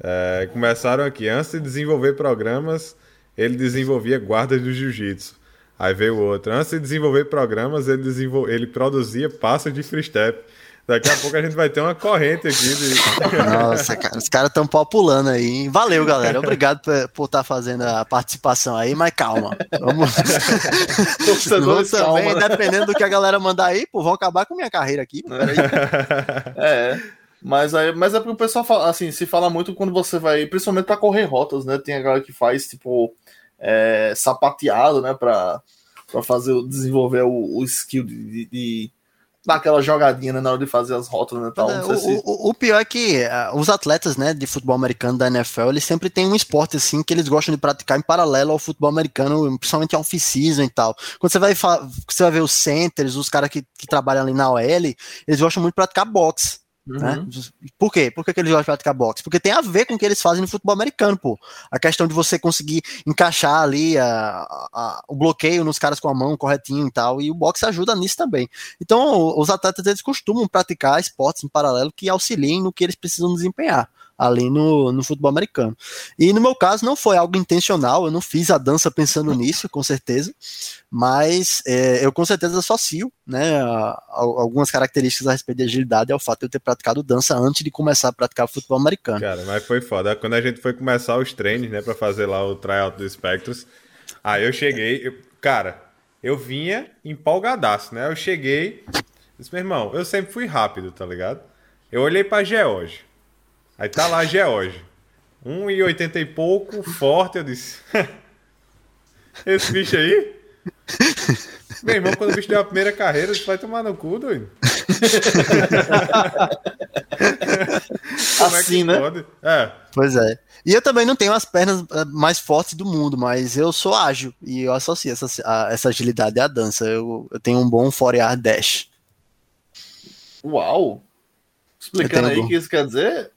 S1: É, começaram aqui, antes de desenvolver programas, ele desenvolvia guardas do jiu-jitsu. Aí veio o outro. Antes de desenvolver programas, ele, desenvol... ele produzia passos de free step. Daqui a pouco a gente vai ter uma corrente aqui de.
S3: Nossa, cara, os caras estão populando aí. Valeu, galera. Obrigado por estar fazendo a participação aí, mas calma. Vamos, vamos também,
S2: calma,
S3: dependendo do que a galera mandar aí, pô, vão acabar com minha carreira aqui. Peraí.
S2: É. Mas, aí, mas é porque o pessoal fala, assim, se fala muito quando você vai, principalmente pra correr rotas, né? Tem a galera que faz, tipo, é, sapateado, né? Pra, pra fazer, o- desenvolver o, o skill de, de, de dar aquela jogadinha né, na hora de fazer as rotas, né? Tal.
S3: O,
S2: se...
S3: o- o pior é que ah, os atletas né, de futebol americano da NFL, eles sempre têm um esporte assim que eles gostam de praticar em paralelo ao futebol americano, principalmente ao off-season e tal. Quando você vai, você vai ver os centers, os caras que, que trabalham ali na OL, eles gostam muito de praticar boxe. Né?
S2: Uhum.
S3: Por quê? Por que, que eles gostam de praticar boxe? Porque tem a ver com o que eles fazem no futebol americano, pô. A questão de você conseguir encaixar ali a- a- o bloqueio nos caras com a mão corretinho e tal, e o boxe ajuda nisso também. Então, os atletas eles costumam praticar esportes em paralelo que auxiliem no que eles precisam desempenhar ali no, no futebol americano. E no meu caso não foi algo intencional, eu não fiz a dança pensando nisso, com certeza, mas é, eu com certeza associo né, a- a- algumas características a respeito de agilidade ao fato de eu ter praticado dança antes de começar a praticar futebol americano.
S1: Cara, mas foi foda. Quando a gente foi começar os treinos, né, pra fazer lá o tryout do Spectros, aí eu cheguei, eu- cara, eu vinha empolgadaço, né? Eu cheguei, disse, meu irmão, eu sempre fui rápido, tá ligado? Eu olhei pra George. Aí tá lá George. 1,80 e pouco, forte, eu disse. Esse bicho aí? Meu irmão, quando o bicho deu a primeira carreira, você vai tomar no cu, doido. Como é que
S2: Assim, né?
S1: pode? É.
S3: Pois é. E eu também não tenho as pernas eh, mais fortes do mundo, mas eu sou ágil e eu associo essa, a- essa agilidade à dança. Eu, eu tenho um bom forear dash.
S2: Uau! Explicando aí o que isso quer dizer.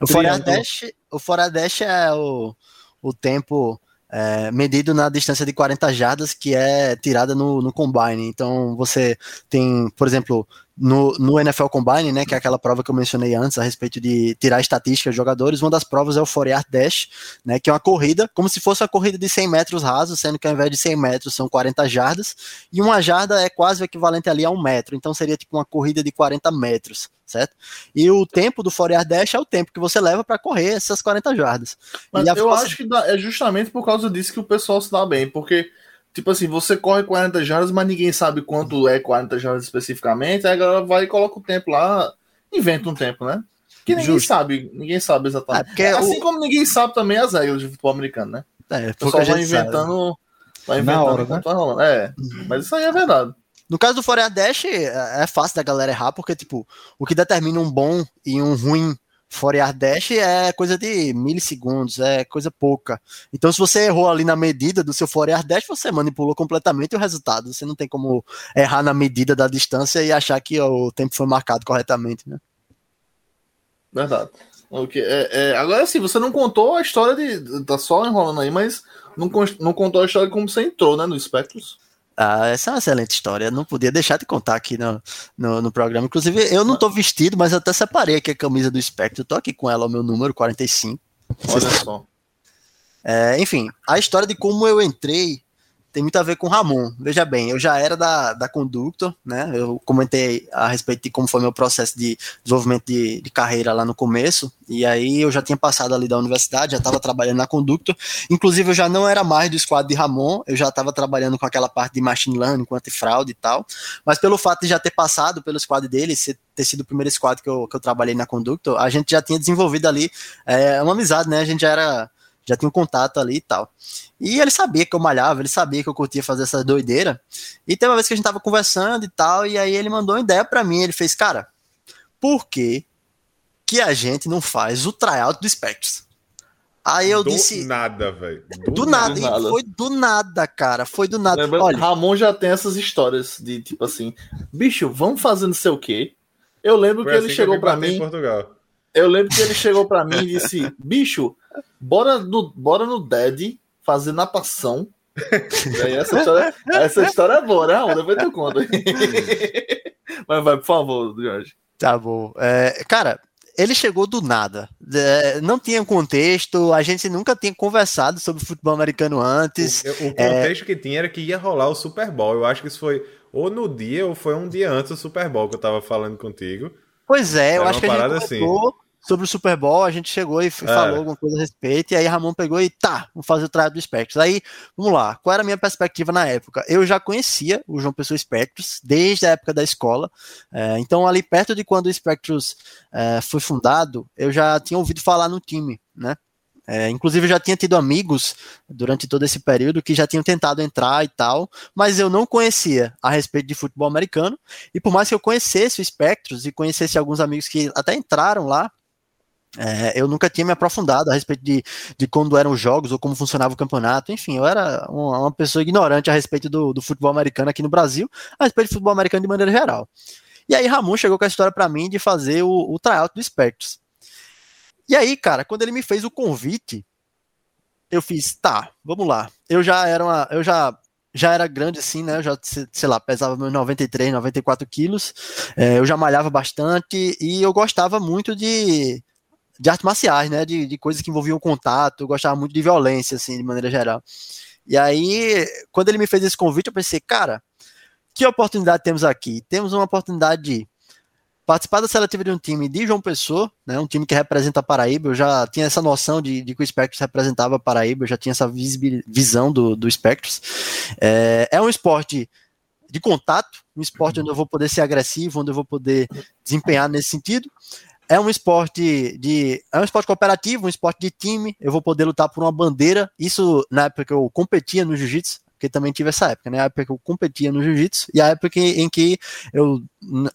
S3: O Fora Dash, o Fora Dash é o, o tempo é, medido na distância de 40 jardas que é tirada no, no combine. Então você tem, por exemplo, no, no NFL Combine, né, que é aquela prova que eu mencionei antes a respeito de tirar estatísticas de jogadores, uma das provas é o 4 Dash, né, que é uma corrida, como se fosse uma corrida de 100 metros rasos, sendo que ao invés de 100 metros são 40 jardas, e uma jarda é quase o equivalente ali a um metro, então seria tipo uma corrida de 40 metros, certo? E o tempo do 4 Dash é o tempo que você leva para correr essas 40 jardas.
S2: Mas eu acho que é justamente por causa disso que o pessoal se dá bem, porque Tipo assim, você corre 40 jardas, mas ninguém sabe quanto é 40 jardas especificamente, aí a galera vai e coloca o tempo lá, inventa um tempo, né? Que ninguém Justo. sabe, ninguém sabe exatamente. É, assim o... como ninguém sabe também as regras de futebol americano, né? É, o pessoal vai inventando, vai inventando hora, né? vai rolando. É, mas isso aí é verdade.
S3: No caso do Foreign Dash, é, é fácil da galera errar, porque, tipo, o que determina um bom e um ruim Forear Dash é coisa de milissegundos, é coisa pouca. Então, se você errou ali na medida do seu Forear Dash, você manipulou completamente o resultado. Você não tem como errar na medida da distância e achar que o tempo foi marcado corretamente, né?
S2: Verdade. Okay. É, é, agora sim, você não contou a história de. Tá só enrolando aí, mas não, não contou a história de como você entrou, né, no Spectros.
S3: Ah, essa é uma excelente história. não podia deixar de contar aqui no, no, no, programa. Inclusive, eu não tô vestido, mas até separei aqui a camisa do Spectre. Eu tô aqui com ela, o meu número 45.
S2: Olha só.
S3: É, enfim, a história de como eu entrei tem muito a ver com Ramon. Veja bem, eu já era da, da Conductor, né? Eu comentei a respeito de como foi meu processo de desenvolvimento de, de carreira lá no começo, e aí eu já tinha passado ali da universidade, já estava trabalhando na Conductor. Inclusive, eu já não era mais do squad de Ramon, eu já estava trabalhando com aquela parte de machine learning, com antifraude e tal. Mas pelo fato de já ter passado pelo squad dele, ter sido o primeiro squad que eu, que eu trabalhei na Conductor, a gente já tinha desenvolvido ali é, uma amizade, né? A gente já era já tinha um contato ali e tal. E ele sabia que eu malhava, ele sabia que eu curtia fazer essa doideira. E tem uma vez que a gente tava conversando e tal, e aí ele mandou uma ideia para mim, ele fez, cara, por que que a gente não faz o tryout do Spectres? Aí eu
S1: do
S3: disse.
S1: Nada, velho.
S3: Do, do, nada. nada. foi do nada, cara. Foi do nada. Lembra, Olha,
S2: Ramon já tem essas histórias de tipo assim, bicho, vamos fazer não sei o quê. Eu lembro foi que assim ele chegou para mim. Eu lembro que ele chegou para mim e disse, bicho, Bora no, bora no Dead fazer natação. essa, história, essa história é boa, né? Depois eu conto. Mas vai, por favor, Jorge.
S3: Tá bom. É, cara, ele chegou do nada. É, não tinha contexto, a gente nunca tinha conversado sobre futebol americano antes.
S1: O, o contexto é... que tinha era que ia rolar o Super Bowl. Eu acho que isso foi ou no dia ou foi um dia antes do Super Bowl que eu tava falando contigo.
S3: Pois é, eu acho que a gente assim sobre o Super Bowl, a gente chegou e é. falou alguma coisa a respeito, e aí Ramon pegou e tá, vamos fazer o tryout do Spectros. Aí, vamos lá, qual era a minha perspectiva na época? Eu já conhecia o João Pessoa Spectros desde a época da escola, é, então ali perto de quando o Spectros é, foi fundado, eu já tinha ouvido falar no time, né? É, inclusive, eu já tinha tido amigos durante todo esse período que já tinham tentado entrar e tal, mas eu não conhecia a respeito de futebol americano. E por mais que eu conhecesse o Spectros e conhecesse alguns amigos que até entraram lá, é, eu nunca tinha me aprofundado a respeito de, de quando eram os jogos ou como funcionava o campeonato. Enfim, eu era uma, uma pessoa ignorante a respeito do, do, futebol americano aqui no Brasil, a respeito de futebol americano de maneira geral. E aí Ramon chegou com a história para mim de fazer o, o tryout do Spectros. E aí, cara, quando ele me fez o convite, eu fiz, tá, vamos lá. Eu já era uma, eu já já era grande assim, né? Eu já, sei lá, pesava meus 93, 94 quilos. É, eu já malhava bastante e eu gostava muito de de artes marciais, né? De, de coisas que envolviam contato, eu gostava muito de violência, assim, de maneira geral. E aí, quando ele me fez esse convite, eu pensei, cara, que oportunidade temos aqui? Temos uma oportunidade de participar da seletiva de um time de João Pessoa, né, um time que representa a Paraíba, eu já tinha essa noção de, de que o Spectros representava a Paraíba, eu já tinha essa visão do, do Spectros. É, é um esporte de contato, um esporte onde eu vou poder ser agressivo, onde eu vou poder desempenhar nesse sentido é um esporte de é um esporte cooperativo, um esporte de time. Eu vou poder lutar por uma bandeira. Isso na época que eu competia no jiu-jitsu, porque também tive essa época, né? A época que eu competia no jiu-jitsu e a época em que eu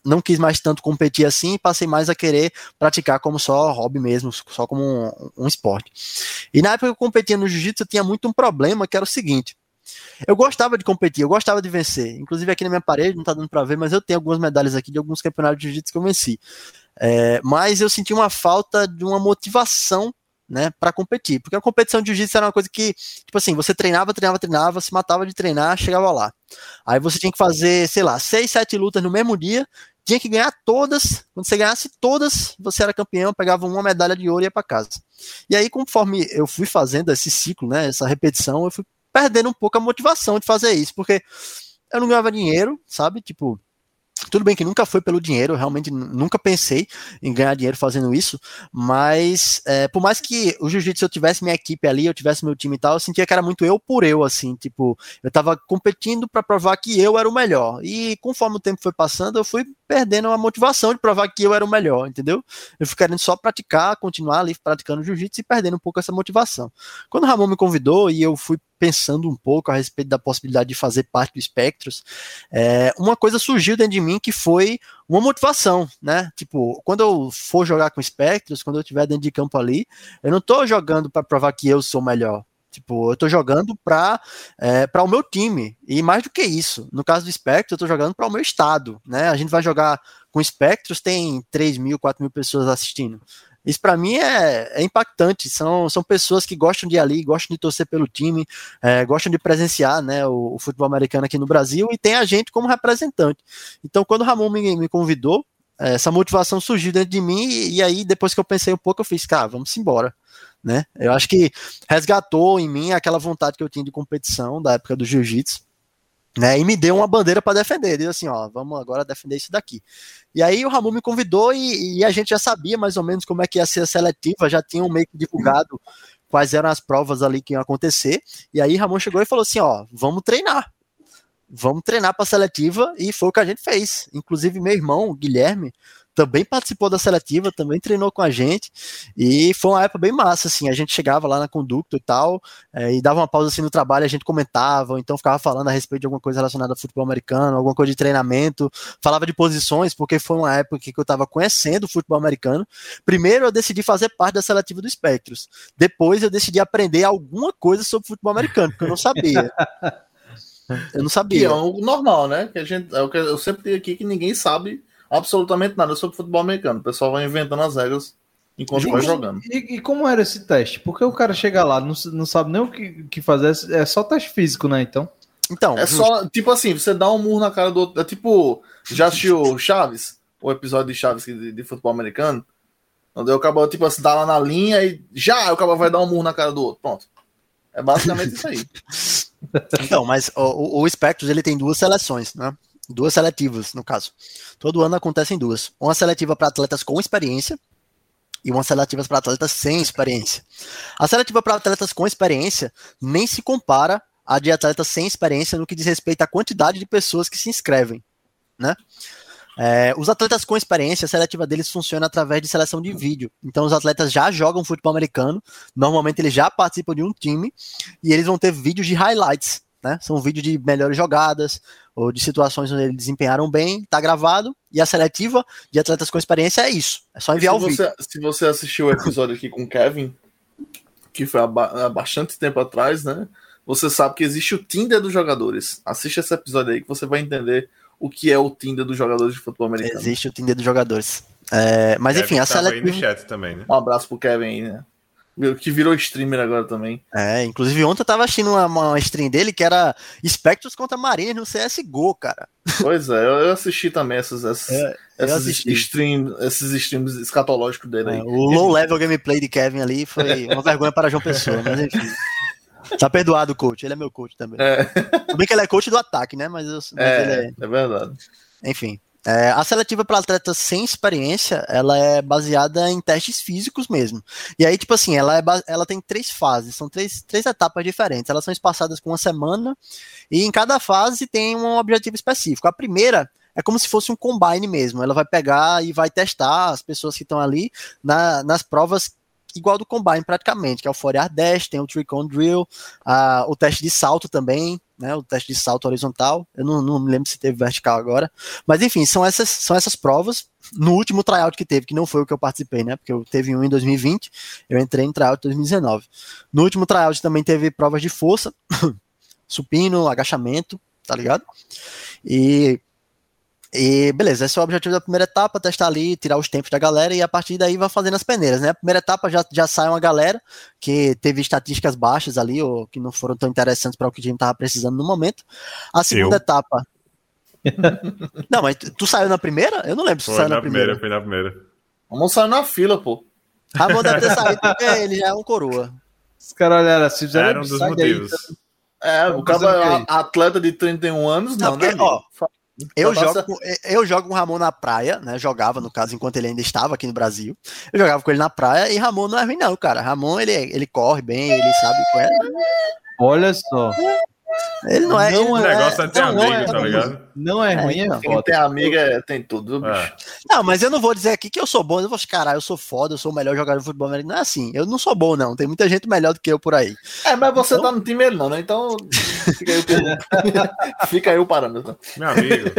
S3: não quis mais tanto competir assim, passei mais a querer praticar como só hobby mesmo, só como um, um esporte. E na época que eu competia no jiu-jitsu, eu tinha muito um problema que era o seguinte: eu gostava de competir, eu gostava de vencer. Inclusive aqui na minha parede, não tá dando para ver, mas eu tenho algumas medalhas aqui de alguns campeonatos de jiu-jitsu que eu venci. É, mas eu senti uma falta de uma motivação né, para competir, porque a competição de jiu-jitsu era uma coisa que, tipo assim, você treinava, treinava, treinava, se matava de treinar, chegava lá. Aí você tinha que fazer, sei lá, seis, sete lutas no mesmo dia, tinha que ganhar todas. Quando você ganhasse todas, você era campeão, pegava uma medalha de ouro e ia para casa. E aí, conforme eu fui fazendo esse ciclo, né, essa repetição, eu fui perdendo um pouco a motivação de fazer isso, porque eu não ganhava dinheiro, sabe? Tipo, tudo bem que nunca foi pelo dinheiro, realmente nunca pensei em ganhar dinheiro fazendo isso, mas é, por mais que o jiu-jitsu eu tivesse minha equipe ali, eu tivesse meu time e tal, eu sentia que era muito eu por eu, assim, tipo, eu tava competindo para provar que eu era o melhor. E conforme o tempo foi passando, eu fui perdendo a motivação de provar que eu era o melhor, entendeu? Eu fui querendo só praticar, continuar ali praticando jiu-jitsu e perdendo um pouco essa motivação. Quando o Ramon me convidou e eu fui pensando um pouco a respeito da possibilidade de fazer parte do Spectros, é, uma coisa surgiu dentro de mim que foi uma motivação, né? Tipo, quando eu for jogar com Spectros, quando eu estiver dentro de campo ali, eu não tô jogando para provar que eu sou melhor. Tipo, eu tô jogando para é, o meu time. E mais do que isso, no caso do Spectros, eu tô jogando para o meu estado, né? A gente vai jogar com Spectros, tem 3 mil, 4 mil pessoas assistindo. Isso para mim é, é, impactante. São, são pessoas que gostam de ir ali, gostam de torcer pelo time, é, gostam de presenciar né, o, o, futebol americano aqui no Brasil e tem a gente como representante. Então, quando o Ramon me, me convidou, é, essa motivação surgiu dentro de mim e, e, aí depois que eu pensei um pouco, eu fiz, cara, vamos embora. Né? Eu acho que resgatou em mim aquela vontade que eu tinha de competição da época do jiu-jitsu né, e me deu uma bandeira para defender. Disse assim, ó, vamos agora defender isso daqui. E aí o Ramon me convidou e, e, a gente já sabia mais ou menos como é que ia ser a seletiva, já tinham meio que divulgado quais eram as provas ali que iam acontecer. E aí Ramon chegou e falou assim, ó, vamos treinar. Vamos treinar para a seletiva e foi o que a gente fez. Inclusive meu irmão, Guilherme, também participou da seletiva, também treinou com a gente, e foi uma época bem massa, assim, a gente chegava lá na conducta e tal, é, e dava uma pausa assim no trabalho, a gente comentava, ou então ficava falando a respeito de alguma coisa relacionada ao futebol americano, alguma coisa de treinamento, falava de posições, porque foi uma época que eu estava conhecendo o futebol americano. Primeiro eu decidi fazer parte da seletiva do Spectros, depois eu decidi aprender alguma coisa sobre futebol americano, porque eu não sabia. Eu não sabia.
S2: Que é o normal, né? Que a gente, é o que eu sempre digo aqui que ninguém sabe absolutamente nada sobre futebol americano. O pessoal vai inventando as regras enquanto e, vai jogando.
S4: E, e, como era esse teste? Porque o cara chega lá, não, não sabe nem o que, que fazer, é só teste físico, né? Então.
S2: Então. É só, tipo assim, você dá um murro na cara do outro. É tipo, já assistiu Chaves? O episódio de Chaves de, de futebol americano? Onde eu acabo, tipo assim, dá lá na linha e já o cara vai dar um murro na cara do outro. Pronto. É basicamente isso aí.
S3: Então, mas o, o Spectros ele tem duas seleções, né? Duas seletivas, no caso. Todo ano acontecem duas. Uma seletiva para atletas com experiência e uma seletiva para atletas sem experiência. A seletiva para atletas com experiência nem se compara à de atletas sem experiência no que diz respeito à quantidade de pessoas que se inscrevem, né? É, os atletas com experiência, a seletiva deles funciona através de seleção de vídeo. Então, os atletas já jogam futebol americano, normalmente eles já participam de um time e eles vão ter vídeos de highlights né? São vídeos de melhores jogadas ou de situações onde eles desempenharam bem, tá gravado. E a seletiva de atletas com experiência é isso. É só enviar o
S2: você,
S3: vídeo.
S2: Se você assistiu o episódio aqui com o Kevin, que foi há, há, bastante tempo atrás, né? Você sabe que existe o Tinder dos jogadores. Assiste esse episódio aí que você vai entender o que é o Tinder dos jogadores de futebol americano.
S3: Existe o Tinder dos jogadores. É, mas Kevin enfim, a seletiva.
S2: Também, né? Um abraço pro Kevin aí, né? Que virou streamer agora também.
S3: É, inclusive ontem eu tava assistindo uma, uma stream dele que era Spectros contra Mariners no CSGO, cara.
S2: Pois é, eu assisti também essas, essas, é, essas stream, esses streams escatológicos dele é,
S3: O low level gameplay de Kevin ali foi uma vergonha para João Pessoa, mas enfim. Tá perdoado o coach, ele é meu coach também. É. Tudo bem que ele é coach do ataque, né? Mas, eu, mas
S2: é, é. É verdade.
S3: Enfim. É, a seletiva para atletas sem experiência, ela é baseada em testes físicos mesmo. E aí, tipo assim, ela, é, ela tem três fases, são três, três etapas diferentes. Elas são espaçadas com uma semana e em cada fase tem um objetivo específico. A primeira é como se fosse um combine mesmo. Ela vai pegar e vai testar as pessoas que estão ali na, nas provas igual do Combine praticamente, que é o Forear Dash, tem o Tricon Drill, o teste de salto também, né, o teste de salto horizontal, eu não, não me lembro se teve vertical agora, mas enfim, são essas, são essas provas, no último tryout que teve, que não foi o que eu participei, né, porque eu teve um em 2020, eu entrei em tryout em 2019, no último tryout também teve provas de força, supino, agachamento, tá ligado? E e beleza, esse é o objetivo da primeira etapa, testar ali, tirar os tempos da galera e a partir daí vai fazendo as peneiras, né? A primeira etapa já, já sai uma galera que teve estatísticas baixas ali, ou que não foram tão interessantes para o que o time estava precisando no momento. A segunda
S1: Eu?
S3: etapa. não, mas tu, tu saiu na primeira? Eu não lembro se tu
S1: Foi
S3: saiu
S1: na
S3: na primeira.
S1: primeira, foi na primeira.
S2: Vamos sair na fila, pô.
S3: Ramon deve ter saído porque ele já é um coroa.
S4: Os caras olharam assim, fizeram
S1: Era um dos motivos.
S2: É, o cara é atleta de 31 anos, não,
S3: Não,
S2: né?
S3: porque, ó,
S2: amigo?
S3: Eu
S2: Só
S3: jogo, com, eu jogo com o Ramon na praia, né? Jogava, no caso, enquanto ele ainda estava aqui no Brasil. Eu jogava com ele na praia e Ramon não é ruim, não, cara. Ramon, ele, ele corre bem, ele sabe qual é.
S4: Olha só.
S3: Ele não é.
S4: Não
S3: ele
S1: negócio é ter
S4: não,
S1: amigo,
S4: é,
S1: tá
S4: não.
S1: ligado?
S4: Não é
S3: É,
S4: ruim, é
S3: então.
S2: Quem
S4: foda.
S2: tem amiga é- tem tudo, viu, bicho.
S1: É.
S3: Não, mas eu não vou dizer aqui que eu sou bom. Eu vou caralho, eu sou foda, eu sou o melhor jogador de futebol americano. Não é assim. Eu não sou bom, não. Tem muita gente melhor do que eu por aí.
S2: É, mas você tá no time ele não, né? Então fica aí o, fica aí o parâmetro.
S1: Meu amigo,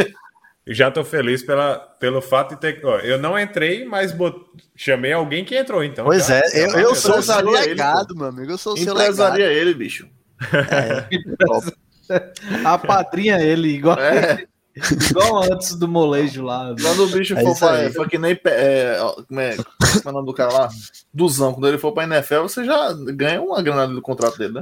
S1: eu já tô feliz pela, pelo fato de ter. Ó, eu não entrei, mas bot- chamei alguém que entrou, então.
S3: Pois
S1: já-
S3: é, eu,
S1: valeu.
S3: eu sou o seu
S2: Empresaria ele,
S3: legado, meu amigo. Eu sou o seu legado.
S2: Ele, bicho.
S4: Apadrinha ele, igual,
S2: É,
S4: igual antes do molejo lá.
S2: quando o bicho
S3: É
S2: for pra.
S3: aí.
S2: Foi que nem. É, ó, como, é, como é o nome do cara lá? Duzão. Quando ele for pra NFL, você já ganha uma grana do contrato dele, né?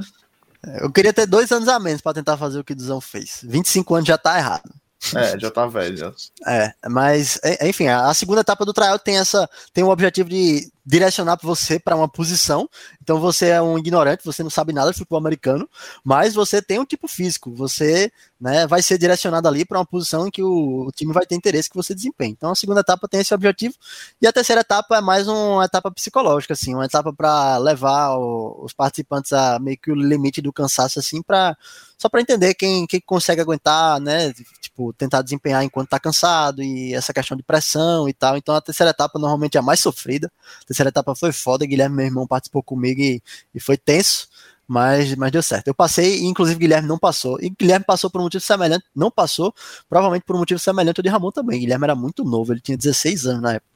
S3: Eu queria ter dois anos a menos pra tentar fazer o que o Duzão fez. 25 anos já tá errado.
S2: É, já tá velho. Já.
S3: É, mas é, enfim, a a segunda etapa do tryout tem essa tem o objetivo de direcionar você para uma posição. Então você é um ignorante, você não sabe nada de futebol americano, mas você tem um tipo físico, você né, vai ser direcionado ali para uma posição em que o, o time vai ter interesse que você desempenhe. Então a segunda etapa tem esse objetivo e a terceira etapa é mais uma etapa psicológica, assim, uma etapa para levar o- os participantes a meio que o limite do cansaço, assim, para só para entender quem, quem consegue aguentar, né? Tipo, tentar desempenhar enquanto tá cansado e essa questão de pressão e tal. Então a terceira etapa normalmente é a mais sofrida. A terceira etapa foi foda, Guilherme, meu irmão, participou comigo e, e foi tenso, mas, mas deu certo. Eu passei, e inclusive Guilherme não passou. E Guilherme passou por um motivo semelhante, não passou, provavelmente por um motivo semelhante ao de Ramon também. Guilherme era muito novo, ele tinha 16 anos na época.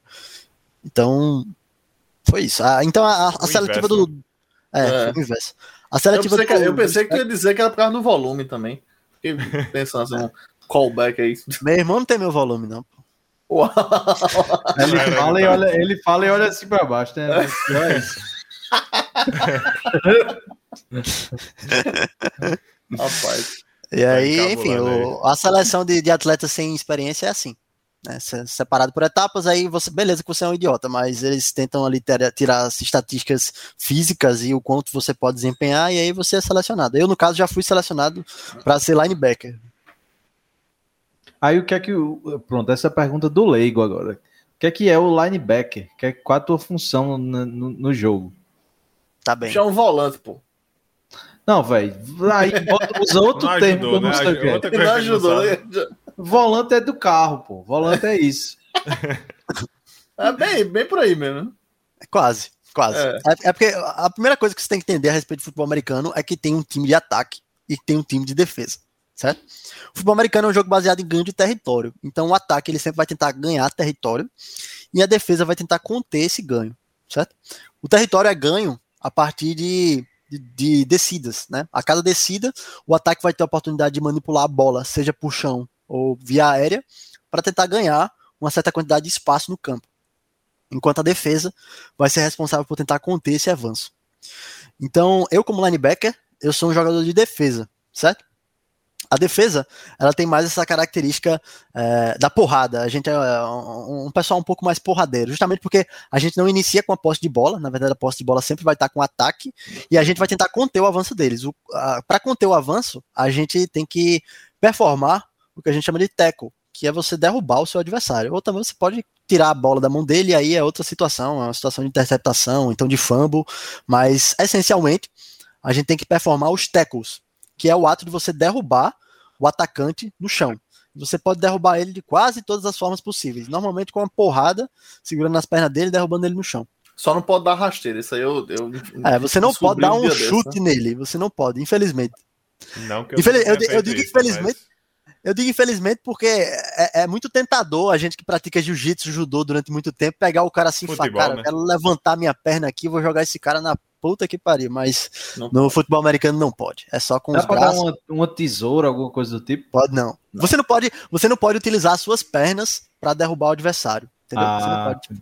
S3: Então, foi isso. Ah, então a, a
S1: O
S3: seletiva
S1: inverso,
S3: do. É,
S2: É.
S3: foi o inverso. A
S2: Eu
S3: seletiva
S2: pensei, que,
S3: do.
S2: eu pensei que tu ia dizer que era por causa do volume também. Fiquei pensando assim, um callback aí.
S3: Meu irmão não tem meu volume, não.
S2: Uau.
S4: Ele
S1: É,
S4: fala, e
S1: tá.
S4: olha, ele fala e olha assim pra baixo, né? É.
S2: Rapaz.
S3: E aí, enfim,
S1: encabulando
S3: o- a seleção de, de atletas sem experiência é assim. Né, se- separado por etapas, aí você, beleza que você é um idiota, mas eles tentam ali ter- tirar as estatísticas físicas e o quanto você pode desempenhar, e aí você é selecionado. Eu, no caso, já fui selecionado para ser linebacker.
S4: Aí o que é que. o- Pronto, essa é a pergunta do leigo agora. O que é que é o linebacker? Que é, qual a tua função no, no- no jogo?
S3: Tá bem.
S2: Já é um volante, pô.
S4: Não, velho. Aí bota- usa outro
S1: Não
S4: termo que
S1: ajudou,
S4: eu não
S1: né?
S4: sei o que é.
S2: Não
S1: que
S2: ajudou, né?
S4: Volante é do carro, pô. Volante é isso.
S2: É bem, bem por aí mesmo. né?
S3: Quase, quase.
S2: É.
S3: É. é porque a primeira coisa que você tem que entender a respeito de futebol americano é que tem um time de ataque e tem um time de defesa, certo? O futebol americano é um jogo baseado em ganho de território. Então o ataque ele sempre vai tentar ganhar território e a defesa vai tentar conter esse ganho, certo? O território é ganho a partir de, de, de descidas, né? A cada descida, o ataque vai ter a oportunidade de manipular a bola, seja por chão ou via aérea, para tentar ganhar uma certa quantidade de espaço no campo enquanto a defesa vai ser responsável por tentar conter esse avanço. Então, eu como linebacker, eu sou um jogador de defesa, certo? A defesa, ela tem mais essa característica é, da porrada. A gente é um, um pessoal um pouco mais porradeiro, justamente porque a gente não inicia com a posse de bola. Na verdade, a posse de bola sempre vai estar com ataque e a gente vai tentar conter o avanço deles. Para conter o avanço, a gente tem que performar o que a gente chama de tackle, que é você derrubar o seu adversário. Ou também você pode tirar a bola da mão dele, e aí é outra situação, é uma situação de interceptação, então de fumble, mas essencialmente a gente tem que performar os tackles, que é o ato de você derrubar o atacante no chão. Você pode derrubar ele de quase todas as formas possíveis, normalmente com uma porrada, segurando nas pernas dele e derrubando ele no chão.
S2: Só não pode dar rasteira. Isso aí eu. eu
S3: É, você não pode dar um chute
S2: né?
S3: nele, você não pode, infelizmente.
S1: Não que eu,
S3: Infeliz-
S1: não
S3: eu, eu digo
S1: isso,
S3: infelizmente,
S1: mas-
S3: eu digo infelizmente porque é, é muito tentador a gente que pratica jiu-jitsu, judô durante muito tempo, pegar o cara assim e falar,
S1: Futebol,
S3: cara,
S1: né?
S3: eu quero levantar minha perna aqui, vou jogar esse cara na puta que pariu, mas não no pode. futebol americano não pode. É só com
S4: Dá
S3: os
S4: pra braços. Dar uma, uma tesoura, alguma coisa do tipo?
S3: Pode não. não. Você não pode, você não pode utilizar suas pernas para derrubar o adversário, entendeu?
S2: Ah. Você não pode, tipo,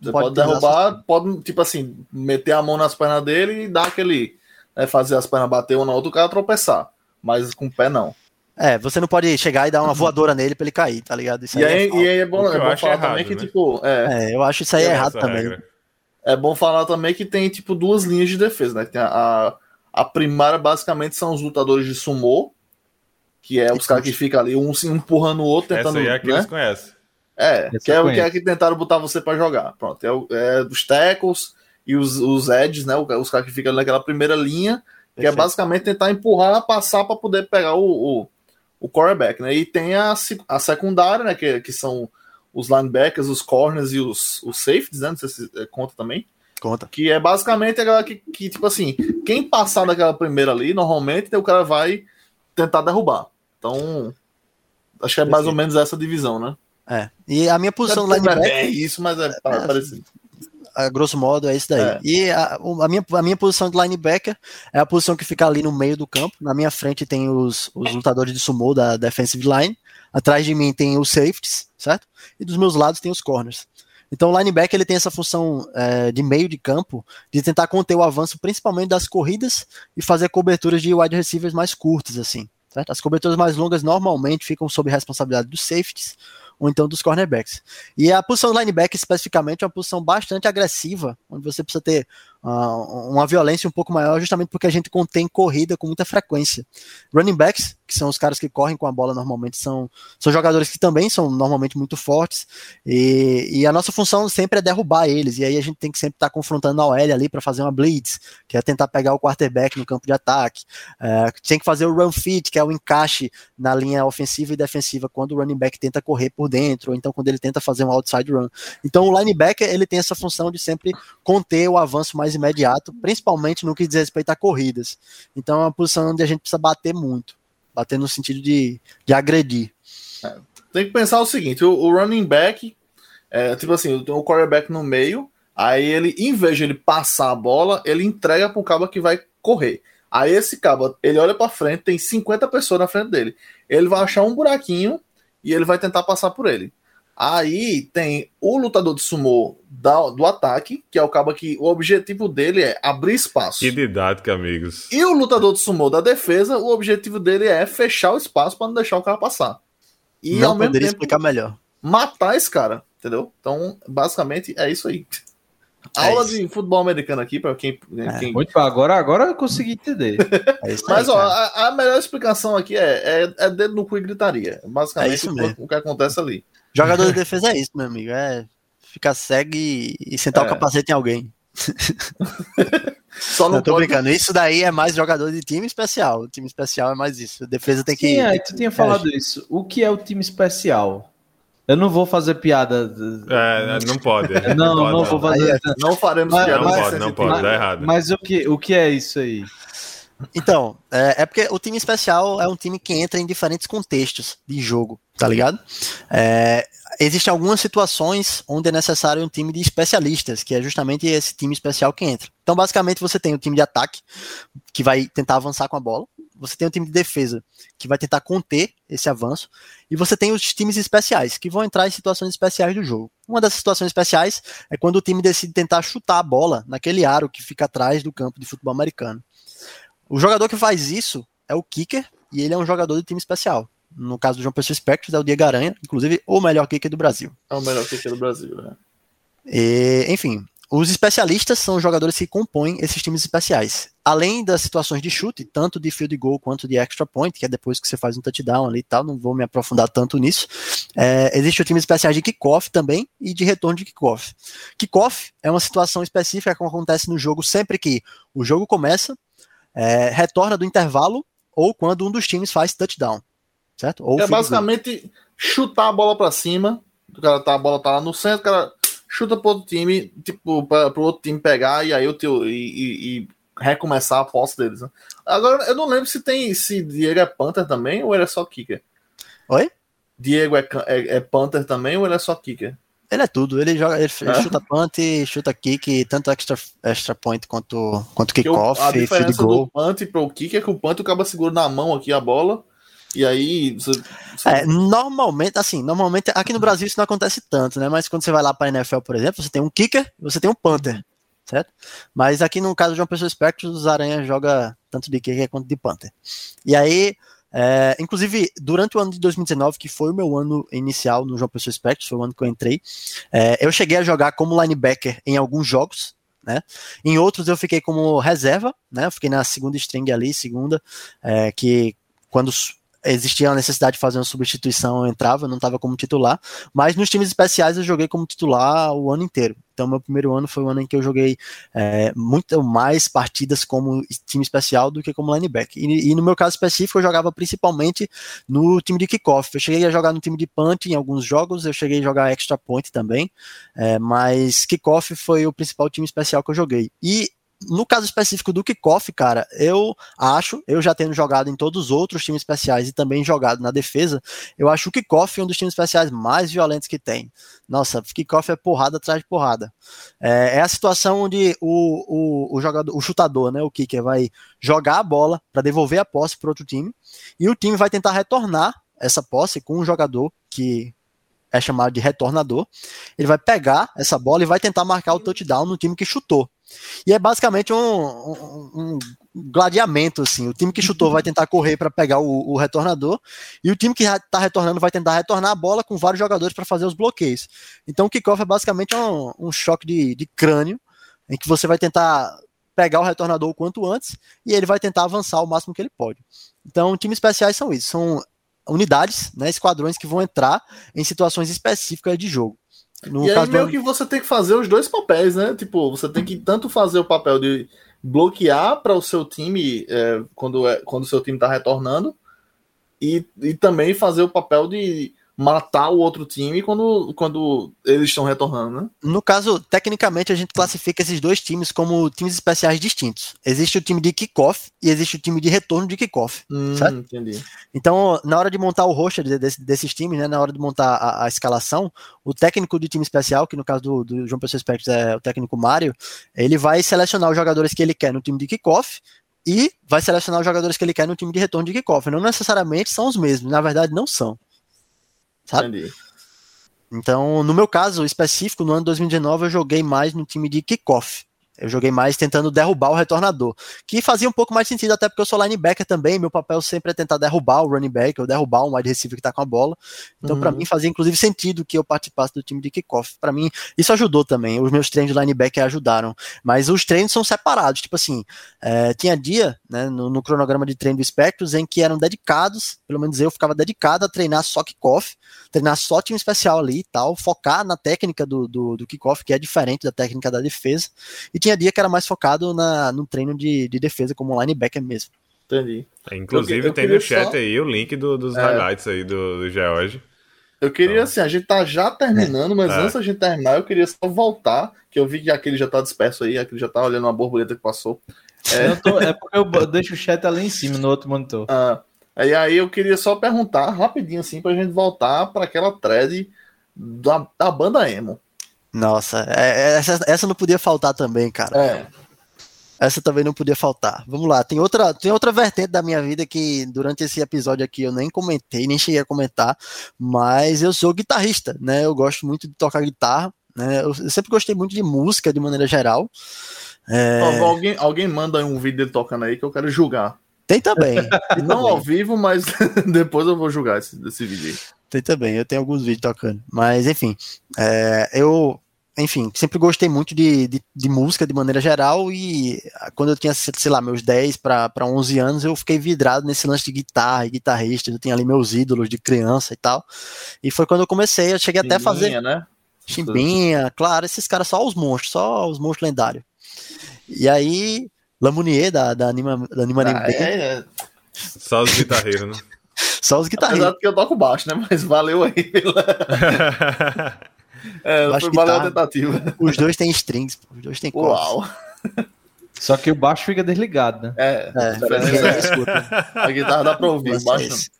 S2: você pode, pode derrubar, pode, tipo assim, meter a mão nas pernas dele e dar aquele. Né, fazer as pernas bater um no outro, o cara tropeçar. Mas com o pé não.
S3: É, você não pode chegar e dar uma voadora nele pra ele cair, tá ligado?
S2: Isso e, aí, é, e aí é bom, é bom falar errado, também que, né? tipo.
S3: É, é, eu acho isso aí errado também. Regra.
S2: É bom falar também que tem, tipo, duas linhas de defesa, né? Tem a, a, a primária, basicamente, são os lutadores de sumô, que é os caras que ficam ali, um se empurrando o outro, tentando. Essa aí é que né? eles conhecem. É, Esse que é o que é que tentaram botar você para jogar. Pronto, é, o, é os tackles e os, os edges, né? Os caras que ficam naquela primeira linha, que é basicamente tentar empurrar, passar para poder pegar o, o, o quarterback, né? E tem a, a secundária, né? Que, que são os linebackers, os corners e os, os safeties, né? Não sei se é, conta também.
S3: Conta.
S2: Que é basicamente aquela que, que, tipo assim, quem passar daquela primeira ali, normalmente o cara vai tentar derrubar. Então, acho que é mais ou menos essa divisão, né?
S3: É. E a minha posição
S2: lá linebacker. É isso, mas é, é parecido.
S3: A grosso modo é isso daí. É. E a, a, minha, a minha posição de linebacker é a posição que fica ali no meio do campo. Na minha frente tem os, os lutadores de sumo da defensive line. Atrás de mim tem os safeties, certo? E dos meus lados tem os corners. Então o linebacker ele tem essa função é, de meio de campo de tentar conter o avanço principalmente das corridas e fazer coberturas de wide receivers mais curtas assim. Certo? As coberturas mais longas normalmente ficam sob responsabilidade dos safeties ou então dos cornerbacks. E a posição do linebacker especificamente é uma posição bastante agressiva, onde você precisa ter uh, uma violência um pouco maior, justamente porque a gente contém corrida com muita frequência. Running backs, que são os caras que correm com a bola normalmente, são, são jogadores que também são normalmente muito fortes, e, e a nossa função sempre é derrubar eles, e aí a gente tem que sempre estar tá confrontando a OL ali para fazer uma blitz, que é tentar pegar o quarterback no campo de ataque. É, tem que fazer o run fit, que é o encaixe na linha ofensiva e defensiva, quando o running back tenta correr por dentro, ou então quando ele tenta fazer um outside run. Então o linebacker, ele tem essa função de sempre conter o avanço mais imediato, principalmente no que diz respeito a corridas. Então é uma posição onde a gente precisa bater muito bater no sentido de, de agredir.
S2: É, tem que pensar o seguinte: o, o running back, é, tipo assim, o quarterback no meio, aí ele, em vez de ele passar a bola, ele entrega para o cabo que vai correr. Aí esse cabo, ele olha para frente, tem 50 pessoas na frente dele. Ele vai achar um buraquinho e ele vai tentar passar por ele. Aí tem o lutador de sumô da, do ataque, que é o cabo que o objetivo dele é abrir espaço.
S1: Que didática, amigos.
S2: E o lutador de sumô da defesa, o objetivo dele é fechar o espaço para não deixar o cara passar.
S3: E não ao mesmo tempo explicar melhor.
S2: Matar esse cara, entendeu? Então, basicamente é isso aí. É Aula isso. de futebol americano aqui para quem,
S4: é.
S2: quem...
S4: Muito agora, agora eu consegui entender.
S2: É Mas aí, ó, a, a, melhor explicação aqui é, é, é dedo no cu e gritaria. Basicamente o, o que acontece ali.
S3: Jogador de defesa é isso, meu amigo. É ficar cego e, e sentar é. o capacete em alguém. Só não, não tô pode... brincando. Isso daí é mais jogador de time especial. O time especial é mais isso. A defesa tem
S4: Sim,
S3: que.
S4: É, tu tinha falado é. isso. O que é o time especial? Eu não vou fazer piada.
S1: É, não pode.
S4: Não, não, pode, não, vou fazer.
S2: Não faremos mas, piada.
S1: Não pode, não pode,
S4: mas,
S1: dá errado.
S4: Mas o que, o que é isso aí?
S3: Então, é, é, porque o time especial é um time que entra em diferentes contextos de jogo, tá ligado? É, existem algumas situações onde é necessário um time de especialistas, que é justamente esse time especial que entra. Então, basicamente, você tem o time de ataque, que vai tentar avançar com a bola, você tem o time de defesa, que vai tentar conter esse avanço, e você tem os times especiais, que vão entrar em situações especiais do jogo. Uma das situações especiais é quando o time decide tentar chutar a bola naquele aro que fica atrás do campo de futebol americano. O jogador que faz isso é o kicker, e ele é um jogador de time especial. No caso do João Pessoa Spectres, é o Diego Aranha, inclusive o melhor kicker do Brasil.
S2: É o melhor kicker do Brasil, né?
S3: E, enfim, os especialistas são os jogadores que compõem esses times especiais. Além das situações de chute, tanto de field goal quanto de extra point, que é depois que você faz um touchdown ali e tal, não vou me aprofundar tanto nisso. É, existe o time especial de kickoff também e de retorno de kickoff. Kickoff é uma situação específica que acontece no jogo sempre que o jogo começa é, retorna do intervalo ou quando um dos times faz touchdown. Certo? Ou
S2: é basicamente chutar a bola para cima, o cara tá, a bola tá lá no centro, o cara chuta pro outro time, tipo, pro outro time pegar e aí o teu e, e, e recomeçar a posse deles. Né? Agora, eu não lembro se tem se Diego é Panther também ou ele é só kicker.
S3: Oi?
S2: Diego é, é, é Panther também ou ele é só kicker?
S3: Ele é tudo. Ele joga, ele é. chuta punt, chuta kick, tanto extra, extra point quanto, quanto kickoff,
S2: A diferença do punt pro kick é que o punt o cara segura na mão aqui a bola. E aí. Você,
S3: você... É, normalmente, assim, normalmente aqui no Brasil isso não acontece tanto, né? Mas quando você vai lá para NFL, por exemplo, você tem um kicker e você tem um punter, certo? Mas aqui no caso de uma pessoa Spectre, os Aranha joga tanto de kicker quanto de punter. E aí, é, inclusive, durante o ano de 2019, que foi o meu ano inicial no João Pessoa Spectre, foi o ano que eu entrei, é, eu cheguei a jogar como linebacker em alguns jogos, né? Em outros eu fiquei como reserva, né? Eu fiquei na segunda string ali, segunda, é, que quando existia a necessidade de fazer uma substituição, eu entrava, eu não estava como titular, mas nos times especiais eu joguei como titular o ano inteiro. Então, meu primeiro ano foi o ano em que eu joguei é, muito mais partidas como time especial do que como linebacker. E, e, no meu caso específico, eu jogava principalmente no time de kickoff. Eu cheguei a jogar no time de punt em alguns jogos, eu cheguei a jogar extra point também, é, mas kickoff foi o principal time especial que eu joguei. E no caso específico do kickoff, cara, eu acho, eu já tendo jogado em todos os outros times especiais e também jogado na defesa, eu acho o kickoff um dos times especiais mais violentos que tem. Nossa, kickoff é porrada atrás de porrada. É, é a situação onde o, o, o, jogador, o chutador, né, o kicker, vai jogar a bola para devolver a posse para outro time e o time vai tentar retornar essa posse com um jogador que é chamado de retornador. Ele vai pegar essa bola e vai tentar marcar o touchdown no time que chutou. E é basicamente um, um, um gladiamento, assim. O time que chutou vai tentar correr para pegar o, o, retornador, e o time que está retornando vai tentar retornar a bola com vários jogadores para fazer os bloqueios. Então o kickoff é basicamente um, um choque de, de crânio, em que você vai tentar pegar o retornador o quanto antes, e ele vai tentar avançar o máximo que ele pode. Então, times especiais são isso, são unidades, né, esquadrões que vão entrar em situações específicas de jogo.
S2: No e aí meio do... que você tem que fazer os dois papéis, né? Tipo, você tem que tanto fazer o papel de bloquear para o seu time é, quando, é, quando o seu time está retornando e, e também fazer o papel de matar o outro time quando, quando eles estão retornando, né?
S3: No caso, tecnicamente, a gente classifica esses dois times como times especiais distintos. Existe o time de kickoff e existe o time de retorno de kickoff. Hum, certo? Entendi. Então, na hora de montar o roster desse, desses times, né, na hora de montar a, a, escalação, o técnico do time especial, que no caso do, do João Pessoa Spectres é o técnico Mário, ele vai selecionar os jogadores que ele quer no time de kickoff e vai selecionar os jogadores que ele quer no time de retorno de kickoff. Não necessariamente são os mesmos, na verdade não são sabe? Entendi. Então, no meu caso específico, no ano 2019, eu joguei mais no time de kickoff. Eu joguei mais tentando derrubar o retornador, que fazia um pouco mais sentido, até porque eu sou linebacker também. Meu papel sempre é tentar derrubar o running back, ou derrubar um wide receiver que tá com a bola. Então, uhum. para mim, fazia inclusive sentido que eu participasse do time de kickoff. Para mim, isso ajudou também. Os meus treinos de linebacker ajudaram. Mas os treinos são separados. Tipo assim, é, tinha dia, né, no, no, cronograma de treino do Spectros, em que eram dedicados, pelo menos eu ficava dedicado a treinar só kickoff, treinar só time especial ali e tal, focar na técnica do, do, do kickoff, que é diferente da técnica da defesa. E tinha dia que era mais focado na, no treino de, de defesa, como linebacker mesmo.
S2: Entendi.
S1: É, inclusive, eu, eu tem no chat só... aí o link do, dos é... highlights aí do, do George.
S2: Eu queria, então... assim, a gente tá já terminando, mas é. antes da gente terminar, eu queria só voltar, que eu vi que aquele já tá disperso aí, aquele já tá olhando uma borboleta que passou.
S4: É, tô, é porque eu deixo o chat ali em cima, no outro monitor.
S2: Ah, e aí eu queria só perguntar rapidinho, assim, pra gente voltar para aquela thread da, da banda emo.
S3: Nossa, é, é, essa, essa não podia faltar também, cara.
S2: É.
S3: Essa também não podia faltar. Vamos lá, tem outra, tem outra vertente da minha vida que durante esse episódio aqui eu nem comentei, nem cheguei a comentar, mas eu sou guitarrista, né? Eu gosto muito de tocar guitarra, né? Eu, sempre gostei muito de música de maneira geral.
S2: É... Alguém, alguém manda um vídeo dele tocando aí que eu quero julgar.
S3: Tem também.
S2: Tem não também. ao vivo, mas depois eu vou julgar esse, esse vídeo aí.
S3: Tem também, eu tenho alguns vídeos tocando. Mas, enfim, é, eu enfim, sempre gostei muito de, de, de, música de maneira geral e quando eu tinha, sei lá, meus 10 para 11 anos, eu fiquei vidrado nesse lance de guitarra e guitarrista, eu tinha ali meus ídolos de criança e tal. E foi quando eu comecei, eu cheguei Chimbinha, até a fazer...
S2: né?
S3: Chimbinha, claro, esses caras só os monstros, só os monstros lendários. E aí, Lamounier da, da Anima, da Anima ah,
S1: é, é. Só os guitarreiros, né?
S3: Só os guitarreiros.
S2: Apesar que eu toco baixo, né? Mas valeu aí pela... É, foi valeu a tentativa.
S3: Os dois têm strings, os dois têm
S2: cordas. Uau!
S4: Só que o baixo fica desligado, né?
S2: É, é, é, é. A guitarra dá pra ouvir, o baixo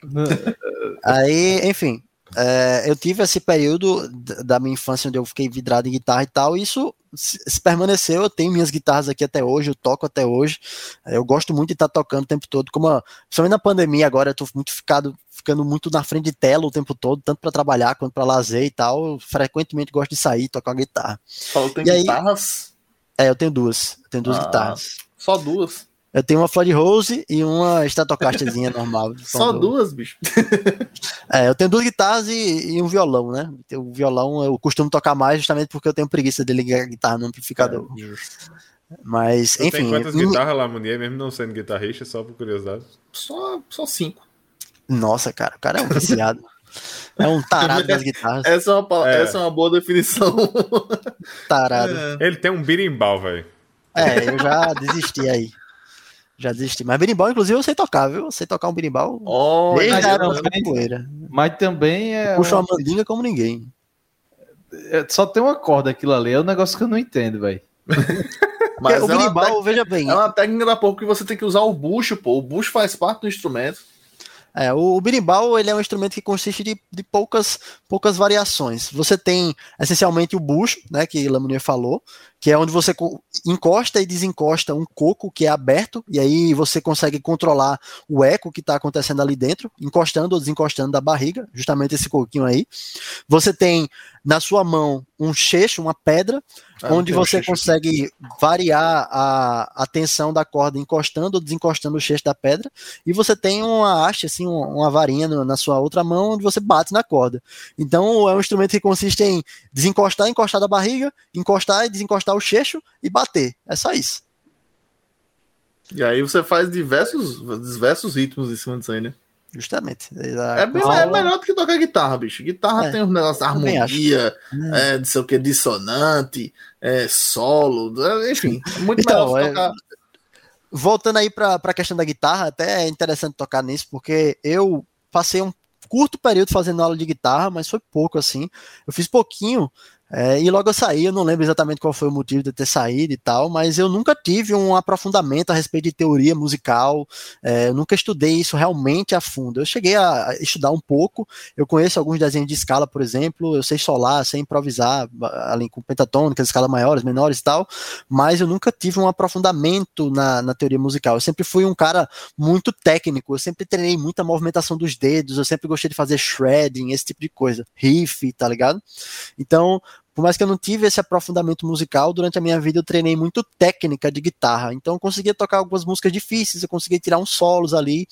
S3: Aí, enfim, é, eu tive esse período da minha infância onde eu fiquei vidrado em guitarra e tal, e isso se permaneceu, eu tenho minhas guitarras aqui até hoje, eu toco até hoje, eu gosto muito de estar tocando o tempo todo, como a, principalmente na pandemia agora, eu tô muito ficado, ficando muito na frente de tela o tempo todo, tanto para trabalhar quanto para lazer e tal, eu frequentemente gosto de sair, tocar guitarra.
S2: Falou tem e guitarras?
S3: Aí, é, eu tenho duas, eu tenho duas ah, guitarras.
S2: Só duas?
S3: Eu tenho uma Floyd Rose e uma Stratocasterzinha normal.
S2: Só duas, bicho.
S3: é, eu tenho duas guitarras e, e, um violão, né? O violão eu costumo tocar mais justamente porque eu tenho preguiça de ligar a guitarra no amplificador. É, Mas, enfim. Tem
S1: quantas guitarras lá, Munier, mesmo não sendo guitarrista, só por curiosidade?
S2: Só, só cinco.
S3: Nossa, cara, o cara é um viciado. É um tarado das guitarras.
S2: Essa é uma, é. Essa é uma boa definição.
S3: Tarado.
S1: É. Ele tem um birimbau, velho.
S3: É, eu já desisti aí. Já desisti. Mas berimbau, inclusive, eu sei tocar, viu? Eu sei tocar um berimbau.
S4: Oh, desde a poeira. Mas também é.
S3: Puxa uma mandinga como ninguém.
S4: É, só tem uma corda aquilo ali. É um negócio que eu não entendo, velho.
S3: Mas o é berimbau, veja bem.
S2: É uma técnica da pouco que você tem que usar o bucho, pô. O bucho faz parte do instrumento.
S3: É, o, o berimbau ele é um instrumento que consiste de, de poucas, poucas variações. Você tem essencialmente o bucho, né, que Lamounier falou, que é onde você encosta e desencosta um coco que é aberto, e aí você consegue controlar o eco que está acontecendo ali dentro, encostando ou desencostando da barriga, justamente esse coquinho aí. Você tem na sua mão um cheixo, uma pedra, ah, onde você consegue variar a, a tensão da corda encostando ou desencostando o cheixo da pedra, e você tem uma haste, assim, uma varinha na sua outra mão, onde você bate na corda. Então é um instrumento que consiste em desencostar, encostar da barriga, encostar e desencostar o cheixo e bater. É só isso.
S2: E aí você faz diversos, diversos ritmos em cima disso aí, né?
S3: Justamente.
S2: É, bem, é melhor do que tocar guitarra, bicho. Guitarra é, tem um negócio de harmonia, é, não sei o que, dissonante, é, solo, é, enfim. É muito então, melhor tocar.
S3: Voltando aí para a questão da guitarra, até é interessante tocar nisso, porque eu passei um curto período fazendo aula de guitarra, mas foi pouco assim. Eu fiz pouquinho é, e logo eu saí, eu não lembro exatamente qual foi o motivo de ter saído e tal, mas eu nunca tive um aprofundamento a respeito de teoria musical, é, eu nunca estudei isso realmente a fundo. Eu cheguei a estudar um pouco, eu conheço alguns desenhos de escala, por exemplo, eu sei solar, sei improvisar, além com pentatônicas, escalas maiores, menores e tal, mas eu nunca tive um aprofundamento na, na teoria musical. Eu sempre fui um cara muito técnico, eu sempre treinei muita movimentação dos dedos, eu sempre gostei de fazer shredding, esse tipo de coisa, riff, tá ligado? Então, por mais que eu não tive esse aprofundamento musical, durante a minha vida eu treinei muito técnica de guitarra. Então eu conseguia tocar algumas músicas difíceis, eu conseguia tirar uns solos ali.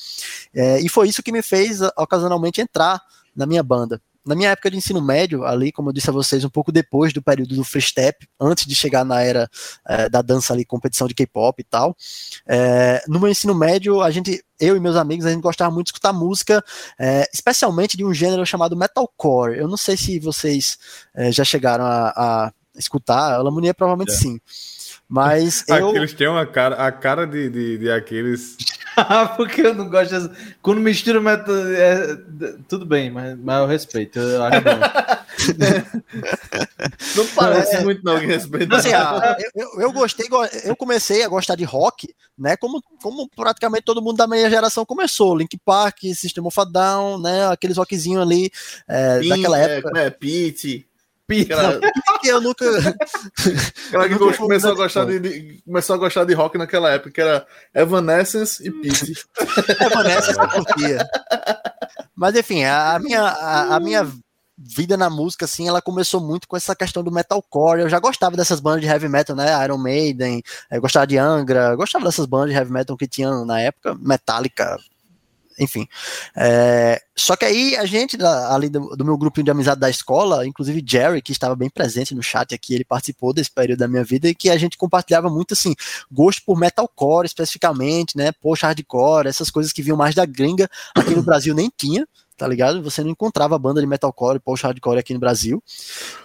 S3: É, e foi isso que me fez ocasionalmente entrar na minha banda na minha época de ensino médio, ali, como eu disse a vocês, um pouco depois do período do free step, antes de chegar na era é, da dança ali, competição de K-pop e tal, é, no meu ensino médio, a gente, eu e meus amigos, a gente gostava muito de escutar música, é, especialmente de um gênero chamado metalcore. Eu não sei se vocês é, já chegaram a, a escutar, a Lamonia provavelmente sim. Mas eu...
S1: Aqueles têm uma cara, a cara de, de, de aqueles.
S4: Porque eu não gosto. De... Quando mistura metal. É... Tudo bem, mas, mas eu respeito. Eu acho
S2: não parece é... muito, não, que respeito.
S3: Assim, ah, eu, eu, gostei, eu comecei a gostar de rock, né? Como, como praticamente todo mundo da minha geração começou. Link Park, System of a Down, né? Aqueles rockzinhos ali é, daquela época.
S2: É, é Pete.
S3: Aquela... que eu nunca.
S2: Aquela que nunca começou, a gostar de, de, começou a gostar de rock naquela época, que era Evanescence e Pete.
S3: Evanescence eu curtia. Mas enfim, a, minha, a, a, minha vida na música, assim, ela começou muito com essa questão do metalcore. Eu já gostava dessas bandas de heavy metal, né? Iron Maiden, eu gostava de Angra, gostava dessas bandas de heavy metal que tinham na época, Metallica, enfim. É, só que aí a gente, ali do, do, meu grupinho de amizade da escola, inclusive Jerry, que estava bem presente no chat aqui, ele participou desse período da minha vida e que a gente compartilhava muito assim, gosto por metalcore especificamente, né? Post hardcore, essas coisas que vinham mais da gringa, aqui no Brasil nem tinha tá ligado? Você não encontrava banda de metalcore, post hardcore aqui no Brasil.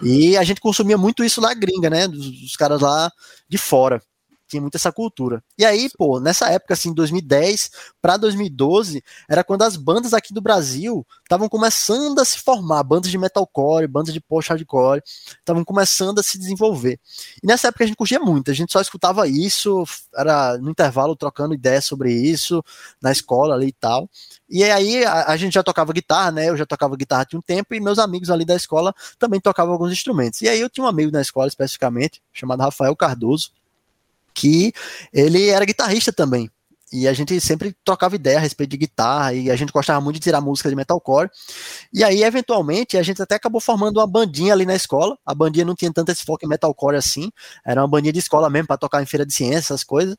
S3: E a gente consumia muito isso na gringa, né? Dos, dos caras lá de fora. Tinha muito essa cultura. E aí, pô, nessa época, assim, 2010 para 2012, era quando as bandas aqui do Brasil estavam começando a se formar, bandas de metalcore, bandas de post-hardcore, estavam começando a se desenvolver. E nessa época a gente curtia muito, a gente só escutava isso, era no intervalo trocando ideias sobre isso, na escola ali e tal. E aí a, a, gente já tocava guitarra, né? Eu já tocava guitarra há um tempo e meus amigos ali da escola também tocavam alguns instrumentos. E aí eu tinha um amigo na escola especificamente, chamado Rafael Cardoso, que ele era guitarrista também. E a gente sempre trocava ideia a respeito de guitarra e a gente gostava muito de tirar música de metalcore. E aí, eventualmente, a gente até acabou formando uma bandinha ali na escola. A bandinha não tinha tanto esse foco em metalcore assim, era uma bandinha de escola mesmo para tocar em feira de ciências, essas coisas.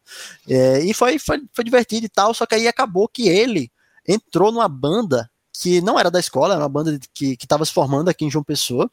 S3: É, e foi, foi, foi divertido e tal, só que aí acabou que ele entrou numa banda que não era da escola, era uma banda que estava se formando aqui em João Pessoa.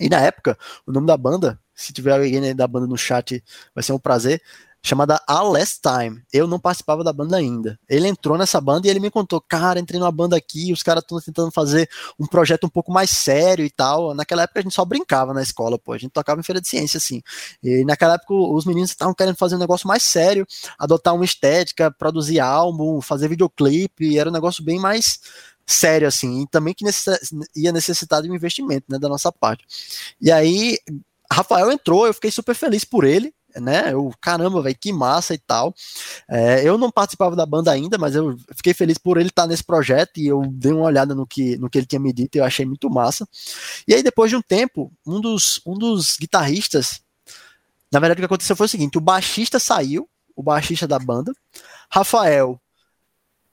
S3: E na época, o nome da banda, se tiver alguém da banda no chat, vai ser um prazer, chamada A Last Time. Eu não participava da banda ainda. Ele entrou nessa banda e ele me contou, cara, entrei numa banda aqui, os caras estão tentando fazer um projeto um pouco mais sério e tal. Naquela época a gente só brincava na escola, pô, a gente tocava em feira de ciência, assim. E naquela época os meninos estavam querendo fazer um negócio mais sério, adotar uma estética, produzir álbum, fazer videoclipe, era um negócio bem mais sério, assim, e também que necess... ia necessitar de um investimento, né, da nossa parte. E aí, Rafael entrou, eu fiquei super feliz por ele, né? Eu, caramba, velho, que massa e tal. É, eu não participava da banda ainda, mas eu fiquei feliz por ele estar nesse projeto e eu dei uma olhada no que, no que ele tinha me dito e eu achei muito massa. E aí, depois de um tempo, um dos, um dos guitarristas, na verdade, o que aconteceu foi o seguinte: o baixista saiu, o baixista da banda, Rafael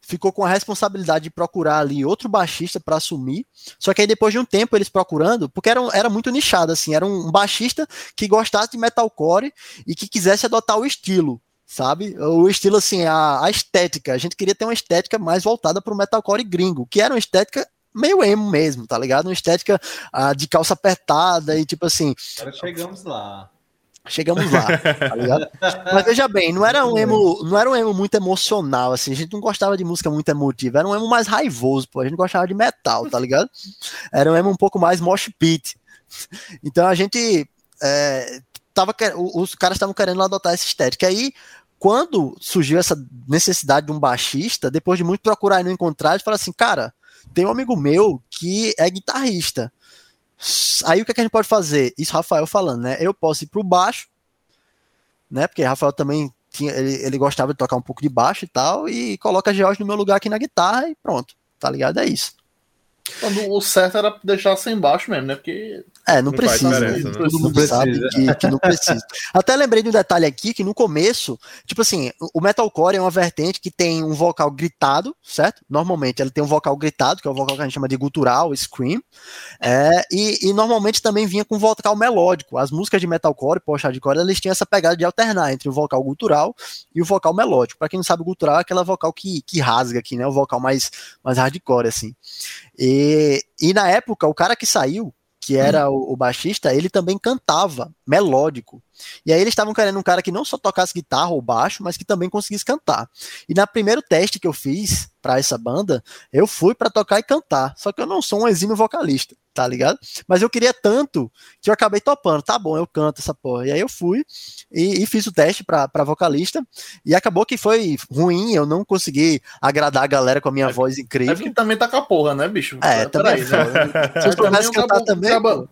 S3: ficou com a responsabilidade de procurar ali outro baixista para assumir. Só que aí depois de um tempo eles procurando, porque era, era muito nichado assim, era um baixista que gostasse de metalcore e que quisesse adotar o estilo, sabe? O estilo assim, a, a estética. A gente queria ter uma estética mais voltada para o metalcore gringo, que era uma estética meio emo mesmo, tá ligado? Uma estética uh, de calça apertada e tipo assim.
S4: Agora chegamos lá.
S3: Chegamos lá, tá ligado? Mas veja bem, não era um emo, não era um emo muito emocional, assim, a gente não gostava de música muito emotiva, era um emo mais raivoso, pô, a gente gostava de metal, tá ligado? Era um emo um pouco mais mosh pit. Então a gente é, tava, os caras estavam querendo adotar essa estética. Aí, quando surgiu essa necessidade de um baixista, depois de muito procurar e não encontrar, gente falou assim, cara, tem um amigo meu que é guitarrista. Aí o que, é que a gente pode fazer? Isso Rafael falando, né? Eu posso ir pro baixo, né? Porque Rafael também tinha, ele, ele gostava de tocar um pouco de baixo e tal, e coloca George no meu lugar aqui na guitarra e pronto, tá ligado? É isso.
S2: O certo era deixar sem baixo mesmo, né? Porque
S3: é, não, não precisa. Né? Todo mundo não sabe que, que, não precisa. Até lembrei de um detalhe aqui que no começo, tipo assim, o metalcore é uma vertente que tem um vocal gritado, certo? Normalmente ela tem um vocal gritado, que é o vocal que a gente chama de gutural, scream. É, e, e, normalmente também vinha com vocal melódico. As músicas de metalcore, post-hardcore, eles tinham essa pegada de alternar entre o vocal gutural e o vocal melódico. Para quem não sabe, o gutural é aquela vocal que, que rasga aqui, né? O vocal mais, mais hardcore, assim. E, e na época, o cara que saiu, que era o, o, baixista, ele também cantava melódico. E aí eles estavam querendo um cara que não só tocasse guitarra ou baixo, mas que também conseguisse cantar. E na primeiro teste que eu fiz para essa banda, eu fui para tocar e cantar. Só que eu não sou um exímio vocalista tá ligado? Mas eu queria tanto que eu acabei topando, tá bom, eu canto essa porra. E aí eu fui e, e fiz o teste pra, pra vocalista e acabou que foi ruim, eu não consegui agradar a galera com a minha é, voz incrível. É
S2: porque também tá com a porra, né, bicho?
S3: É, é também. Aí, né? Se eu
S2: cantar também. Acaba,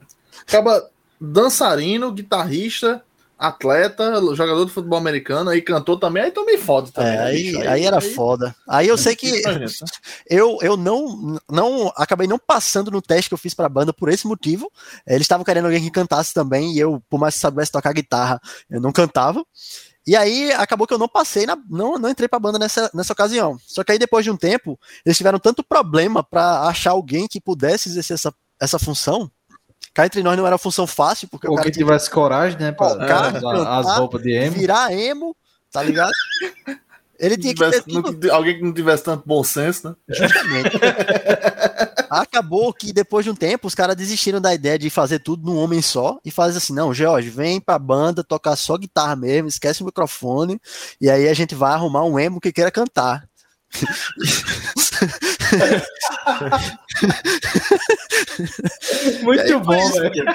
S2: acaba dançarino, guitarrista, atleta, jogador de futebol americano, aí cantou também, aí também foda também.
S3: É, né, aí, aí, aí, era aí, foda. Aí eu sei que né? eu, eu não, não acabei não passando no teste que eu fiz pra banda por esse motivo. Eles estavam querendo alguém que cantasse também, e eu, por mais que soubesse tocar guitarra, eu não cantava. E aí acabou que eu não passei, na, não, não entrei pra banda nessa, nessa ocasião. Só que aí depois de um tempo, eles tiveram tanto problema para achar alguém que pudesse exercer essa, essa função, Cá entre nós não era função fácil, porque
S4: Ou
S3: o
S4: cara que tivesse coragem, né? Pra
S3: cara, usar
S4: as roupas de emo.
S3: Virar emo, tá ligado? Ele tinha que ter
S2: tudo... Alguém que não tivesse tanto bom senso, né?
S3: Justamente. Acabou que depois de um tempo os caras desistiram da ideia de fazer tudo num homem só e faz assim: não, George, vem pra banda tocar só guitarra mesmo, esquece o microfone e aí a gente vai arrumar um emo que queira cantar.
S4: Muito bom,
S3: velho.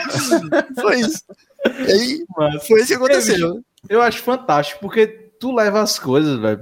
S3: Foi isso. Aí, Mas, foi isso que aconteceu.
S4: Eu acho fantástico, porque tu leva as coisas, velho,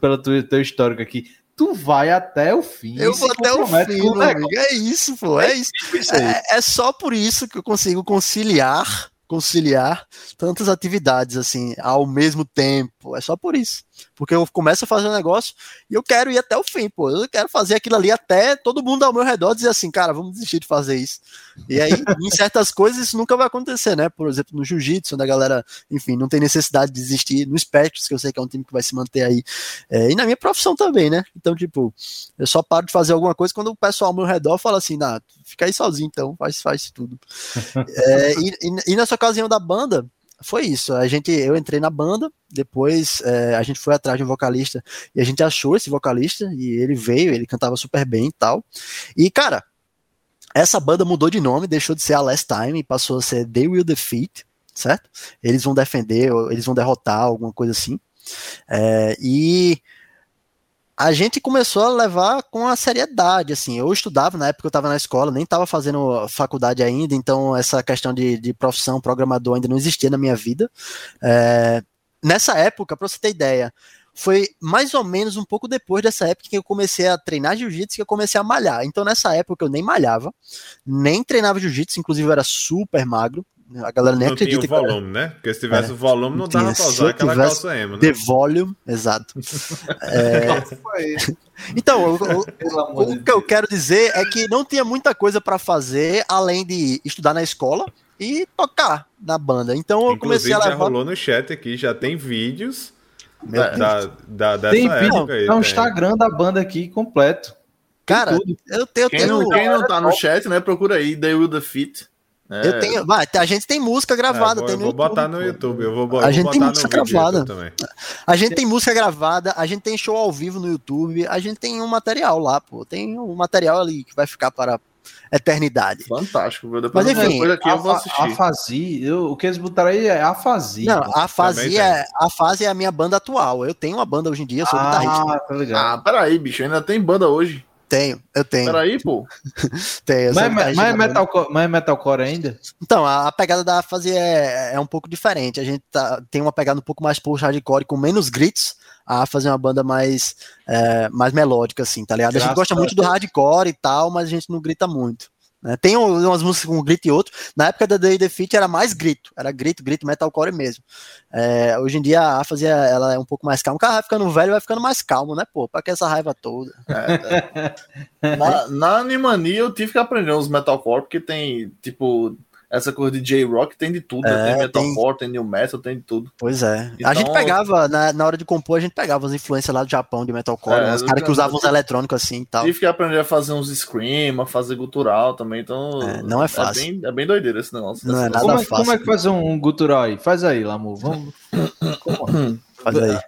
S4: pelo teu, teu histórico aqui tu vai até o fim.
S3: Eu vou até o fim, meu amigo. É isso, pô. É, é isso. É, é, só por isso que eu consigo conciliar conciliar tantas atividades assim ao mesmo tempo. É só por isso. Porque eu começo a fazer um negócio e eu quero ir até o fim, pô. Eu quero fazer aquilo ali até todo mundo ao meu redor dizer assim, cara, vamos desistir de fazer isso. E aí, em certas coisas, isso nunca vai acontecer, né? Por exemplo, no jiu-jitsu, onde a galera, enfim, não tem necessidade de desistir. No Spectros, que eu sei que é um time que vai se manter aí. É, e na minha profissão também, né? Então, tipo, eu só paro de fazer alguma coisa quando o pessoal ao meu redor fala assim, nah, fica aí sozinho então, faz, faz tudo. é, e, e, e nessa ocasião da banda, foi isso. A gente, eu entrei na banda, depois é, a gente foi atrás de um vocalista e a gente achou esse vocalista e ele veio, ele cantava super bem e tal. E cara, essa banda mudou de nome, deixou de ser a Last Time e passou a ser They Will Defeat, certo? Eles vão defender, eles vão derrotar, alguma coisa assim. É, e a gente começou a levar com a seriedade, assim, eu estudava, na época eu estava na escola, nem estava fazendo faculdade ainda, então essa questão de, de, profissão, programador ainda não existia na minha vida. É, nessa época, para você ter ideia, foi mais ou menos um pouco depois dessa época que eu comecei a treinar jiu-jitsu que eu comecei a malhar. Então nessa época eu nem malhava, nem treinava jiu-jitsu, inclusive eu era super magro, a galera nem
S1: não
S3: acredita.
S1: Tinha o volume, que... né? Porque se tivesse é, o volume, não, dava pra usar aquela calça emo, né?
S3: The volume, exato. é... então, o, o, o, que eu quero dizer é que não tinha muita coisa para fazer além de estudar na escola e tocar na banda. Então eu
S1: Inclusive,
S3: comecei a levar...
S1: já rolou no chat aqui, já tem vídeos da, da, da, dessa tem época
S4: aí. É um Instagram da banda aqui completo.
S3: Cara, eu tenho.
S2: Quem, não, quem não tá no chat, né? Procura aí, The Will the Fit.
S3: É. Eu tenho, vai, a gente tem música gravada. É, vou,
S1: tem
S3: no
S1: vou YouTube, botar no YouTube. Eu vou,
S3: a
S1: vou
S3: gente tem música gravada. A gente tem música gravada, a gente tem show ao vivo no YouTube, a gente tem um material lá, pô. Tem um material ali que vai ficar para eternidade.
S2: Fantástico,
S3: viu? Depois Mas enfim,
S2: aqui eu vou assistir.
S4: Eu, o que eles botaram aí é afasia.
S3: Não, a fase é, a fase é a minha banda atual. Eu tenho uma banda hoje em dia, eu sou ah, guitarrista.
S2: Tá ligado. Ah, peraí, bicho, ainda tem banda hoje.
S3: Tenho, eu tenho.
S2: Peraí, pô.
S3: tenho.
S4: Mas, mas, mas, é metalcore, mas é metalcore ainda?
S3: Então, a, a pegada da fase é, é um pouco diferente. A gente tá, tem uma pegada um pouco mais post-hardcore, com menos gritos, a fazer uma banda mais, é, mais melódica, assim, tá ligado? A gente gosta muito do hardcore e tal, mas a gente não grita muito. Né? Tem umas músicas com grito e outro. Na época da Day Defeat era mais grito, era grito, grito, metalcore mesmo. É, hoje em dia a fazia ela é um pouco mais calma. O cara vai ficando velho, vai ficando mais calmo, né, pô? Pra que essa raiva toda?
S2: É, é. na, na Animania eu tive que aprender uns metalcore, porque tem, tipo, essa coisa de J-Rock tem de tudo. É, tem metalcore, tem... tem new metal, tem de tudo.
S3: Pois é. Então... A gente então, pegava, na, na hora de compor, a gente pegava as influências lá do Japão de metalcore, é, os caras que usavam uns eletrônicos assim e tal.
S2: Tive que aprender a fazer uns scream, a fazer gutural também, então.
S3: É, não é fácil.
S2: É bem, é bem doideiro esse negócio.
S3: Não é nada
S4: como,
S3: fácil.
S4: Como é que faz um, gutural aí? Faz aí, Lamu. Vamos.
S3: faz aí.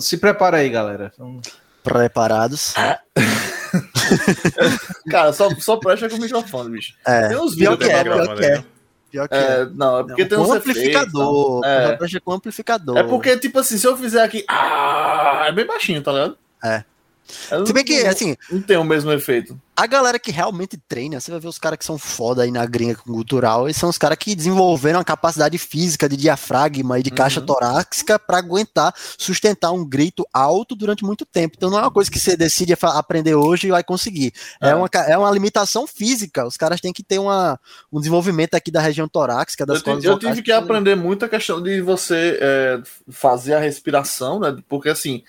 S4: Se prepara aí, galera. Vamos...
S3: Preparados.
S2: Cara, só, só presta com o microfone, bicho.
S3: É, tem uns vídeos que é, pior que é.
S2: Pior que é, não, é porque não, tem um
S3: amplificador. Efeitos, é. com amplificador.
S2: É porque, tipo assim, se eu fizer aqui. Ah, é bem baixinho, tá ligado?
S3: É. Se bem que, assim.
S2: Não tem o mesmo efeito.
S3: A galera que realmente treina, você vai ver os caras que são foda aí na gringa cultural, e são os caras que desenvolveram a capacidade física de diafragma e de caixa uhum. torácica para aguentar, sustentar um grito alto durante muito tempo. Então não é uma coisa que você decide aprender hoje e vai conseguir. É, é uma, é uma limitação física. Os caras têm que ter uma, um desenvolvimento aqui da região torácica, das
S2: Eu, eu tive que aprender muito a questão de você é, fazer a respiração, né? Porque assim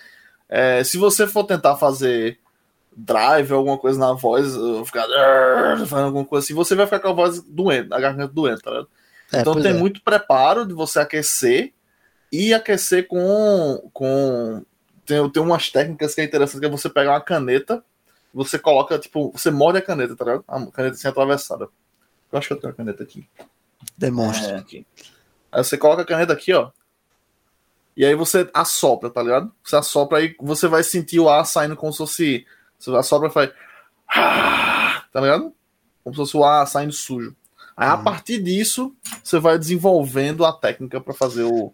S2: é, se você for tentar fazer drive, alguma coisa na voz, ficar fazendo alguma coisa assim, você vai ficar com a voz doente, a garganta doente, tá é, Então tem é. muito preparo de você aquecer e aquecer com. com tem, tem umas técnicas que é interessante, que é você pegar uma caneta, você coloca, tipo, você morde a caneta, tá ligado? A caneta assim atravessada. Eu acho que eu tenho a caneta aqui.
S3: Demonstra.
S2: É, aqui. Aí você coloca a caneta aqui, ó. E aí você assopra, tá ligado? Você assopra aí, você vai sentir o ar saindo como se fosse. Você assopra e faz. Tá ligado? Como se fosse o ar saindo sujo. Aí a partir disso, você vai desenvolvendo a técnica para fazer o,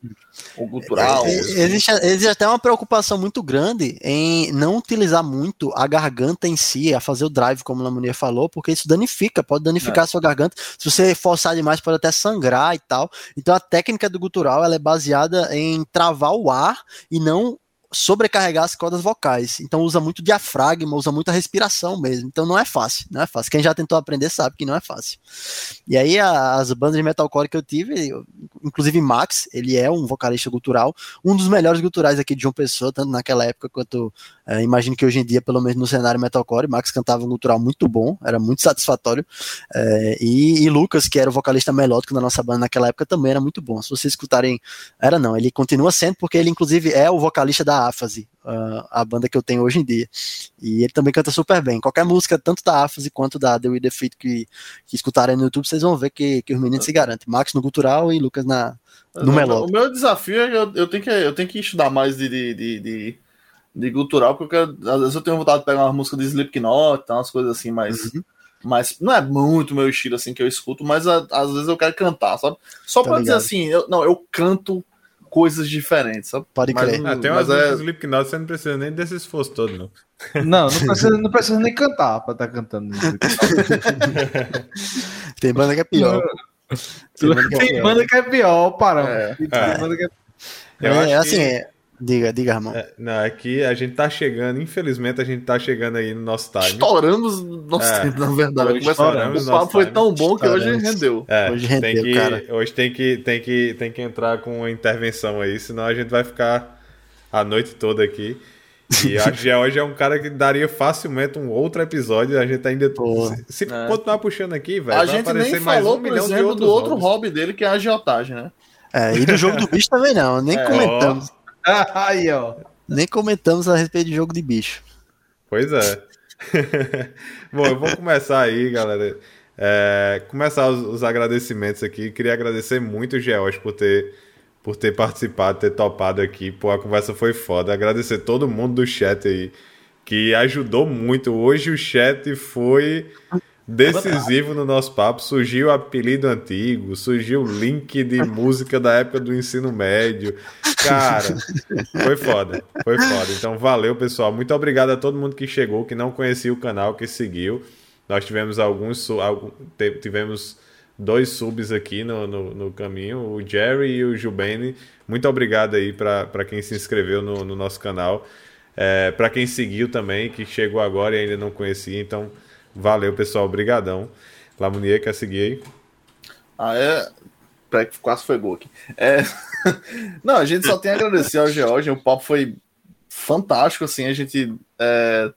S2: o gutural.
S3: É, existe, existe até uma preocupação muito grande em não utilizar muito a garganta em si, a fazer o drive, como a Lamonia falou, porque isso danifica, pode danificar é. a sua garganta. Se você forçar demais, pode até sangrar e tal. Então a técnica do gutural ela é baseada em travar o ar e não sobrecarregar as cordas vocais. Então usa muito diafragma, usa muita respiração mesmo. Então não é fácil, não é fácil. Quem já tentou aprender sabe que não é fácil. E aí as bandas de metalcore que eu tive, inclusive Max, ele é um vocalista cultural, um dos melhores culturais aqui de João Pessoa, tanto naquela época quanto é, imagino que hoje em dia, pelo menos no cenário metalcore, Max cantava um cultural muito bom, era muito satisfatório. É, e, e, Lucas, que era o vocalista melódico da nossa banda naquela época, também era muito bom. Se vocês escutarem, era não, ele continua sendo porque ele inclusive é o vocalista da Áfase, a banda que eu tenho hoje em dia. E ele também canta super bem. Qualquer música, tanto da Áfase quanto da The With The Fit que, que escutarem no YouTube, vocês vão ver que, que os meninos se garantem. Max no cultural e Lucas na, no melódico.
S2: O meu desafio é que eu, eu, tenho, que, eu tenho que estudar mais de, de, de, de, de cultural, porque eu quero, às vezes eu tenho vontade de pegar uma música de Slipknot, umas coisas assim, mas... Uhum. Mas não é muito meu estilo assim que eu escuto, mas a, às vezes eu quero cantar, sabe? Só tá pra ligado. dizer assim, eu, não, eu canto coisas diferentes, sabe?
S3: Pode crer.
S1: Mas, ah, tem umas é... Slipknot, você não precisa nem desse esforço todo, não.
S4: Não, não precisa, não precisa nem cantar pra estar tá cantando.
S3: tem banda que é pior.
S4: Tem banda que é pior, banda que é pior parando. É. Tem banda
S3: que é... Eu é, acho assim, que... Diga, diga, Ramon.
S1: É, não, é que a gente tá chegando, infelizmente, a gente tá chegando aí no nosso time.
S2: Estouramos nosso é, tempo, na verdade. Estouramos o papo foi tão bom que hoje rendeu.
S1: É, hoje rendeu, tem que, cara. Hoje tem que, tem, que, tem que entrar com uma intervenção aí, senão a gente vai ficar a noite toda aqui. E que hoje é um cara que daria facilmente um outro episódio. A gente ainda. Pô, se, se é. continuar puxando aqui, velho.
S2: A gente nem falou, um por exemplo, do outro hobbies. hobby dele, que é a agiotagem, né?
S3: É, e do jogo do bicho também não, nem é. comentamos. Oh.
S4: Aí, ó.
S3: Nem comentamos a respeito de jogo de bicho.
S1: Pois é. Bom, eu vou começar aí, galera. É, começar os, os, agradecimentos aqui. Queria agradecer muito o Geos por ter, por ter participado, ter topado aqui. Pô, a conversa foi foda. Agradecer todo mundo do chat aí, que ajudou muito. Hoje o chat foi decisivo no nosso papo. Surgiu o apelido antigo, surgiu o link de música da época do ensino médio. Cara, foi foda, foi foda. Então valeu, pessoal. Muito obrigado a todo mundo que chegou, que não conhecia o canal, que seguiu. Nós tivemos alguns, tivemos dois subs aqui no, no, no caminho, o Jerry e o Jubene. Muito obrigado aí para quem se inscreveu no, no nosso canal. É, para quem seguiu também, que chegou agora e ainda não conhecia, então Valeu, pessoal. Obrigadão. Lamunier, quer seguir aí?
S2: Ah, é. Peraí que quase foi gol aqui. É... Não, a gente só tem a agradecer ao George. O papo foi fantástico, assim. A gente é...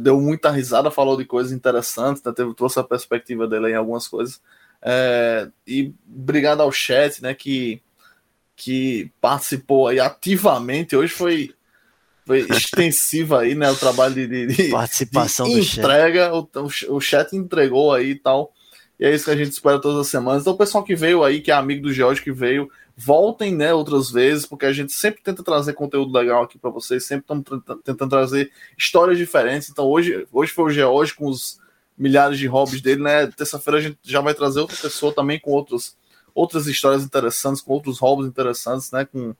S2: deu muita risada, falou de coisas interessantes, né? Teve, trouxe a perspectiva dele em algumas coisas. É... E obrigado ao chat, né? Que, que participou aí ativamente. Hoje foi foi extensiva aí, né? O trabalho de, de,
S3: participação de
S2: do entrega, chat. O, o chat entregou aí e tal. E é isso que a gente espera todas as semanas. Então, o pessoal que veio aí, que é amigo do George que veio, voltem, né, outras vezes, porque a gente sempre tenta trazer conteúdo legal aqui para vocês, sempre estamos tentando trazer histórias diferentes. Então, hoje, hoje foi o George com os milhares de hobbies dele, né? Terça-feira a gente já vai trazer outra pessoa também com outros, outras histórias interessantes, com outros hobbies interessantes, né? Com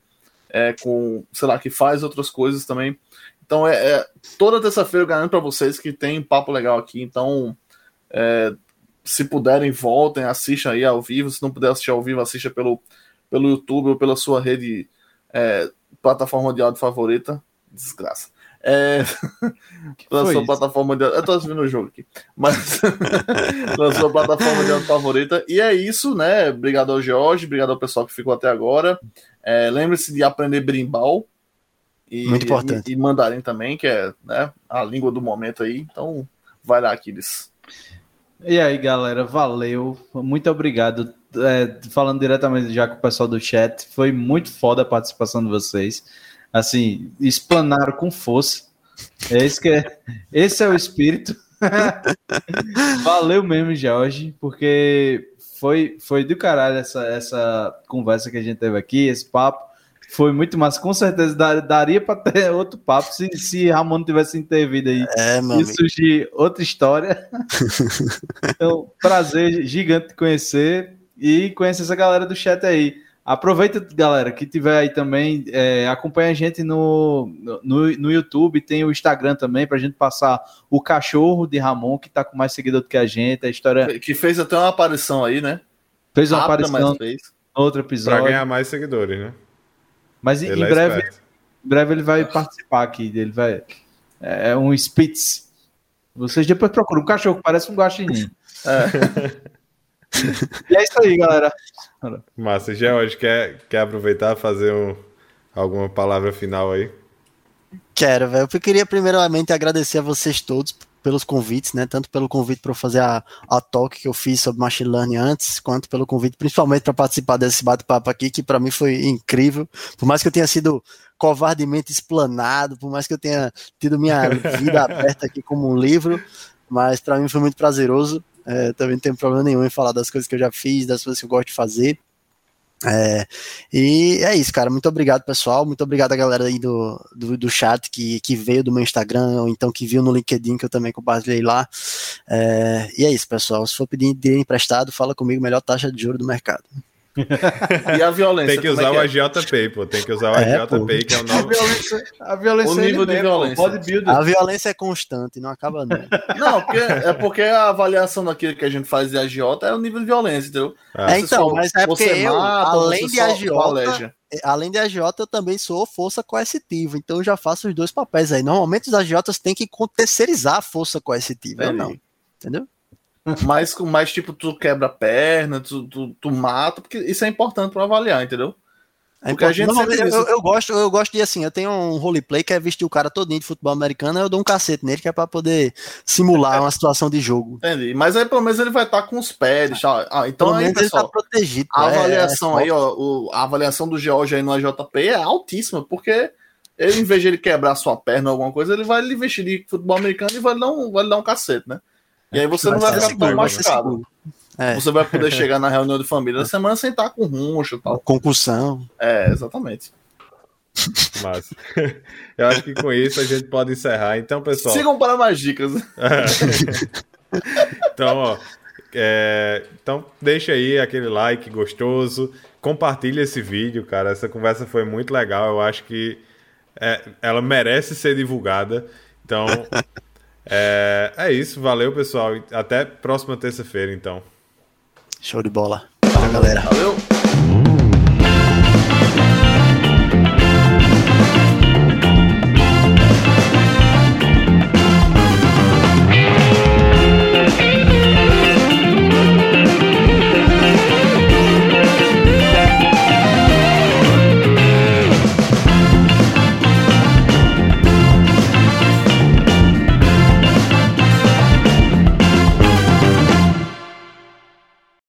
S2: é, com, sei lá, que faz outras coisas também. Então, é, é toda terça-feira eu garanto para vocês que tem papo legal aqui. Então, é, se puderem, voltem, assistam aí ao vivo. Se não puder assistir ao vivo, assista pelo, pelo YouTube ou pela sua rede, é, plataforma de áudio favorita. Desgraça. É, pela sua isso? plataforma de Eu tô assistindo o jogo aqui. Mas pela sua plataforma de áudio favorita. E é isso, né? Obrigado ao George, obrigado ao pessoal que ficou até agora. É, Lembre-se de aprender brimbal. E,
S3: Muito importante.
S2: E, e mandarim também, que é né, a língua do momento aí. Então, vai lá, Aquiles.
S4: E aí, galera, valeu. Muito obrigado. É, falando diretamente já com o pessoal do chat, foi muito foda a participação de vocês. Assim, explanaram com força. É esse, que é, esse é o espírito. valeu mesmo, Jorge, porque foi, foi do caralho essa, essa conversa que a gente teve aqui, esse papo. Foi muito massa. Com certeza daria para ter outro papo se, se Ramon tivesse intervido aí.
S3: É,
S4: E surgir outra história. então, prazer gigante de conhecer e conhecer essa galera do chat aí. Aproveita, galera, que tiver aí também, é, acompanha a gente no, no, no YouTube, tem o Instagram também, pra gente passar o cachorro de Ramon, que tá com mais seguidor do que a gente, a história...
S2: Que fez até uma aparição aí, né?
S4: Fez uma
S2: Rápida,
S4: aparição
S2: fez.
S4: no outro
S1: Pra
S4: episódio.
S1: ganhar mais seguidores, né?
S4: Mas em,
S1: Ele
S4: em
S1: é
S4: breve,
S1: esperto.
S4: em breve ele vai participar aqui. Ele vai. É um Spitz. Vocês depois procuram. Um cachorro que parece um guaxinim. e é isso aí, galera.
S1: Massa. George, quer, quer aproveitar e fazer um, alguma palavra final aí?
S3: Quero, velho. Eu queria primeiramente agradecer a vocês todos pelos convites, né? Tanto pelo convite para fazer a, a talk que eu fiz sobre machine learning antes, quanto pelo convite principalmente para participar desse bate-papo aqui, que para mim foi incrível. Por mais que eu tenha sido covardemente explanado, por mais que eu tenha tido minha vida aberta aqui como um livro, mas para mim foi muito prazeroso. É, também não tenho problema nenhum em falar das coisas que eu já fiz, das coisas que eu gosto de fazer. É, e é isso, cara. Muito obrigado, pessoal. Muito obrigado a galera aí do, do, do chat que, que veio do meu Instagram, ou então que viu no LinkedIn, que eu também compartilhei lá. É, e é isso, pessoal. Se for pedir dinheiro emprestado, fala comigo, melhor taxa de juros do mercado.
S2: E a violência?
S1: Tem que
S2: como
S1: usar
S2: é
S1: o
S2: é?
S1: Agiota Pay, pô. Tem que usar o
S3: É,
S1: Agiota
S3: pô.
S1: Pay, que é o
S4: A
S1: novo.
S4: violência, a violência
S2: O
S4: é
S2: nível de
S4: mesmo,
S2: violência.
S4: pô. Bodybuilder.
S3: A violência é constante, não acaba não.
S2: Não, porque, é porque a avaliação daquilo que a gente faz de agiota é o nível de violência, entendeu?
S1: Ah,
S3: É, então,
S2: só-
S3: mas é porque
S2: você
S3: eu,
S2: mata,
S3: além
S2: você
S3: de agiota. Além de agiota, eu também sou força coercitiva, então eu já faço os dois papéis aí. Normalmente os agiotas têm que terceirizar a força coercitiva, eu não. Entendeu?
S2: Mas, com mais tipo, tu quebra a perna, tu, tu, tu mata, porque isso é importante pra avaliar, entendeu?
S3: É
S2: Porque a gente sempre
S3: eu,
S2: diz-
S3: eu gosto, eu gosto de assim, eu tenho um roleplay que é vestir o cara todinho de futebol americano, eu dou um cacete nele que é pra poder simular uma situação de jogo.
S2: Entendi. Mas aí pelo menos ele vai estar com os pés. tá? Ah, então
S3: Pelo
S2: aí,
S3: tá
S2: pessoal,
S3: protegido.
S2: a
S3: é-
S2: avaliação
S3: é
S2: aí, ó, o- a avaliação do George aí no AJP é altíssima, porque ele, em vez de ele quebrar sua perna ou alguma coisa, ele vai lhe vestir de futebol americano e vai lhe dar um, vai lhe dar um cacete, né? E aí você não vai ficar tão machucado.
S3: É,
S2: Você vai poder chegar na reunião de família da semana sem estar com roncha e tal.
S3: concussão.
S2: É, exatamente.
S1: Massa. Eu acho que com isso a gente pode encerrar. Então, pessoal.
S2: Sigam para mais dicas.
S1: então, ó. é, então, deixa aí aquele like gostoso. Compartilha esse vídeo, cara. Essa conversa foi muito legal. Eu acho que é, ela merece ser divulgada. Então, é, é isso. Valeu, pessoal. Até próxima terça-feira, então.
S3: Show de bola. Valeu, galera.
S2: Valeu.